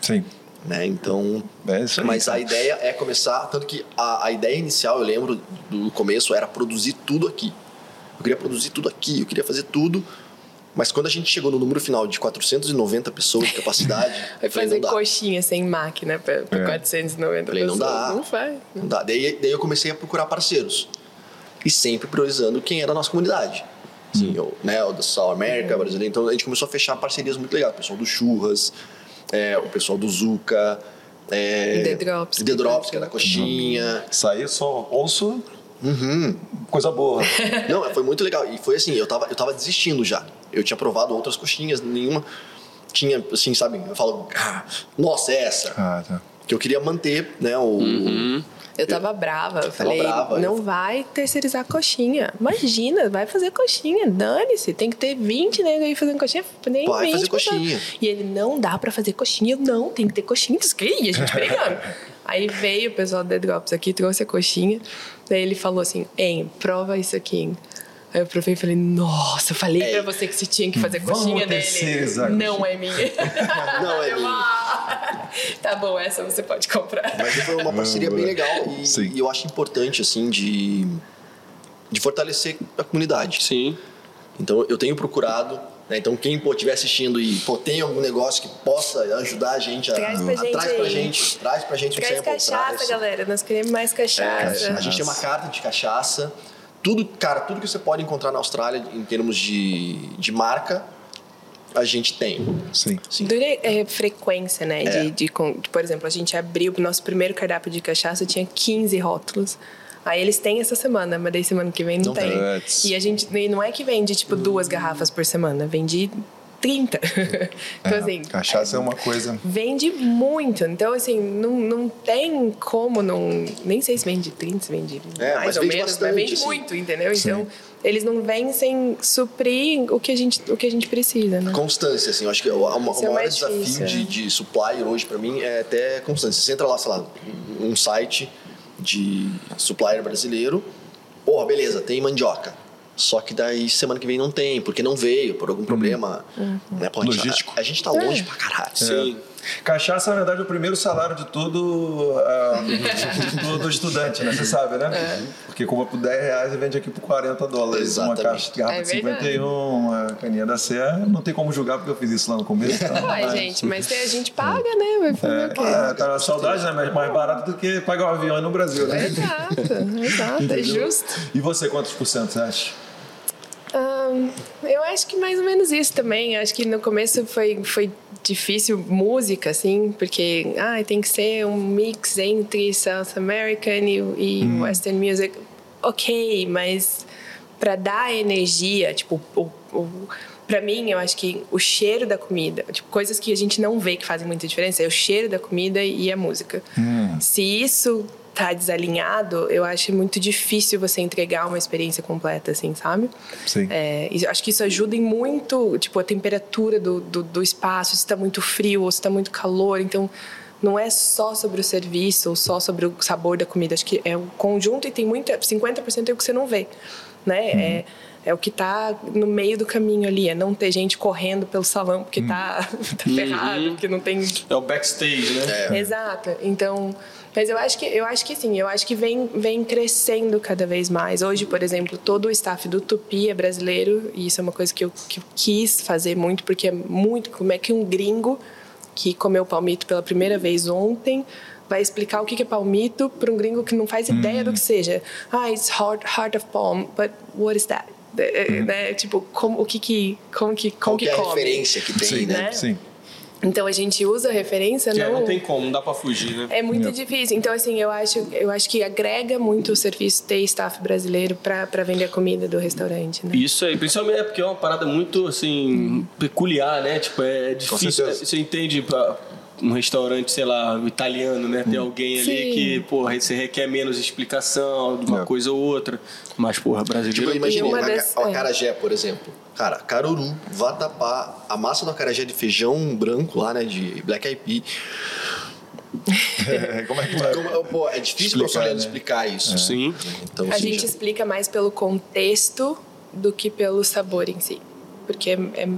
Sim. Né? Então, É aí, mas cara. a ideia é começar, tanto que a, a ideia inicial, eu lembro do começo, era produzir tudo aqui. Eu queria produzir tudo aqui, eu queria fazer tudo. Mas quando a gente chegou no número final de 490 pessoas de capacidade, [LAUGHS] Vai fazer não coxinha sem máquina pra É. 490 Falei, não pessoas. dá. Não faz. Não dá. Daí, daí eu comecei a procurar parceiros. E sempre priorizando quem era da nossa comunidade. Assim, eu, né, o da South America, brasileiro. Então a gente começou a fechar parcerias muito legais. O pessoal do Churras, é, o pessoal do Zuca. É, E The Drops, The que Drops, tá que era a coxinha. Isso aí só ouço Uhum. coisa boa. [LAUGHS] Não, foi muito legal. E foi assim, eu tava, eu tava desistindo já. Eu tinha provado outras coxinhas, nenhuma tinha, assim, sabe? Eu falo, ah, nossa, é essa. Ah, tá. Que eu queria manter, né, o... Eu tava brava. Eu falei, brava, não eu- vai terceirizar coxinha. Imagina, vai fazer coxinha. Dane-se. Tem que ter 20 negros aí fazendo coxinha. Nem Vai 20 fazer pessoas. coxinha. E ele, não dá pra fazer coxinha. Não, tem que ter coxinha. Diz que E a gente brigando. [LAUGHS] aí veio o pessoal do The Drops aqui, trouxe a coxinha. Daí ele falou assim, hein, prova isso aqui, hein. Aí eu provei e falei, nossa, eu falei É. pra você que você tinha que fazer Vamos coxinha dele. a Não é minha. [LAUGHS] Não é minha. "Ah, [LAUGHS] Tá bom, essa você pode comprar. Mas foi uma parceria bem legal e, Sim. e eu acho importante, assim, de, de fortalecer a comunidade. Sim. Então eu tenho procurado, né? Então quem estiver assistindo e pô, tem algum negócio que possa ajudar a gente a Traz pra a- gente traz pra gente, traz pra gente Traz cachaça, traz. galera. Nós queremos mais É, cachaça. a gente tem uma carta de cachaça. Tudo, cara, tudo que você pode encontrar na Austrália em termos de, de marca, a gente tem. Sim. Sim. Dura é, frequência, né? É. De, de, con- por exemplo, a gente abriu o nosso primeiro cardápio de cachaça, tinha 15 rótulos. Aí eles têm essa semana, mas daí semana que vem não, Não tem. E a gente e não é que vende tipo duas garrafas por semana, vende 30. [LAUGHS] então É, assim, cachaça é uma coisa. vende muito. Então, assim, não, não tem como não. Nem sei se vende 30, se vende É, mais mas ou vende menos, bastante, mas vende assim. muito, entendeu? Então, eles não vêm sem suprir o que a gente, o que a gente precisa, né? Constância, assim, eu acho que o, o, o é maior mais desafio difícil, de, é. de supplier hoje pra mim é até constância. Você entra lá, sei lá, um site de supplier brasileiro, porra, beleza, tem mandioca. Só que daí semana que vem não tem, porque não veio, por algum problema. Né? Pô, a gente- Logístico. A, a gente tá longe pra caralho. Sim. Cachaça, na verdade, é o primeiro salário de todo, ah, de todo estudante, né? Você sabe, né? Porque compra por 10 reais e vende aqui por 40 dólares. Exatamente. Uma caixa de garrafa É de verdade. 51, uma caninha da Serra. Não tem como julgar porque eu fiz isso lá no começo. Então, [LAUGHS] Uai, mas- gente, mas a gente [LAUGHS] paga, né? Vai fazer o quê? É, tá na saudade, né? Mas mais barato do que pagar um avião aí no Brasil, né? Exato, exato, é justo. E você, quantos por cento você acha? Eu acho que mais ou menos isso também. Eu acho que no começo foi, foi difícil música, assim, porque ah, tem que ser um mix entre South American e, e Western Music. Ok, mas para dar energia, tipo, o, o, para mim, eu acho que o cheiro da comida, tipo, coisas que a gente não vê que fazem muita diferença, é o cheiro da comida e a música. Se isso tá desalinhado, eu acho muito difícil você entregar uma experiência completa, assim, sabe? Sim. É, e acho que isso ajuda em muito, tipo, a temperatura do, do, do espaço, se está muito frio ou se está muito calor. Então, não é só sobre o serviço ou só sobre o sabor da comida. Acho que é o conjunto e tem muito, 50% é o que você não vê, né? É, é o que tá no meio do caminho ali, é não ter gente correndo pelo salão porque tá, [LAUGHS] tá ferrado, porque não tem É o backstage, né? Exato. Então, mas eu acho que eu acho que sim, eu acho que vem vem crescendo cada vez mais. Hoje, por exemplo, todo o staff do Tupi é brasileiro e isso é uma coisa que eu, que eu quis fazer muito porque é muito como é que um gringo que comeu palmito pela primeira vez ontem vai explicar o que é palmito para um gringo que não faz ideia do que seja. Ah, it's heart, heart of palm, but what is that? É, né? Tipo, como, o que que, como que, Qual como que que é a come? referência que tem, Sim, né? né? Sim. Então a gente usa a referência, Que é, não... não tem como, não dá pra fugir, né? É muito difícil. Então, assim, eu acho, eu acho que agrega muito o serviço ter staff brasileiro para vender a comida do restaurante, né? Isso aí, principalmente é porque é uma parada muito, assim, peculiar, né? Tipo, é difícil. Você entende pra um restaurante, sei lá, italiano, né? Tem alguém ali Sim. que, porra, você requer menos explicação de uma É. coisa ou outra. Mas, porra, Tipo, brasileiro... eu imaginei, uma uma das- a é. acarajé, por exemplo. Cara, caruru, vatapá, a massa do acarajé de feijão branco lá, né, de black eyed pea. É, [LAUGHS] como é que vai? Como- pô, é difícil para o Explicar, né? explicar isso. Sim. Então, A assim, gente já- explica mais pelo contexto do que pelo sabor em si. Porque é, é,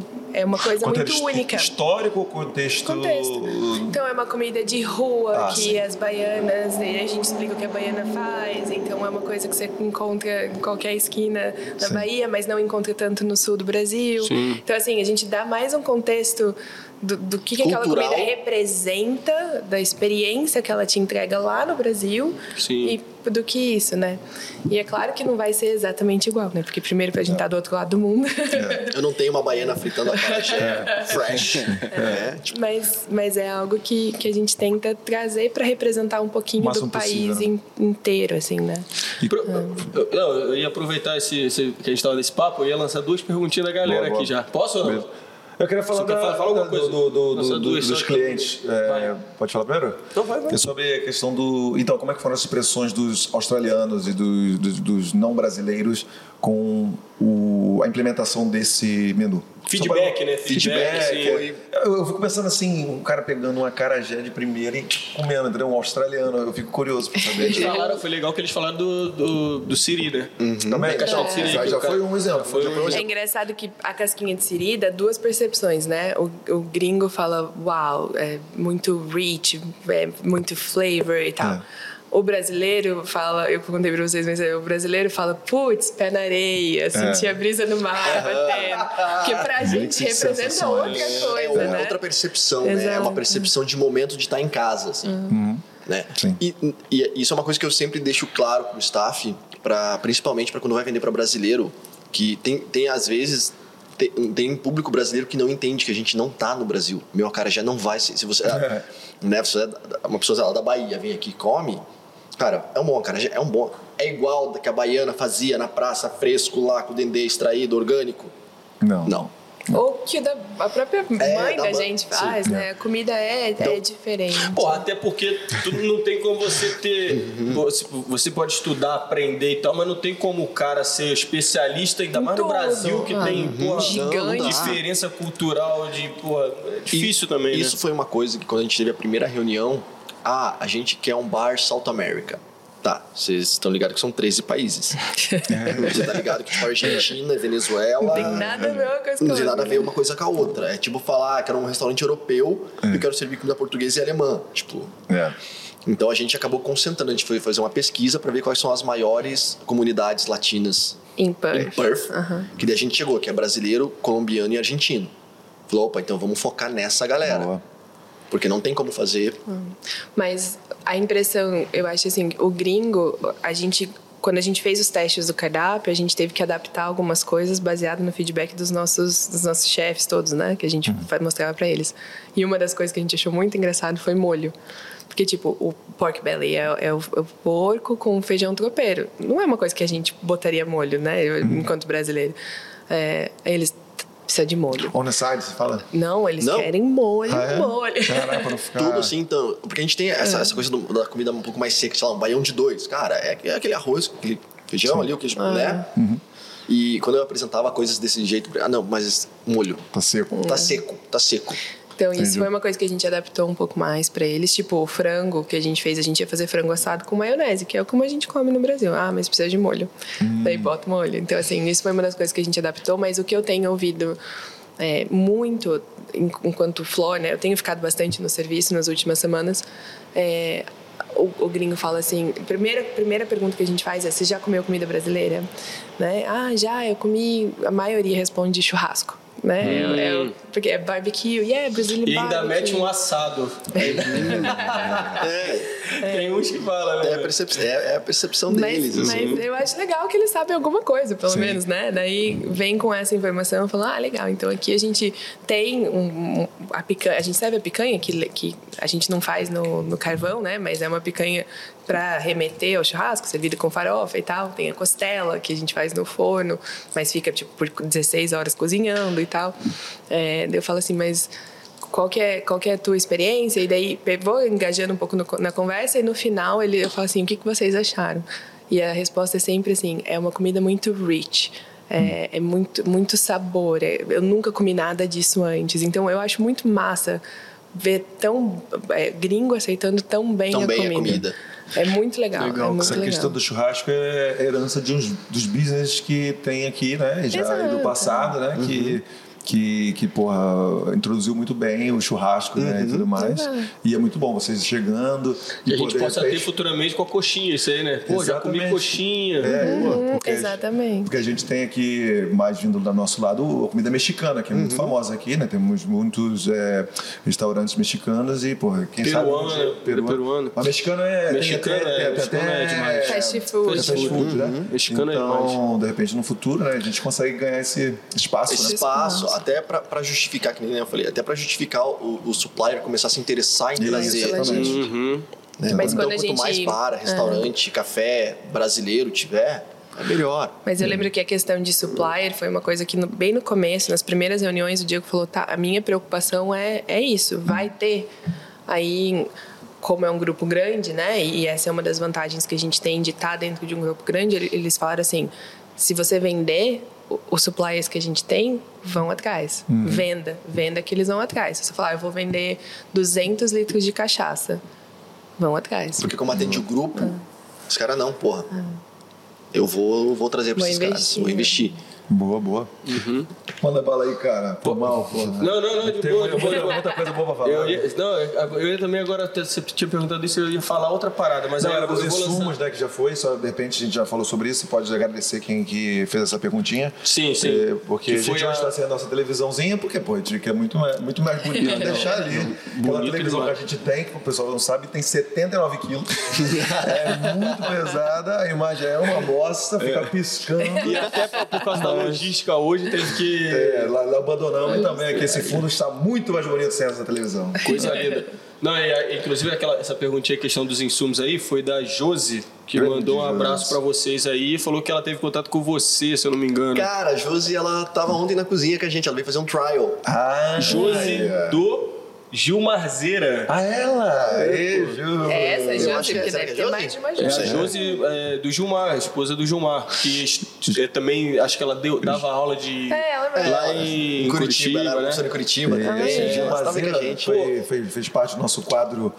é uma coisa muito Contexto única. histórico ou contexto... Contexto. Então é uma comida de rua Ah, que sim. as baianas, e a gente explica o que a baiana faz, então é uma coisa que você encontra em qualquer esquina da Sim. Bahia, mas não encontra tanto no sul do Brasil. Sim. Então assim, a gente dá mais um contexto do, do que, que aquela comida representa, da experiência que ela te entrega lá no Brasil Sim. e do que isso, né? E é claro que não vai ser exatamente igual, né? Porque primeiro a gente tá do outro lado do mundo. Eu não tenho uma baiana fritando acarajé fresh. né? Tipo, Mas, mas é algo que, que a gente tenta trazer para representar um pouquinho do país né? in- inteiro, assim, né? Pro- eu, não, eu ia aproveitar esse, esse- que a gente tava nesse papo, eu ia lançar duas perguntinhas da galera Boa, boa. aqui já. Posso ou não? Beleza. Eu queria falar, da- falar- fala alguma do- coisa? do- do- Nossa, dos que- clientes. É, pode falar primeiro? Então vai, vai. É sobre a questão do. Então, como é que foram as expressões dos australianos e dos, dos- dos não brasileiros com o- a implementação desse menu? Feedback, pra- né? Feedback, Feedback. assim. foi- eu, eu fico pensando assim, um cara pegando uma carajé de primeira e comendo, entendeu? Um australiano. Eu fico curioso pra saber. Eles falaram, foi legal que eles falaram do, do, do Siri, né? Também, Caixão de Siri, já, já foi um exemplo. foi um um É engraçado que a casquinha de siri dá duas percepções, né? O, o gringo fala, uau, é muito rich, é muito flavor e tal. É. O brasileiro fala, eu contei pra vocês, mas o brasileiro fala, putz, pé na areia, sentir a brisa no mar batendo. Que pra gente de representa outra é coisa, uma né? outra percepção, né? É Exato. uma percepção de momento de estar em casa, assim. Né? Sim. E, e isso é uma coisa que eu sempre deixo claro pro staff, pra, principalmente para quando vai vender para brasileiro, que tem, tem às vezes tem, tem um público brasileiro que não entende que a gente não tá no Brasil. Meu cara já não vai se, se você, [LAUGHS] né, você é uma pessoa lá, da Bahia, vem aqui e come, cara, é um bom cara, é um bom é igual da que a baiana fazia na praça, fresco lá, com o dendê extraído, orgânico? Não. Não. Ou que da, a própria mãe É, da da mãe, gente faz, sim. né? A comida é, é diferente. Pô, até porque tu não tem como você ter. Você, você pode estudar, aprender e tal, mas não tem como o cara ser especialista, ainda Em mais no. Brasil, que Ah, tem porra, gigante. diferença cultural de. Porra, é difícil também, Isso né? foi uma coisa que quando a gente teve a primeira reunião, ah, a gente quer um bar South America. Tá, vocês estão ligados que são 13 países. [LAUGHS] Você tá ligado que tipo Argentina, Venezuela. Não tem nada a ver uma coisa com Não a tem nada a outra. ver uma coisa com a outra. É tipo falar que era um restaurante europeu e eu quero servir comida portuguesa e alemã. Tipo. É. Então a gente acabou concentrando, a gente foi fazer uma pesquisa para ver quais são as maiores comunidades latinas Em em Perth. Perth. Aham. Que daí a gente chegou, que é brasileiro, colombiano e argentino. Falou, opa, então vamos focar nessa galera. Boa. Porque não tem como fazer. Mas a impressão, eu acho assim, o gringo, a gente. Quando a gente fez os testes do cardápio, a gente teve que adaptar algumas coisas baseado no feedback dos nossos, dos nossos chefes todos, né? Que a gente vai mostrava pra eles. E uma das coisas que a gente achou muito engraçado foi molho. Porque, tipo, o pork belly é, é o, é o porco com feijão tropeiro. Não é uma coisa que a gente botaria molho, né? Eu, Enquanto brasileiro. É, eles precisam de molho. On the side, você fala? Não, eles Não? querem molho, Ah, é? molho. Caraca, pra não [LAUGHS] ficar... Tudo assim, então. Porque a gente tem essa, essa coisa do- da comida um pouco mais seca, sei lá, um baião de dois. Cara, é, é aquele arroz, aquele feijão ali, o queijo, né? E quando eu apresentava coisas desse jeito, ah, não, mas molho. Tá seco. Tá seco, tá seco. Então, isso Entendi. foi uma coisa que a gente adaptou um pouco mais pra eles. Tipo, o frango que a gente fez, a gente ia fazer frango assado com maionese, que é como a gente come no Brasil. Ah, mas precisa de molho. Daí bota molho. Então, assim, isso foi uma das coisas que a gente adaptou. Mas o que eu tenho ouvido é, muito, en- enquanto flor, né? Eu tenho ficado bastante no serviço nas últimas semanas. É, o, o gringo fala assim, primeira primeira pergunta que a gente faz é: você já comeu comida brasileira? Né? Ah, já. Eu comi. A maioria responde churrasco. Né? Eu- eu- porque é barbecue, yeah, Brazilian E ainda barbecue. mete um assado. [LAUGHS] É, Tem uns que falam, é, a né? percep- é- é a percepção Mas, deles. mas assim. eu acho legal que eles sabem alguma coisa, pelo Sim. menos, né? Daí vem com essa informação e fala, ah, legal, então aqui a gente tem um, um- a picanha, a gente serve a picanha que, que a gente não faz no, no carvão, né? Mas é uma picanha para remeter ao churrasco, servida com farofa e tal. Tem a costela que a gente faz no forno, mas fica tipo por 16 horas cozinhando e tal. É, eu falo assim, mas qual que é qual que é a tua experiência e daí vou engajando um pouco no- na conversa e no final ele eu falo assim o que que vocês acharam e a resposta é sempre assim é uma comida muito rich é, é muito muito sabor é- eu nunca comi nada disso antes então eu acho muito massa ver tão é, gringo aceitando tão bem, Tão a, bem a comida. É muito legal, é muito Essa legal. questão do churrasco é herança de uns, dos business que tem aqui, né? Já Exato. do passado, né? Que, que, que, porra, introduziu muito bem o churrasco, né? E tudo mais. Exato. E é muito bom vocês chegando. E a pô, gente possa ter repente- futuramente com a coxinha, isso aí, né? Pô, já comi Exatamente. coxinha. É, pô, Uhum, porque, exatamente. Porque a gente tem aqui, mais vindo do nosso lado, a comida mexicana, que é Uhum. muito famosa aqui, né? Temos muitos é, restaurantes mexicanos e, porra, quem Peruana, sabe... um dia- peruano. Mas mexicano é... tem até- é- tem até- é demais. Fast food. É fast food, né? Uhum. Mexicano é então, de repente, no futuro, né, a gente consegue ganhar esse espaço, Esse né? espaço, até pra justificar, que nem eu falei, até pra justificar o, o supplier começar a se interessar em trazer. exatamente. Uhum. né? Mas então, quando a quanto gente- mais bar, restaurante, café brasileiro tiver, é melhor. Mas eu lembro que a questão de supplier foi uma coisa que no- bem no começo, nas primeiras reuniões, o Diego falou, tá, a minha preocupação é, é isso, vai ter. Aí, como é um grupo grande, né, e essa é uma das vantagens que a gente tem de estar dentro de um grupo grande, ele- eles falaram assim, se você vender, os suppliers que a gente tem vão atrás. Venda, venda que eles vão atrás. Se você falar, "Ah, eu vou vender 200 litros de cachaça, vão atrás. Porque como atende o grupo, os caras não, porra. Eu vou, vou trazer Vou esses caras, investir, vou né? investir. Boa, boa. Manda bala aí, cara. Pô, mal, porra. Não, não, não, de boa, de boa, muita coisa boa pra falar. Eu ia, não, eu ia também agora, você tinha perguntado isso, eu ia falar outra parada, mas Não, aí era eu dos vou lançar- insumos, né, que já foi, só de repente a gente já falou sobre isso, pode agradecer quem que fez essa perguntinha. Sim, sim. É, porque Que a gente a- está sendo a nossa televisãozinha, porque, pô, a gente quer muito mais, muito mais bonito [LAUGHS] deixar ali. Aquela televisão que a gente tem, que o pessoal não sabe, tem 79 quilos. [LAUGHS] é muito pesada, a imagem é uma bosta, fica piscando. E até por por causa da logística hoje teve que. É, lá, lá abandonamos também, que esse fundo está muito mais bonito sem essa televisão. Coisa linda. Não, e, inclusive aquela, essa perguntinha, a questão dos insumos aí, foi da Josi, que Grande mandou um abraço pra vocês aí e falou que ela teve contato com você, se eu não me engano. Cara, a Josi, ela tava ontem na cozinha com a gente, ela veio fazer um trial. Ah, Josi do Gilmarzeira. Ah, ela! Ê, Ju. É essa, Josi, que é- porque deve é ter Josi? mais de uma É a Josi é, do Gilmar, a esposa do Gilmar, que é, também acho que ela deu, dava aula de. É, ela mesmo. Lá em Curitiba, ela era né? professora em Curitiba É, também. esse ela estava com a gente. foi, fez, fez parte do nosso quadro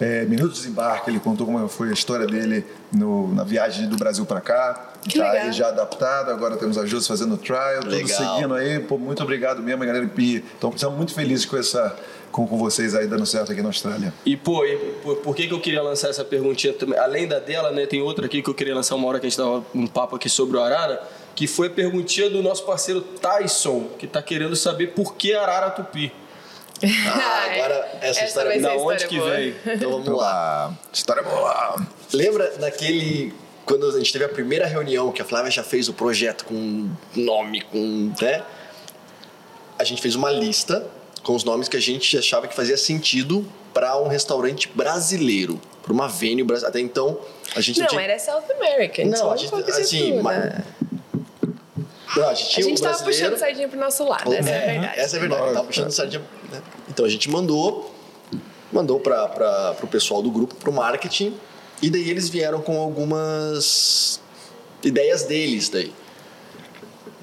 é, Minutos de Desembarque. Ele contou como foi a história dele no- na viagem do Brasil para cá. Que tá legal. aí já adaptado. Agora temos a Jus fazendo o trial, tudo Legal. seguindo aí. Pô, muito obrigado mesmo, galera. E Então, estamos muito felizes com, essa, com, com vocês aí dando certo aqui na Austrália. E, pô, e por, por que, que eu queria lançar essa perguntinha também? Além da dela, né, tem outra aqui que eu queria lançar uma hora que a gente tava um papo aqui sobre o Arara, que foi a perguntinha do nosso parceiro Tyson, que tá querendo saber por que Arara Tupi. [LAUGHS] Ah, agora essa história vai ser Da onde história que boa. veio? [LAUGHS] Então vamos lá. História boa! Lembra daquele. Quando a gente teve a primeira reunião, que a Flávia já fez o projeto com nome, com. né? A gente fez uma lista com os nomes que a gente achava que fazia sentido para um restaurante brasileiro, para uma venue brasileira. Até então, a gente Não, tinha. era South American. Não, só a um gente- assim, tudo, ma- né? Não, a gente A tinha gente o tava puxando sardinha pro nosso lado, essa é a verdade. Essa é a verdade, tava puxando sardinha. né? Então a gente mandou, mandou para o pessoal do grupo, pro marketing, e daí eles vieram com algumas ideias deles daí.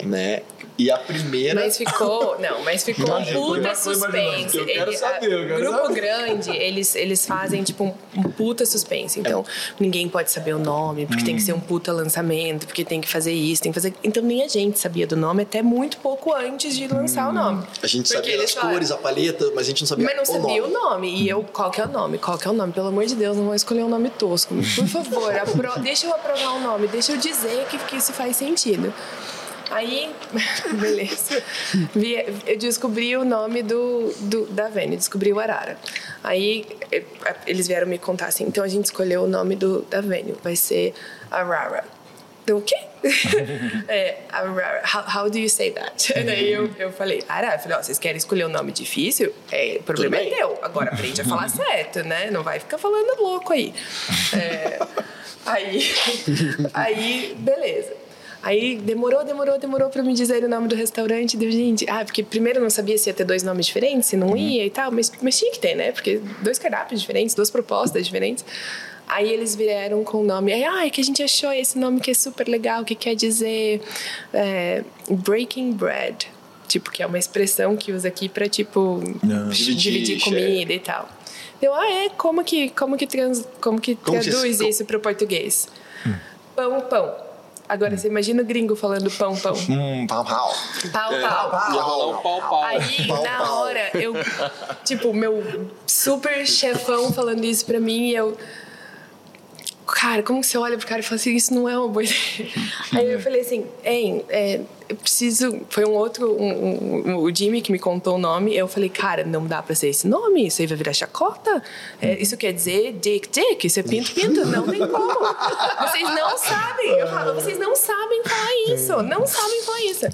Né? E a primeira. Mas ficou, não, mas ficou Imagina, um puta suspense. Eu quero saber, eu quero grupo saber. grande, eles, eles fazem tipo um, um puta suspense. Então, ninguém pode saber o nome, porque tem que ser um puta lançamento, porque tem que fazer isso, tem que fazer. Então, nem a gente sabia do nome até muito pouco antes de lançar o nome. a gente Porque sabia as falaram- cores, a paleta, mas a gente não sabia Mas não o sabia nome. o nome. E eu, qual que é o nome? Qual que é o nome? Pelo amor de Deus, não vou escolher um nome tosco. Por favor, apro- [LAUGHS] deixa eu aprovar o nome, deixa eu dizer que, que isso faz sentido. Aí, [LAUGHS] beleza. Eu descobri o nome do, do, da Vênia, descobri o Arara. Aí eh, eles vieram me contar assim, então a gente escolheu o nome do, da Vênia, vai ser Arara. Eu, o quê? [LAUGHS] é, Arara. How, how do you say that? [LAUGHS] Daí eu, eu falei, Arara, eu falei, ó, vocês querem escolher um nome difícil? É, o problema é teu. Agora aprende a falar certo, né? Não vai ficar falando louco aí. É, aí, aí, beleza. Aí demorou, demorou, demorou pra me dizer o nome do restaurante. Deu, gente, ah, porque primeiro eu não sabia se ia ter dois nomes diferentes, se não ia e tal, mas, mas tinha que ter, né? Porque dois cardápios diferentes, duas propostas diferentes. Aí eles vieram com o nome, aí, ah, é que a gente achou esse nome que é super legal, que quer dizer é, breaking bread. Tipo, que é uma expressão que usa aqui pra, tipo, Dividir, dividir comida e tal. Eu, ah, é? Como que, como que, trans, como que Como que traduz se- isso pro português? Pão, pão. Agora, você imagina o gringo falando pão, pão. Hum, pau, pau. Pau, Ia pau. rolar um pau-pau. Aí, Pau, na pau. hora, eu... Tipo, meu super chefão falando isso pra mim e eu... Cara, como que você olha pro cara e fala assim, isso não é uma boa ideia. Aí eu falei assim, hein, é, eu preciso... Foi um outro, um- um- o Jimmy que me contou o nome. Eu falei, cara, não dá pra ser esse nome, isso aí vai virar chacota. É, isso quer dizer Dick Dick, isso é Pinto Pinto, não tem como. Vocês não sabem, eu falo, vocês não sabem falar isso, não sabem falar isso.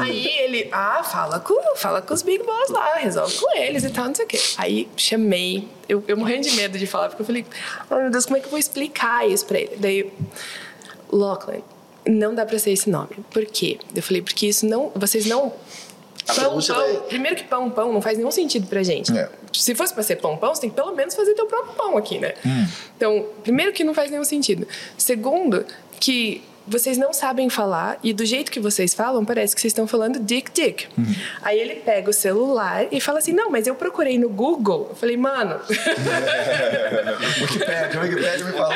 Aí ele, ah, fala com, fala com os Big Boss lá, resolve com eles e tal, não sei o quê. Aí chamei, eu, eu morrendo de medo de falar, porque eu falei, ai meu Deus, como é que eu vou explicar isso pra ele? Daí, Lachlan, não dá pra ser esse nome. Por quê? Eu falei, porque isso não. Vocês não. A Pão, pão. vai- Primeiro que pão, pão não faz nenhum sentido pra gente. É. Se fosse pra ser pão, pão, você tem que pelo menos fazer teu próprio pão aqui, né? Então, primeiro que não faz nenhum sentido. Segundo, que vocês não sabem falar e do jeito que vocês falam, parece que vocês estão falando dick dick. Aí ele pega o celular e fala assim: Não, mas eu procurei no Google. Eu falei, mano. [LAUGHS] Wikipedia, Wikipedia me falou.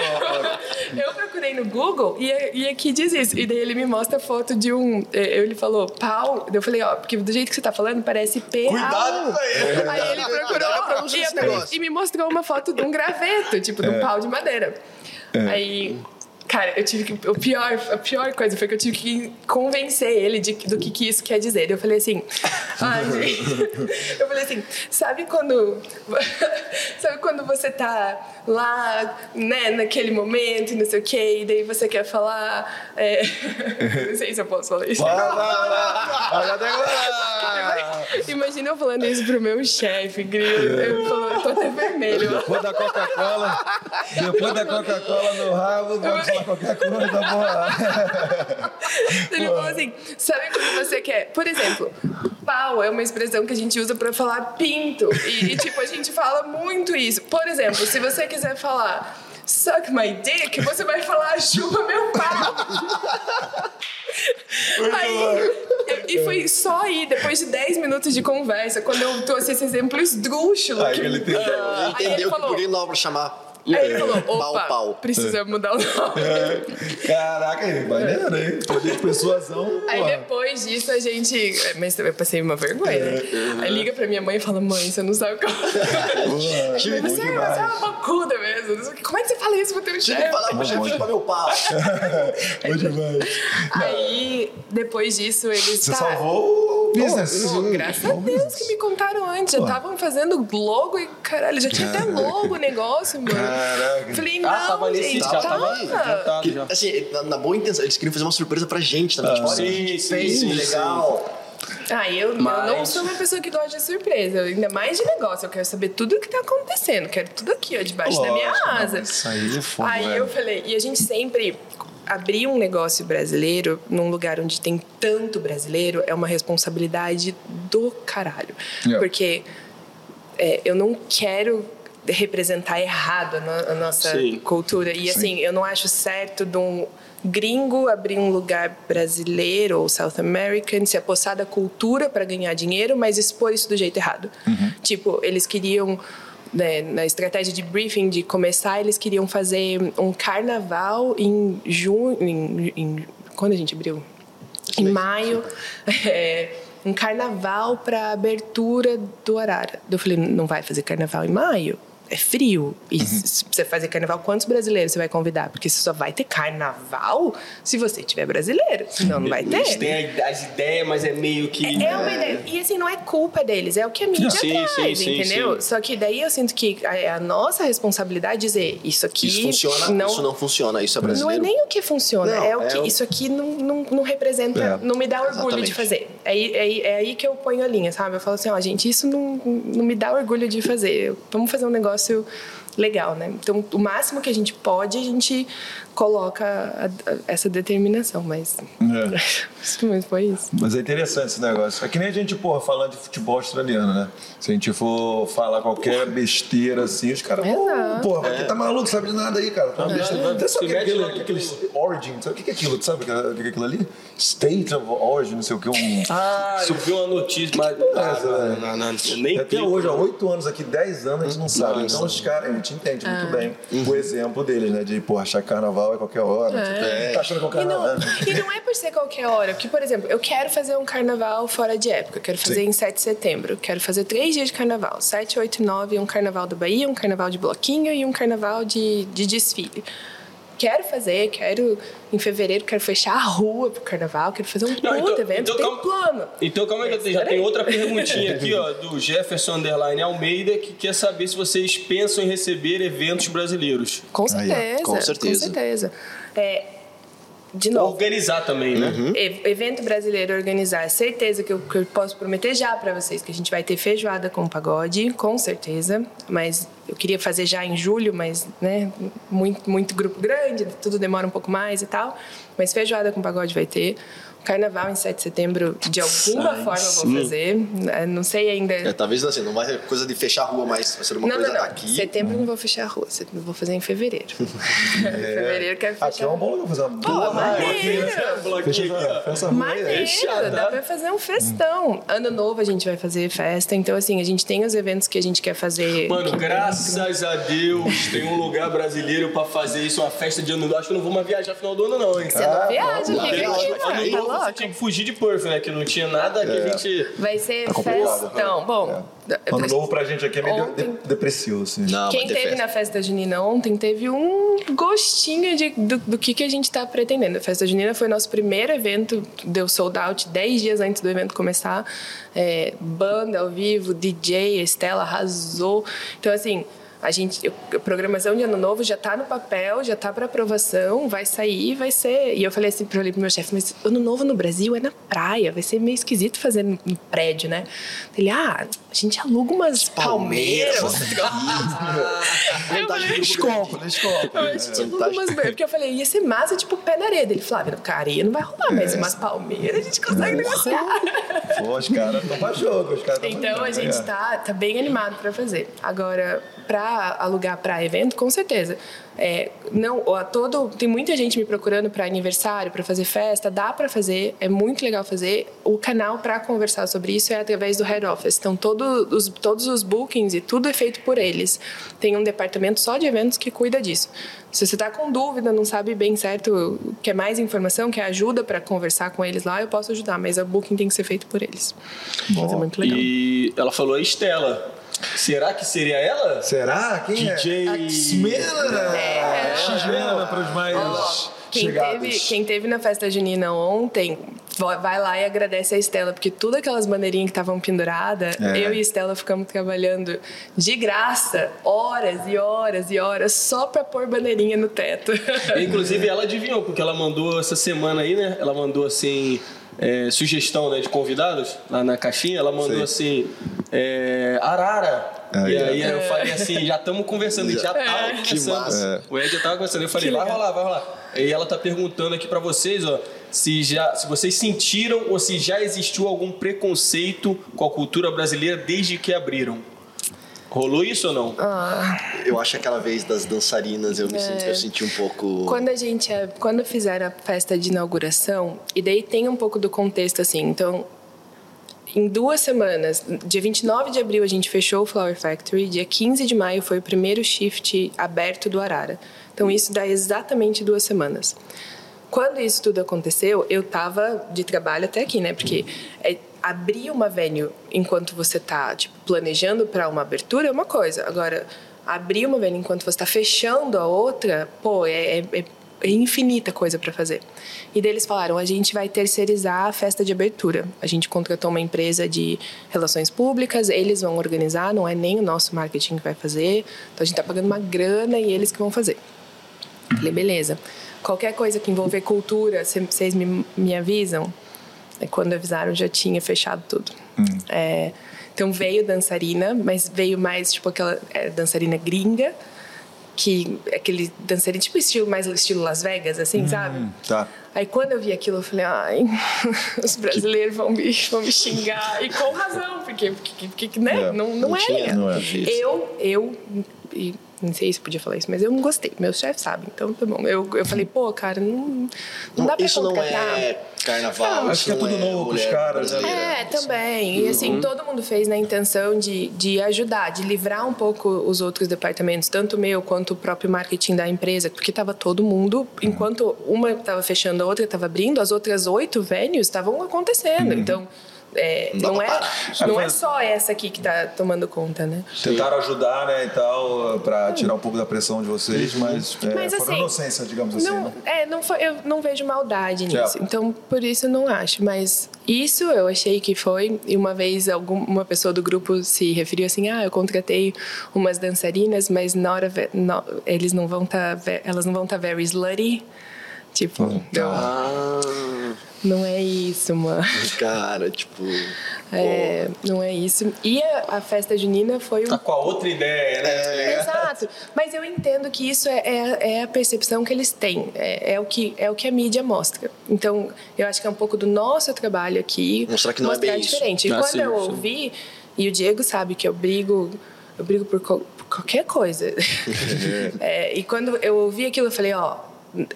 Eu procurei no Google e, e aqui diz isso. E daí ele me mostra a foto de um. eh, Ele falou pau. Eu falei, ó, porque do jeito que você tá falando, parece P. Cuidado com isso. Aí ele procurou e, e me mostrou uma foto de um graveto, tipo, de um pau de madeira. Aí. Cara, eu tive que. O pior, a pior coisa foi que eu tive que convencer ele de, do que, que isso quer dizer. Eu falei assim. [LAUGHS] Gente. [LAUGHS] Eu falei assim, sabe quando. [LAUGHS] Sabe quando você tá lá, né, naquele momento não sei o quê, e daí você quer falar. É... [LAUGHS] Não sei se eu posso falar isso. [LAUGHS] Imagina eu falando isso pro meu chefe, grilo. Eu, falo, tô até vermelho. Depois da Coca-Cola, depois da Coca-Cola no rabo, pode falar qualquer coisa, porra. [LAUGHS] Ele falou assim: sabe quando você quer? Por exemplo, pau é uma expressão que a gente usa pra falar pinto. E, e, tipo, a gente fala muito isso. Por exemplo, se você quiser falar suck my dick, você vai falar chupa meu pau. Aí, e foi só aí, depois de 10 minutos de conversa, quando eu trouxe esse exemplo esdrúxulo. Aí que- ele entendeu. Ah, aí ele Entendeu que falou, por que dá pra chamar aí ele falou, pau, opa, pau. precisamos mudar o nome. Caraca, aí, maneiro, hein? Poder de persuasão. Aí porra. depois disso a gente. Mas eu passei uma vergonha, né? Aí liga pra minha mãe e fala: Mãe, você não sabe como. [LAUGHS] Porra, Você, bom você é uma bocuda mesmo. Como é que você fala isso pro teu Chega chefe? e fala pro chefe chupar meu pau. Bom demais. Aí, depois disso, eles. Você tá, salvou o business. Pô, graças a Deus que me contaram antes. Já estavam fazendo logo e caralho, já tinha até logo o negócio, mano. Caraca. Falei, não, Ah, tava nesse- gente, já tava já. Assim, na, na boa intenção, eles queriam fazer uma surpresa pra gente também. tipo, olha, Sim, a gente sim, fez, sim, que legal. Ah, eu, eu Mas- não sou uma pessoa que gosta de surpresa. Eu- Ainda mais de negócio. Eu quero saber tudo o que tá acontecendo. Quero tudo aqui, ó, debaixo da minha Lógico, não, asa. Isso aí é foda, Aí velho. eu falei, e a gente sempre abrir um negócio brasileiro num lugar onde tem tanto brasileiro é uma responsabilidade do caralho. Yeah. Porque é, eu não quero representar errado a, no- a nossa Sim. cultura. E assim, eu não acho certo de um gringo abrir um lugar brasileiro ou South American, se apossar da cultura para ganhar dinheiro, mas expor isso do jeito errado. Tipo, eles queriam né, na estratégia de briefing de começar, eles queriam fazer um carnaval em junho, em, em- quando a gente abriu? Em maio, [LAUGHS] é, um carnaval para abertura do Arara. Eu falei, não vai fazer carnaval em maio? É frio. E se você fazer carnaval, quantos brasileiros você vai convidar? Porque você só vai ter carnaval se você tiver brasileiro. Senão não vai ter. Eles têm a- as ideias, mas é meio que. É uma ideia. E assim, não é culpa deles, é o que a mídia Sim, traz, sim, entendeu? sim. Só que daí eu sinto que é a nossa responsabilidade dizer isso aqui. Isso funciona, não, isso não funciona, isso é não é brasileiro. nem o que funciona, Não, é o é que. o- Isso aqui não, não, não representa, É. não me dá orgulho de Exatamente. fazer. É, aí- é, aí- é aí que eu ponho a linha, sabe? Eu falo assim, ó, gente, isso não, não me dá orgulho de fazer. Vamos fazer um negócio legal, né? Então, o máximo que a gente pode, a gente coloca a- a- essa determinação, mas. É. [LAUGHS] mas foi isso. Mas é interessante esse negócio. É que nem a gente, porra, falando de futebol australiano, né? Se a gente for falar qualquer besteira assim, os caras, porra, aqui tá maluco, sabe de nada aí, cara. Tá uma besteira. Até sabe o que é aquilo, lá que aqueles Origin, sabe o que é aquilo? Tu sabe o que é que é aquilo ali? State of Origin, não sei o que, um. Ah, eu vi uma notícia, mas. porra é Ah, não, não, não, nem Até clico. hoje, há oito anos aqui, dez anos, a gente não sabe. Não, então não. os caras, a gente entende Ah. muito bem o exemplo deles, né? De, porra, achar que carnaval é qualquer hora. É. Tá achando que é E não, carnaval. e não é por ser qualquer hora, porque, por exemplo, eu quero fazer um carnaval fora de época, eu quero fazer Sim. em 7 de setembro, quero fazer três dias de carnaval, 7, 8 e 9, um carnaval da Bahia, um carnaval de bloquinho e um carnaval de, de desfile. Quero fazer, quero em fevereiro, quero fechar a rua pro carnaval, quero fazer um Não, puta então- evento, então tem calma- plano. Então calma aí que eu tenho- já tem outra perguntinha [LAUGHS] aqui, ó, do Jefferson Underline Almeida, que quer saber se vocês pensam em receber eventos brasileiros. Com certeza, com certeza. Com certeza. É, de novo, Organizar também, né? E- Evento brasileiro organizar, é certeza que eu, que eu posso prometer já pra vocês que a gente vai ter feijoada com pagode, com certeza. Mas eu queria fazer já em julho, mas né, muito, muito grupo grande, tudo demora um pouco mais e tal. Mas feijoada com pagode vai ter. Carnaval em 7 de setembro, de alguma Ai, forma eu sim. vou fazer. né, Não sei ainda. É, talvez assim, não vai ser coisa de fechar a rua, mas vai ser uma não, coisa não, não. aqui. Setembro eu não vou fechar a rua. Setembro eu vou fazer em fevereiro. [LAUGHS] [LAUGHS] fevereiro eu quero fechar. Aqui é um bom lugar pra fazer uma boa maneiro. É Maneiro, dá pra fazer um festão. Ano novo a gente vai fazer festa, então assim, a gente tem os eventos que a gente quer fazer. Mano, graças a Deus tem um lugar brasileiro pra fazer isso, uma festa de ano novo. Acho que eu não vou mais viajar final do ano, não, hein? Você não viaja, não, fica aqui, mano. Tá novo você tinha que fugir de Perth, né? Que não tinha nada que a gente... Vai ser Tá festão. Bom, Ano novo pra gente aqui é meio Ontem- de- depressivo, assim. Não, Quem teve festa. na festa junina ontem teve um gostinho de, do, do que, que a gente está pretendendo. A festa junina foi nosso primeiro evento, deu sold out 10 dias antes do evento começar. É, banda ao vivo, DJ, a Estela arrasou. Então, assim. A gente, a programação de ano novo já está no papel, já está para aprovação, vai sair, vai ser. E eu falei assim para o meu chefe, mas ano novo no Brasil é na praia, vai ser meio esquisito fazer no, no prédio, né? Ele, ah, a gente aluga umas palmeiras. Vontade [LAUGHS] de grupo Desconto, desconto. A gente aluga umas Porque eu falei, ia ser massa, tipo, pé na areia. Ele, Flávio, cara, areia não vai rolar, mas umas palmeiras a gente consegue negociar. Pô, os caras estão pra jogo, os caras Então a gente é. tá, tá bem animado para fazer. Agora, para alugar para evento, com certeza. É, não, todo, tem muita gente me procurando para aniversário, para fazer festa, dá para fazer, é muito legal fazer. O canal para conversar sobre isso é através do head office. Então todo os, todos os bookings e tudo é feito por eles. Tem um departamento só de eventos que cuida disso. Se você está com dúvida, não sabe bem certo, quer mais informação, quer ajuda para conversar com eles lá, eu posso ajudar, mas a booking tem que ser feito por eles. Mas é muito legal. E ela falou a Estela. Será que seria ela? Será? Quem DJ. é? X-Mena! É. X-Mena para os mais Quem chegados. teve, quem teve na festa junina ontem, vai lá e agradece a Estela, porque tudo aquelas bandeirinhas que estavam penduradas, É. eu e a Estela ficamos trabalhando de graça, horas e horas e horas, só pra pôr bandeirinha no teto. Inclusive, ela adivinhou, porque ela mandou essa semana aí, né? Ela mandou assim. É, sugestão né, de convidados lá na caixinha, ela mandou Sim. assim: é, Arara. Ah, e é. aí eu falei assim: já estamos conversando, já tava Que conversando. massa. O Ed já tava conversando. Eu falei: Que vai rolar, vai rolar. E ela tá perguntando aqui pra vocês, ó, se, já, se vocês sentiram ou se já existiu algum preconceito com a cultura brasileira desde que abriram. Rolou isso ou não? Eu acho que aquela vez das dançarinas eu me senti, eu senti um pouco. Quando a gente, quando fizeram a festa de inauguração, e daí tem um pouco do contexto assim, então em duas semanas, dia 29 de abril a gente fechou o Flower Factory, dia 15 de maio foi o primeiro shift aberto do Arara. Então isso dá exatamente duas semanas. Quando isso tudo aconteceu, eu tava de trabalho até aqui, né? Porque é, abrir uma venue enquanto você tá tipo, planejando para uma abertura é uma coisa. Agora, abrir uma venue enquanto você está fechando a outra, pô, é, é- é- infinita coisa para fazer. E daí eles falaram: a gente vai terceirizar a festa de abertura. A gente contratou uma empresa de relações públicas, eles vão organizar, não é nem o nosso marketing que vai fazer. Então a gente está pagando uma grana e eles que vão fazer. Falei, beleza. Qualquer coisa que envolver cultura, cê- vocês me, me avisam. Aí quando avisaram, já tinha fechado tudo. É, então veio dançarina, mas veio mais tipo aquela é, dançarina gringa, que é aquele dançarina tipo estilo mais estilo Las Vegas, assim, sabe? Tá. Aí quando eu vi aquilo, eu falei, ai, [LAUGHS] os brasileiros vão me, vão me xingar. E com razão, porque, porque, porque né? É, não, não, não é. tinha, não é. Eu, eu, e não sei se podia falar isso, mas eu não gostei. Meu chefe sabe, então tá bom. Eu, eu falei, pô, cara, não, não dá pra isso não contratar. é carnaval, Acho isso que é não tudo novo pros mulher caras, né? É, também. E assim, todo mundo fez na intenção de, de ajudar, de livrar um pouco os outros departamentos, tanto o meu quanto o próprio marketing da empresa, porque estava todo mundo, enquanto uma estava fechando, a outra estava abrindo, as outras oito venues estavam acontecendo. Então, é, Não dá não, é, não é só essa aqui que está tomando conta, né? Tentaram ajudar, né, e tal, pra tirar um pouco da pressão de vocês, mas, é, Mas, foram assim, inocência, digamos assim, Não, né? é, não foi, eu não vejo maldade nisso. Certo. Então, por isso eu não acho. Mas isso eu achei que foi. E uma vez algum, uma pessoa do grupo se referiu assim: ah, eu contratei umas dançarinas, mas na hora eles não vão tá, elas não vão estar tá very slutty. Tipo, eu- Ah, não é isso, mano. cara, tipo. É, não é isso. E a, a festa junina foi um Tá com a outra ideia, né? Exato. Mas eu entendo que isso é, é, é a percepção que eles têm. É, é o que, é o que a mídia mostra. Então, eu acho que é um pouco do nosso trabalho aqui. Mostrar que não é bem isso. diferente. E Ah, quando sim, eu sim. ouvi, e o Diego sabe que eu brigo, eu brigo por, qual- por qualquer coisa. [LAUGHS] [LAUGHS] É, e quando eu ouvi aquilo, eu falei, ó.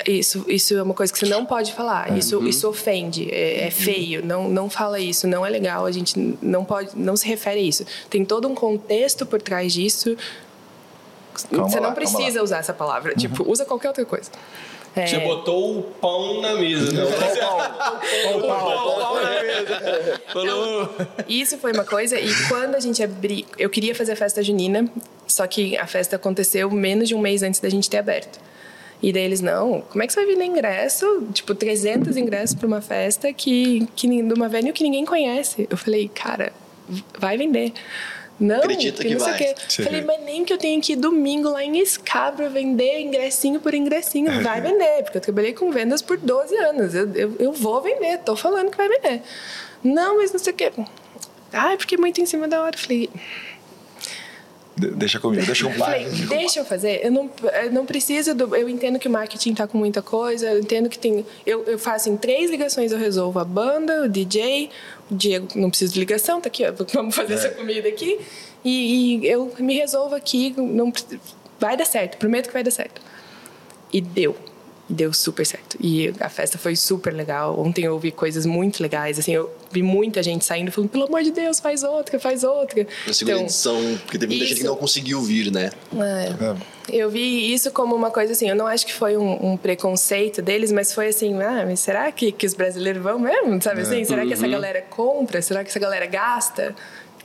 Isso, isso é uma coisa que você não pode falar. Isso, Uhum. isso ofende, é, é feio. Não, não fala isso, não é legal. A gente não pode, não se refere a isso. Tem todo um contexto por trás disso Calma você lá, não precisa usar essa palavra. Tipo, usa qualquer outra coisa. É. Você botou o pão na mesa, né? O pão na mesa. Falou. Isso foi uma coisa, e quando a gente abriu. Eu queria fazer a festa junina, só que a festa aconteceu menos de um mês antes da gente ter aberto. E daí eles, não, como é que você vai vender ingresso? Tipo, 300 ingressos para uma festa que, que, numa venue que ninguém conhece. Eu falei, cara, vai vender. Não, Acredita que não sei vai. o quê. Falei, mas nem que eu tenha que ir domingo lá em Escabra vender ingressinho por ingressinho. Vai vender, porque eu trabalhei com vendas por 12 anos. Eu, eu, eu vou vender, tô falando que vai vender. Não, mas não sei o quê. Ah, porque muito em cima da hora. Eu falei, De- deixa comigo, deixa pai. Falei, deixa eu fazer. Eu não, eu não preciso do. Eu entendo que o marketing tá com muita coisa. Eu entendo que tem. Eu, eu faço em três ligações, eu resolvo a banda, o DJ, o Diego não precisa de ligação, tá aqui, ó, [LAUGHS] vamos fazer essa comida aqui. E, e eu me resolvo aqui. Não, vai dar certo, prometo que vai dar certo. E deu. Deu super certo. E a festa foi super legal. Ontem eu ouvi coisas muito legais. Assim, eu vi muita gente saindo falando, pelo amor de Deus, faz outra, faz outra. Na segunda edição, porque teve muita gente que isso- não conseguiu vir, né? é. Eu vi isso como uma coisa assim, eu não acho que foi um, um preconceito deles, mas foi assim, ah, mas será que, que os brasileiros vão mesmo? Sabe assim? Será que essa galera compra? Será que essa galera gasta?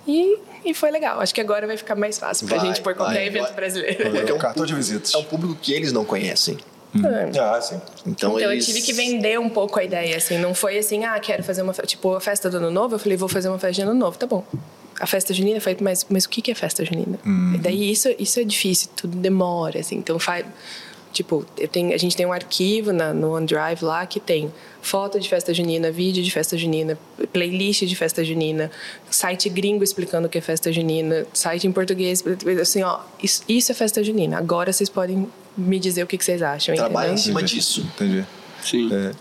E, e foi legal. Acho que agora vai ficar mais fácil pra Vai, gente pôr qualquer vai, evento vai. brasileiro. Porque é um Cartão de visitas. É um público que eles não conhecem. É. Ah, sim. Então, Então eu eles... tive que vender um pouco a ideia, assim. Não foi assim, ah, quero fazer uma... Tipo, a festa do Ano Novo, eu falei, vou fazer uma festa de Ano Novo. Tá bom. A festa junina, eu falei, mas, mas o que que é festa junina? E daí isso, isso é difícil, tudo demora, assim. Então faz... Tipo, eu tenho, a gente tem um arquivo na, no OneDrive lá que tem foto de festa junina, vídeo de festa junina, playlist de festa junina, site gringo explicando o que é festa junina, site em português, assim, ó, isso, isso é festa junina. Agora vocês podem me dizer o que, que vocês acham, Trabalha em cima Entendi. disso. Entendi. Sim. É.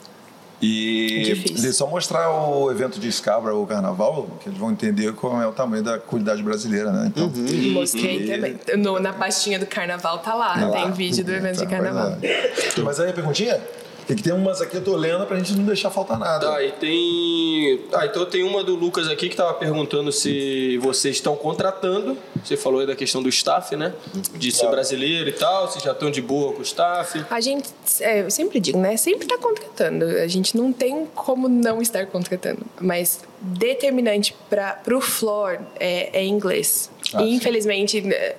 E Difícil. de só mostrar o evento de Scabra, o carnaval, que eles vão entender qual é o tamanho da comunidade brasileira, né? Então, Mostrei também. No- na pastinha do carnaval tá lá, Tá tem lá. vídeo do evento de Tá, carnaval. vai lá. Mas aí a perguntinha? Tem que ter umas aqui, eu tô lendo pra gente não deixar faltar nada. Tá, e tem. Ah, então tem uma do Lucas aqui que tava perguntando se vocês estão contratando. Você falou aí da questão do staff, né? De ser brasileiro e tal, se já estão de boa com o staff. A gente, é, eu sempre digo, né? Sempre tá contratando. A gente não tem como não estar contratando. Mas determinante para o floor é, é inglês. Ah, e, sim. infelizmente, é,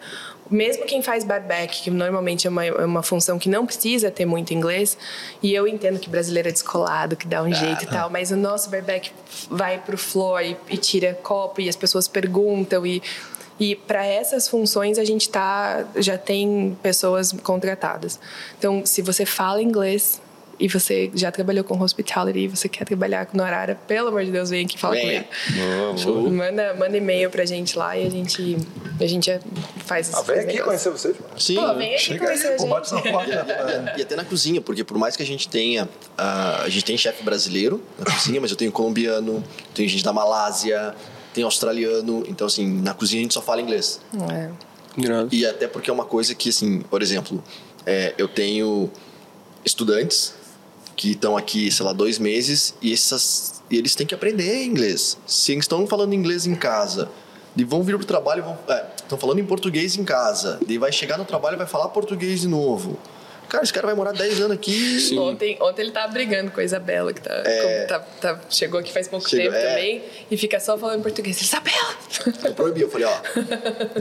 mesmo quem faz barback, que normalmente é uma, é uma função que não precisa ter muito inglês, e eu entendo que brasileiro é descolado, que dá um jeito e tal, mas o nosso barback vai pro floor e, e tira copo e as pessoas perguntam e e para essas funções a gente tá já tem pessoas contratadas. Então, se você fala inglês e você já trabalhou com hospitality e você quer trabalhar com Norara, pelo amor de Deus, vem aqui falar comigo. Manda, manda e-mail pra gente lá e a gente, a gente já faz Ah, vem aqui conhecer vocês. pô. Sim. Pô, vem aqui Chega conhecer aí, a pô, bate na gente. porta. E até na cozinha, porque por mais que a gente tenha. a gente tem chefe brasileiro na cozinha, mas eu tenho colombiano, tenho gente da Malásia, tem australiano. Então, assim, na cozinha a gente só fala inglês. É. E até porque é uma coisa que, assim, por exemplo, é, eu tenho estudantes que estão aqui, sei lá, dois meses e, essas, e eles têm que aprender inglês. Se eles estão falando inglês em casa e vão vir pro trabalho e vão. é, estão falando em português em casa, e vai chegar no trabalho e vai falar português de novo. Cara, esse cara vai morar 10 anos aqui. Ontem, ontem ele tava brigando com a Isabela, que tá, como tá- tá- chegou aqui faz pouco Chegou, tempo é. também, e fica só falando português. Isabela! Eu proibi, eu falei, ó,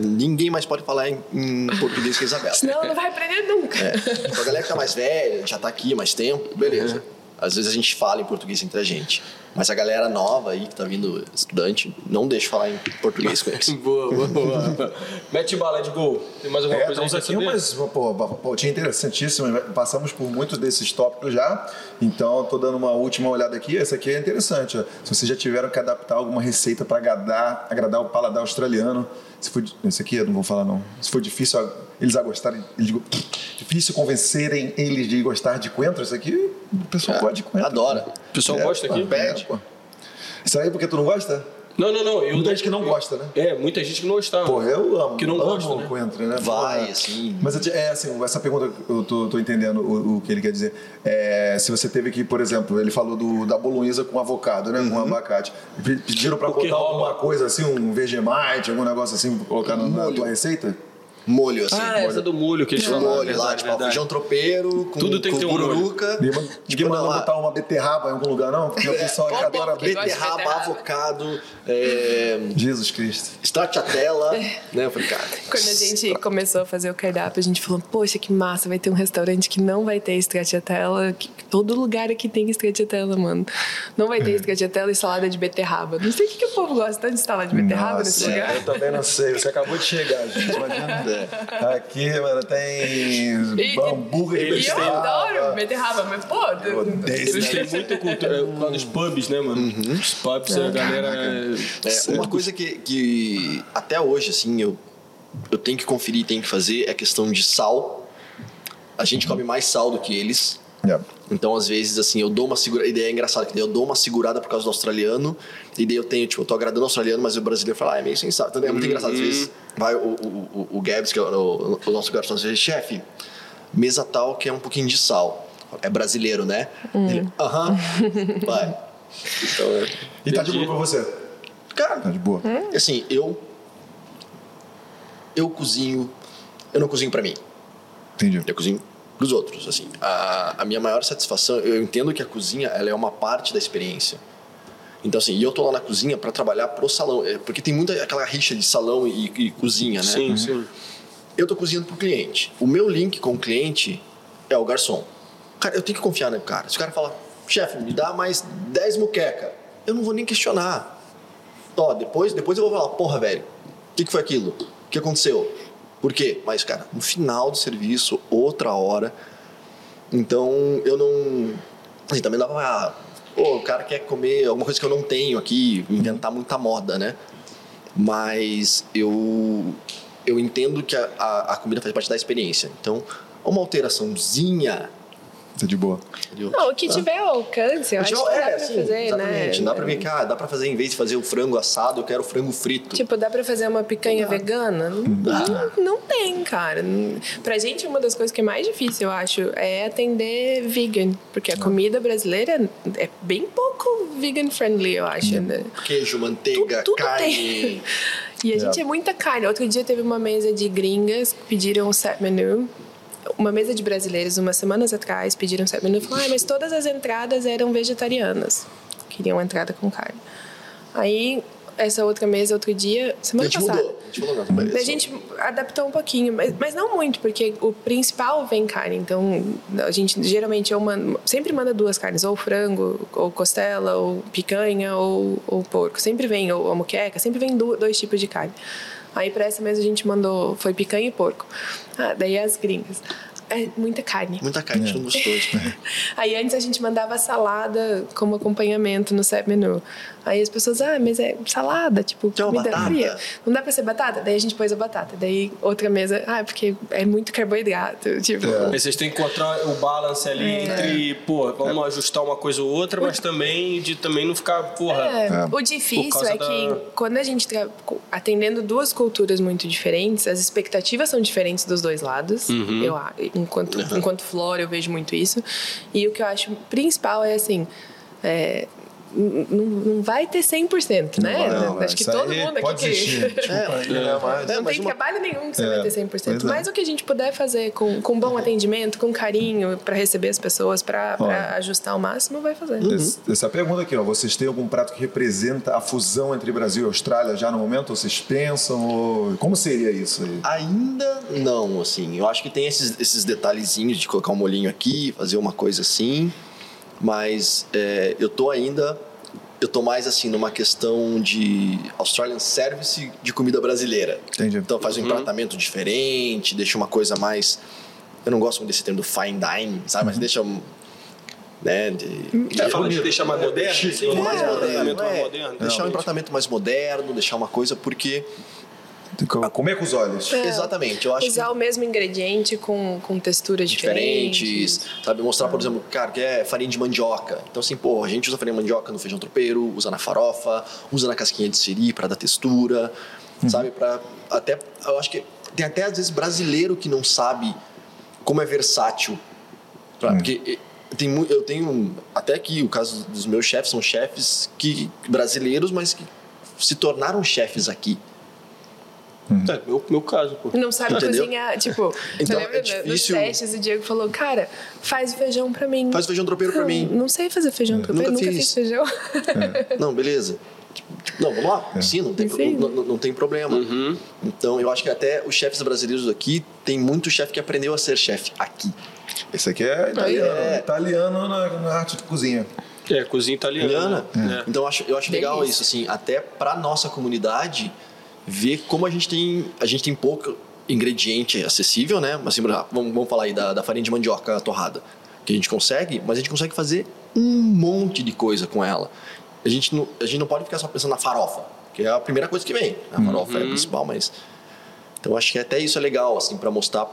ninguém mais pode falar em, em português com a Isabela. Senão não vai aprender nunca. É. Tipo, a galera que tá mais velha, já tá aqui há mais tempo, beleza. Às vezes a gente fala em português entre a gente. Mas a galera nova aí, que tá vindo estudante, não deixa falar em português com eles. [LAUGHS] Boa, boa, boa. Mete bala de gol. Tem mais alguma É, coisa pra aqui, mas, pô, pautinha interessantíssima. Passamos por muitos desses tópicos já. Então, estou dando uma última olhada aqui. Essa aqui é interessante. ó. Se vocês já tiveram que adaptar alguma receita para agradar, agradar o paladar australiano. Se for, esse aqui eu não vou falar, não. Se for difícil eles a gostarem. Eles, difícil convencerem eles de gostar de coentro, isso aqui o pessoal gosta de coentro. Adora. O pessoal gosta pô, aqui? Pede. pô. Isso aí é porque tu não gosta? Não, não, não. Eu Muita gente que não gosta, né? É, muita gente que não gostava. Porra, eu amo. Que não amo gosta, né? coentro, né? Vai, assim. Mas te- é assim, essa pergunta eu tô, tô entendendo o, o que ele quer dizer. É, se você teve que, por exemplo, ele falou do, da bolonhesa com avocado, né? Com abacate. Pe- Pediram pra Porque botar rola. alguma coisa assim, um Vegemite, algum negócio assim, pra colocar na, na tua receita? Molho, assim. Ah, essa do molho que eles Tipo, falam. molho lá, tipo, verdade. feijão tropeiro com, Tudo tem com que ter um molho. bururuca. Ninguém Tipo, ninguém mandou não, botar uma beterraba em algum lugar, não? Porque o pessoal Bom, que adora beterraba, beterraba. avocado, é, Jesus Cristo. stracciatella, né? Eu falei, cara... Quando a gente começou a fazer o cardápio, a gente falou, poxa, que massa, vai ter um restaurante que não vai ter stracciatella. que Todo lugar aqui tem stracciatella, mano. Não vai É. ter stracciatella e salada de beterraba. Não sei o que, que o povo gosta tanto de salada de beterraba nesse Nossa, lugar. eu também não sei. Você acabou de chegar, gente. Imagina. Aqui, mano, tem E- hambúrguer de E eu adoro beterraba, mas pô... odeio Eles têm muita cultura é, lá nos pubs, né, mano? Os pubs, a galera. É, uma coisa que, que até hoje, assim, eu, eu tenho que conferir, tenho que fazer é a questão de sal. A gente come mais sal do que eles. Yeah. Então, às vezes, assim, eu dou uma segurada. E daí é engraçado, que daí eu dou uma segurada por causa do australiano. E daí eu tenho, tipo, eu tô agradando o australiano, mas o brasileiro fala, ah, é meio sensato. Então, é muito engraçado. Às vezes, vai o, o, o, o Gabs, que é o, o nosso garçom, às vezes, chefe, mesa tal que é um pouquinho de sal. É brasileiro, né? Ele, aham, [LAUGHS] vai. Então, é. E tá de boa pra você? Cara, Tá de boa. assim, eu. Eu cozinho. Eu não cozinho pra mim. Entendi. Eu cozinho pros outros, assim. A, a minha maior satisfação, eu entendo que a cozinha, ela é uma parte da experiência. Então, assim, e eu tô lá na cozinha pra trabalhar pro salão. é, Porque tem muita aquela rixa de salão e, e cozinha, né? Sim, sim. Eu tô cozinhando pro cliente. O meu link com o cliente é o garçom. Cara, eu tenho que confiar no cara. Se o cara fala, chefe, me dá mais 10 muqueca, eu não vou nem questionar. Ó, depois, depois eu vou falar, porra, velho, o que, que foi aquilo? O que aconteceu? Por quê? Mas, cara, no final do serviço, outra hora. Então, eu não. Assim, também dá pra. Pô, o cara quer comer alguma coisa que eu não tenho aqui, inventar muita moda, né? Mas eu. Eu entendo que a, a, a comida faz parte da experiência. Então, uma alteraçãozinha. Tá de boa. Não, o que tiver ao alcance, eu acho que dá pra sim, fazer, é, exatamente. né? Dá pra ver que ah, dá pra fazer, em vez de fazer o frango assado, eu quero o frango frito. Tipo, dá pra fazer uma picanha vegana? Não, não, não tem, cara. Pra gente, uma das coisas que é mais difícil, eu acho, é atender vegan. Porque a comida brasileira é bem pouco vegan friendly, eu acho, né? Queijo, manteiga, Tudo- tudo carne. tem. E a gente é muita carne. Outro dia teve uma mesa de gringas que pediram um set menu. Uma mesa de brasileiros, umas semanas atrás, pediram set menu. Falaram, ah, mas todas as entradas eram vegetarianas. Queriam entrada com carne. Aí, essa outra mesa, outro dia, A semana gente passada. mudou. A gente. A gente adaptou um pouquinho, mas, mas não muito, porque o principal vem carne. Então, a gente geralmente eu mando, sempre manda duas carnes, ou frango, ou costela, ou picanha, ou, ou porco. Sempre vem, ou, ou moqueca, sempre vem dois tipos de carne. Aí, para essa mesa, a gente mandou, foi picanha e porco. Ah, daí as gringas. É muita carne. Muita carne, gente não gostou. Tipo. [LAUGHS] Aí antes a gente mandava salada como acompanhamento no set menu. Aí as pessoas, ah, mas é salada, tipo, Tem uma comida batata? fria. Não dá pra ser batata? Daí a gente pôs a batata. Daí outra mesa, ah, porque é muito carboidrato. [LAUGHS] Tipo, Aí vocês têm que encontrar o balance ali É. entre, pô, vamos ajustar uma coisa ou outra, mas também de também não ficar, porra. É, É. O difícil é que da- quando a gente tá atendendo duas culturas muito diferentes, as expectativas são diferentes dos dois lados. Uhum. Eu, enquanto, enquanto flora, eu vejo muito isso. E o que eu acho principal é assim. é, não, não vai ter 100%, né? Não, Acho que todo mundo aqui Pode que- aí, né? Mas... É, Não tem uma- trabalho nenhum que você É, vai ter 100%. pois é. Mas o que a gente puder fazer com, com bom atendimento, com carinho, para receber as pessoas, para ajustar ao máximo, vai fazer. Esse- Essa pergunta aqui, ó, vocês têm algum prato que representa a fusão entre Brasil e Austrália já no momento? Ou vocês pensam? Ou... Como seria isso aí? Ainda não, assim. Eu acho que tem esses, esses detalhezinhos de colocar um molhinho aqui, fazer uma coisa assim. Mas é, eu tô ainda. Eu tô mais assim numa questão de Australian Service de comida brasileira. Entendi. Então faz um empratamento diferente, deixa uma coisa mais. Eu não gosto muito desse termo do fine dining, sabe? Mas deixa. Né, de, É, fala de deixar mais moderno, assim, mais um moderno, tratamento mais é. moderno. deixar um empratamento mais moderno, deixar uma coisa porque Comer com os olhos. É. exatamente, eu acho Usar que o mesmo ingrediente com, com texturas diferentes. diferentes, sabe? Mostrar, por exemplo, cara, que é farinha de mandioca. Então, assim, pô, a gente usa farinha de mandioca no feijão tropeiro, usa na farofa, usa na casquinha de siri para dar textura, sabe? Para até, eu acho que tem até às vezes brasileiro que não sabe como é versátil, pra- porque eh, tem, eu tenho até aqui o caso dos meus chefes são chefes que brasileiros, mas que se tornaram chefes aqui. É, meu, meu caso, pô. Não sabe Entendeu? cozinhar, tipo, [LAUGHS] Então, você lembra é difícil- testes, o Diego falou, cara, faz o feijão pra mim. Faz o feijão tropeiro pra Não, mim. Não sei fazer feijão tropeiro, Nunca nunca, fiz. fiz feijão. Não, beleza. Tipo, Não, vamos lá, ensina, não tem, Enfim. não, não- não tem problema. Então, eu acho que até os chefes brasileiros aqui, tem muito chefe que aprendeu a ser chefe aqui. Esse aqui é italiano. É. Italiano na, na arte de cozinha. É, cozinha italiana. Italiana. É. Então, eu acho, eu acho legal Delícia. isso, assim, até pra nossa comunidade, ver como a gente tem, a gente tem pouco ingrediente acessível, né? Assim, por exemplo, vamos, vamos falar aí da, da farinha de mandioca torrada, que a gente consegue, mas a gente consegue fazer um monte de coisa com ela. A gente não, a gente não pode ficar só pensando na farofa, que é a primeira coisa que vem. A farofa é a principal, mas... Então, acho que até isso é legal, assim, pra mostrar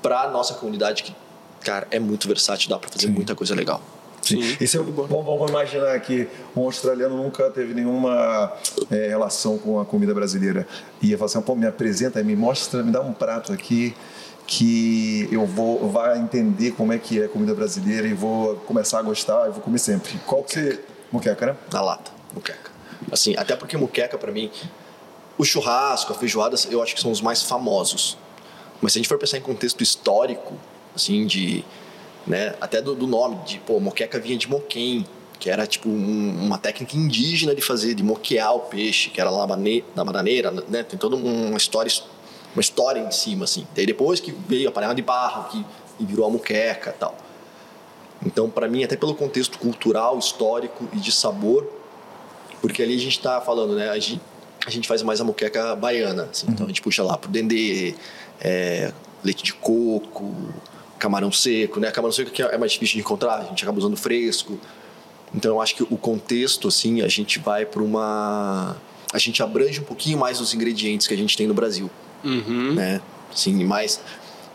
pra nossa comunidade que, cara, é muito versátil, dá pra fazer muita coisa legal. Sim. E se vamos, imaginar que um australiano nunca teve nenhuma é, relação com a comida brasileira. E ia falar assim, pô, me apresenta, me mostra, me dá um prato aqui que eu vou vai entender como é que é a comida brasileira e vou começar a gostar e vou comer sempre. Qual que você... Moqueca, né? na lata, muqueca. Assim, até porque muqueca pra mim, o churrasco, a feijoada, eu acho que são os mais famosos. Mas se a gente for pensar em contexto histórico, assim, de, né, até do, do nome, de, pô, moqueca vinha de moquém, que era tipo um- uma técnica indígena de fazer, de moquear o peixe, que era lá na bananeira, né, tem toda uma história, uma história em cima, assim. Daí depois que veio a panela de barro, que e virou a muqueca e tal. Então, para mim, até pelo contexto cultural, histórico e de sabor, porque ali a gente está falando, né? A gente, a gente faz mais a moqueca baiana, assim, então a gente puxa lá pro dendê, é, leite de coco, camarão seco, né? Camarão seco que é mais difícil de encontrar, a gente acaba usando fresco. Então, eu acho que o contexto, assim, a gente vai para uma... A gente abrange um pouquinho mais os ingredientes que a gente tem no Brasil Uhum. né? Assim, mais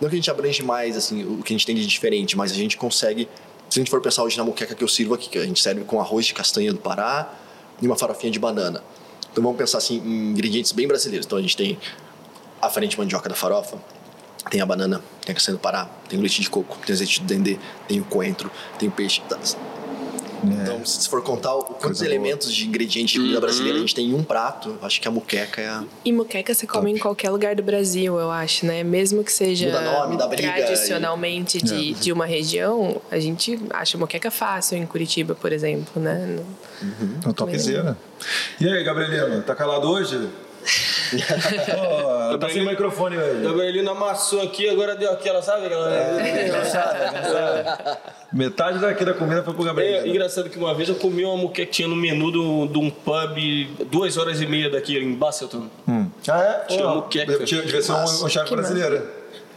não que a gente abrange mais assim o que a gente tem de diferente, mas a gente consegue, se a gente for pensar hoje na moqueca que eu sirvo aqui, que a gente serve com arroz de castanha do Pará e uma farofinha de banana. Então vamos pensar assim em ingredientes bem brasileiros. Então a gente tem a farinha de mandioca da farofa, tem a banana, tem a castanha do Pará, tem o leite de coco, tem o azeite de dendê, tem o coentro, tem o peixe. Tá- Então, se for contar o- quantos Coisa elementos de ingrediente de comida brasileira a gente tem em um prato, acho que a moqueca é a E moqueca você come em qualquer lugar do Brasil, eu acho, né? Mesmo que seja Muda nome, briga tradicionalmente de, de uma região, a gente acha moqueca fácil em Curitiba, por exemplo, né? Então, topzera. E aí, Gabrielino, tá calado hoje? Pô, tá sem microfone hoje. Gabrielina amassou aqui, agora deu aquela, sabe? Aquela... Metade daqui da comida foi pro É Gabrielino. engraçado que uma vez eu comi uma que tinha no menu do- de um pub duas horas e meia daqui em Basselton. Hum. Ah, é? Tinha Pô, muqueca. Tinha, devia ser um, um chefe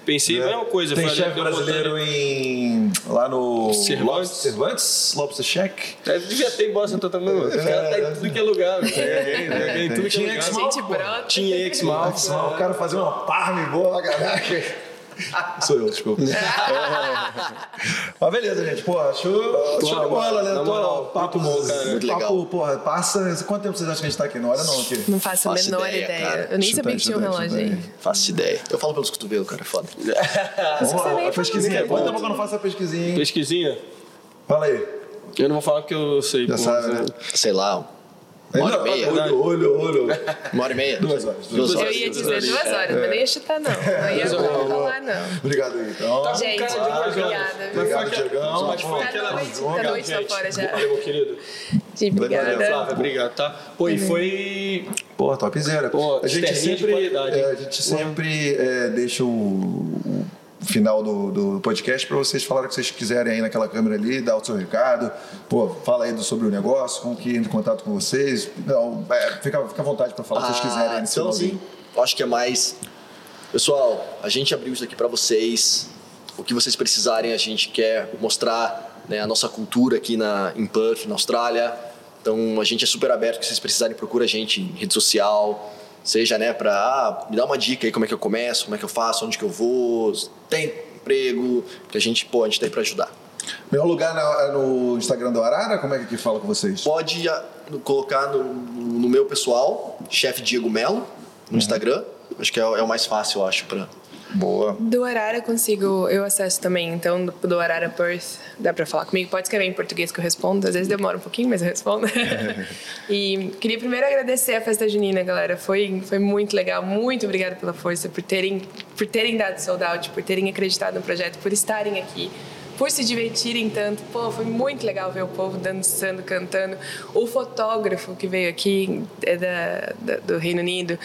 Que brasileiro. Pensei a mesma coisa. Tem falei, chefe brasileiro em. lá no. Cervantes. Lobster- Cervantes? Lobster Shack? É, devia ter em Boston também, mano. Os caras tá em tudo que é lugar. velho. É, que é Tinha lugar. X-Mal. Tinha X-Mal. O cara fazia uma parme boa pra caraca. [LAUGHS] Sou eu, desculpa. [LAUGHS] Mas beleza, gente. Pô, show, show de bola, né? na Tô- moral, papo, muito bom, cara. Muito papo, legal. porra, passa. Quanto tempo vocês acham que a gente tá aqui? Não era não aqui. Não faço a menor ideia, ideia. cara. Eu nem Chuta sabia que tinha um relógio aí. Faço ideia. Eu falo pelos cotovelos, cara, é foda. [LAUGHS] A pesquisinha. falou. Quanto tempo que eu não faço a pesquisinha, hein? Pesquisinha? Fala aí. Eu não vou falar porque eu sei. Já pô, sabe, né? Sei lá, uma hora e meia. Olho, olho, olho. Uma hora e meia? Duas horas, duas Eu horas. ia dizer duas horas, mas nem ia chutar, não. Não ia falar, não. Obrigado então. Gente, cara de obrigada. Obrigado, Diegão. Mas foi Tá aquela. noite, tá noite lá fora já. Valeu, meu querido. Flávia, obrigada. obrigado, tá? Pô, e foi. Pô, topzera. Pô, a gente de sempre, é, a gente sempre é, deixa o final do, do podcast para vocês falarem o que vocês quiserem aí naquela câmera ali, dar o seu recado. Pô, fala aí do- sobre o negócio, como que entra em contato com vocês. Não, é, fica, fica à vontade para falar o que vocês quiserem aí nesse então, eu acho que é mais. Pessoal, a gente abriu isso aqui pra vocês. O que vocês precisarem, a gente quer mostrar né, a nossa cultura aqui na, em Perth, na Austrália. Então, a gente é super aberto. Se vocês precisarem, procura a gente em rede social. Seja, né, pra ah, me dar uma dica aí como é que eu começo, como é que eu faço, onde que eu vou, tem emprego. Que a gente, pô, a gente pra ajudar. Melhor lugar na- no Instagram do Arara? Como é que fala com vocês? Pode ah, colocar no, no- meu pessoal, chefe Diego Melo, no Instagram. Acho que é, o- é o mais fácil, eu acho, pra, Boa. Do Arara consigo, eu acesso também, então do, do Arara Perth, dá pra falar comigo. Pode escrever em português que eu respondo, às vezes demora um pouquinho, mas eu respondo. [LAUGHS] e queria primeiro agradecer a festa junina, galera. Foi, foi muito legal, muito obrigada pela força, por terem, por terem dado sold out, por terem acreditado no projeto, por estarem aqui por se divertirem tanto. Pô, foi muito legal ver o povo dançando, cantando. O fotógrafo que veio aqui é da, da, do Reino Unido,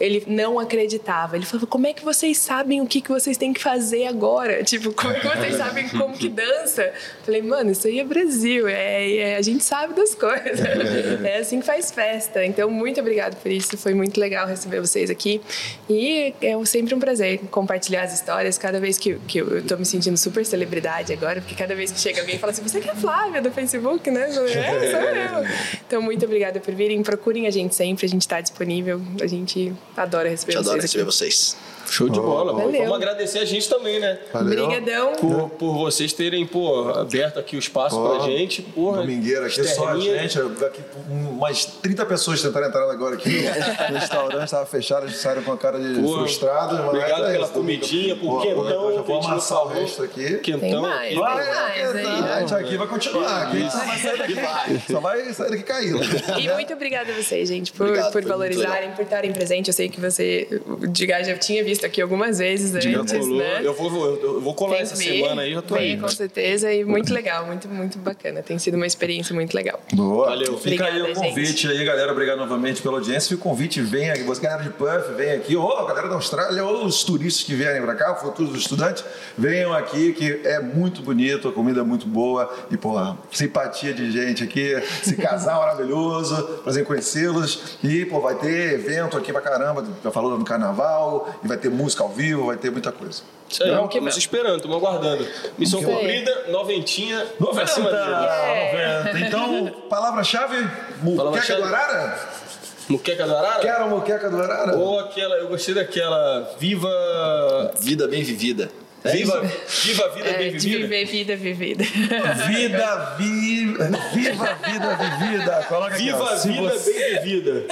ele não acreditava. Ele falou: Como é que vocês sabem o que, que vocês têm que fazer agora? [LAUGHS] Tipo, como é que vocês sabem como que dança? Falei, mano, isso aí é Brasil, é, é a gente sabe das coisas. [LAUGHS] é assim que faz festa. Então, muito obrigado por isso. Foi muito legal receber vocês aqui. E é sempre um prazer compartilhar as histórias. Cada vez que, que eu tô me sentindo super celebridade agora, porque cada vez que chega alguém e fala assim: Você que é Flávia do Facebook, né? É, sou eu. [LAUGHS] Então, muito obrigada por virem. Procurem a gente sempre, a gente está disponível. A gente adora receber Te vocês. adoro receber aqui. vocês. Show de bola. Valeu. Vamos agradecer a gente também, né? Valeu. Obrigadão. Por, por vocês terem, pô, aberto aqui o espaço Ó, pra gente. Porra, Domingueira aqui, só a gente. Daqui umas 30 pessoas tentaram entrar agora aqui [LAUGHS] no restaurante, estava fechado, eles saíram com a cara de Porra, frustrados. mas Obrigado é pela isso, comidinha, por Boa, quentão. Eu já vou amassar o resto aqui. Quentão. Tem mais, aqui. tem mais aí. A gente aqui vai continuar. aqui só vai sair daqui, só vai sair daqui caindo. E muito obrigada a vocês, gente, por, Obrigado, por valorizarem, por estarem presentes. Eu sei que você, o Diga, já tinha visto aqui algumas vezes Já antes, colou. né? Eu vou, eu, eu vou colar Tem essa vir, semana aí, já tô venha, aí. com certeza, e muito legal, muito, muito bacana. Tem sido uma experiência muito legal. Boa. Valeu. Fica aí o Obrigada, convite aí, galera. Obrigado novamente pela audiência. E o convite vem aqui, você, galera de Puff, vem aqui. Ou a galera da Austrália, ou os turistas que vierem pra cá, futuros estudantes, venham aqui, que é muito bonito, a comida é muito boa. E, porra, simpatia de gente aqui, esse casal [LAUGHS] maravilhoso, prazer em conhecê-los. E, pô, vai ter evento aqui pra caramba, já falou no carnaval, e vai ter música ao vivo, vai ter muita coisa. Isso aí, que estamos vamos. esperando, estamos aguardando. Missão cumprida, noventinha. pra 90, cima deles. 90. Então, palavra-chave, muqueca do Arara? Muqueca do Arara? Quero muqueca do Arara? Ou aquela, eu gostei daquela Viva. Vida bem vivida. É Viva, viva a vida É, bem vivida. viver vida vivida. Vida, vi... viva a vida vivida. Coloca aqui, Viva ó. a Se vida você- bem vivida.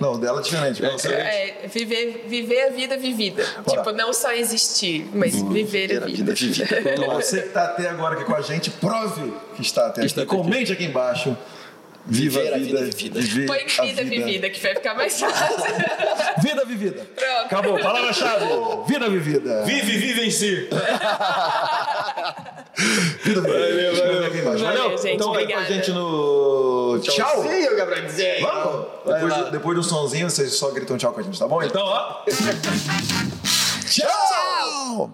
Não, dela é diferente. Você- É, viver, viver a vida vivida. Tipo, não só existir, mas viver a a vida. vida vivida. Então você que está até agora aqui com a gente, prove que está até aqui. Comente aqui embaixo. Viva Viver a vida, vida vivida. viver Põe a vida vivida, que vai ficar mais fácil. [LAUGHS] Vida vivida. Pronto. Acabou. Palavra-chave. Vida vivida. Vive, vive em si. [LAUGHS] Vida vivida. Valeu, valeu. Valeu, Valeu? gente, Então vai com a gente no tchau. Sim, eu Gabriel dizer. Vamos? Depois, do- depois do sonzinho, vocês só gritam tchau com a gente, tá bom? Então, ó. tchau.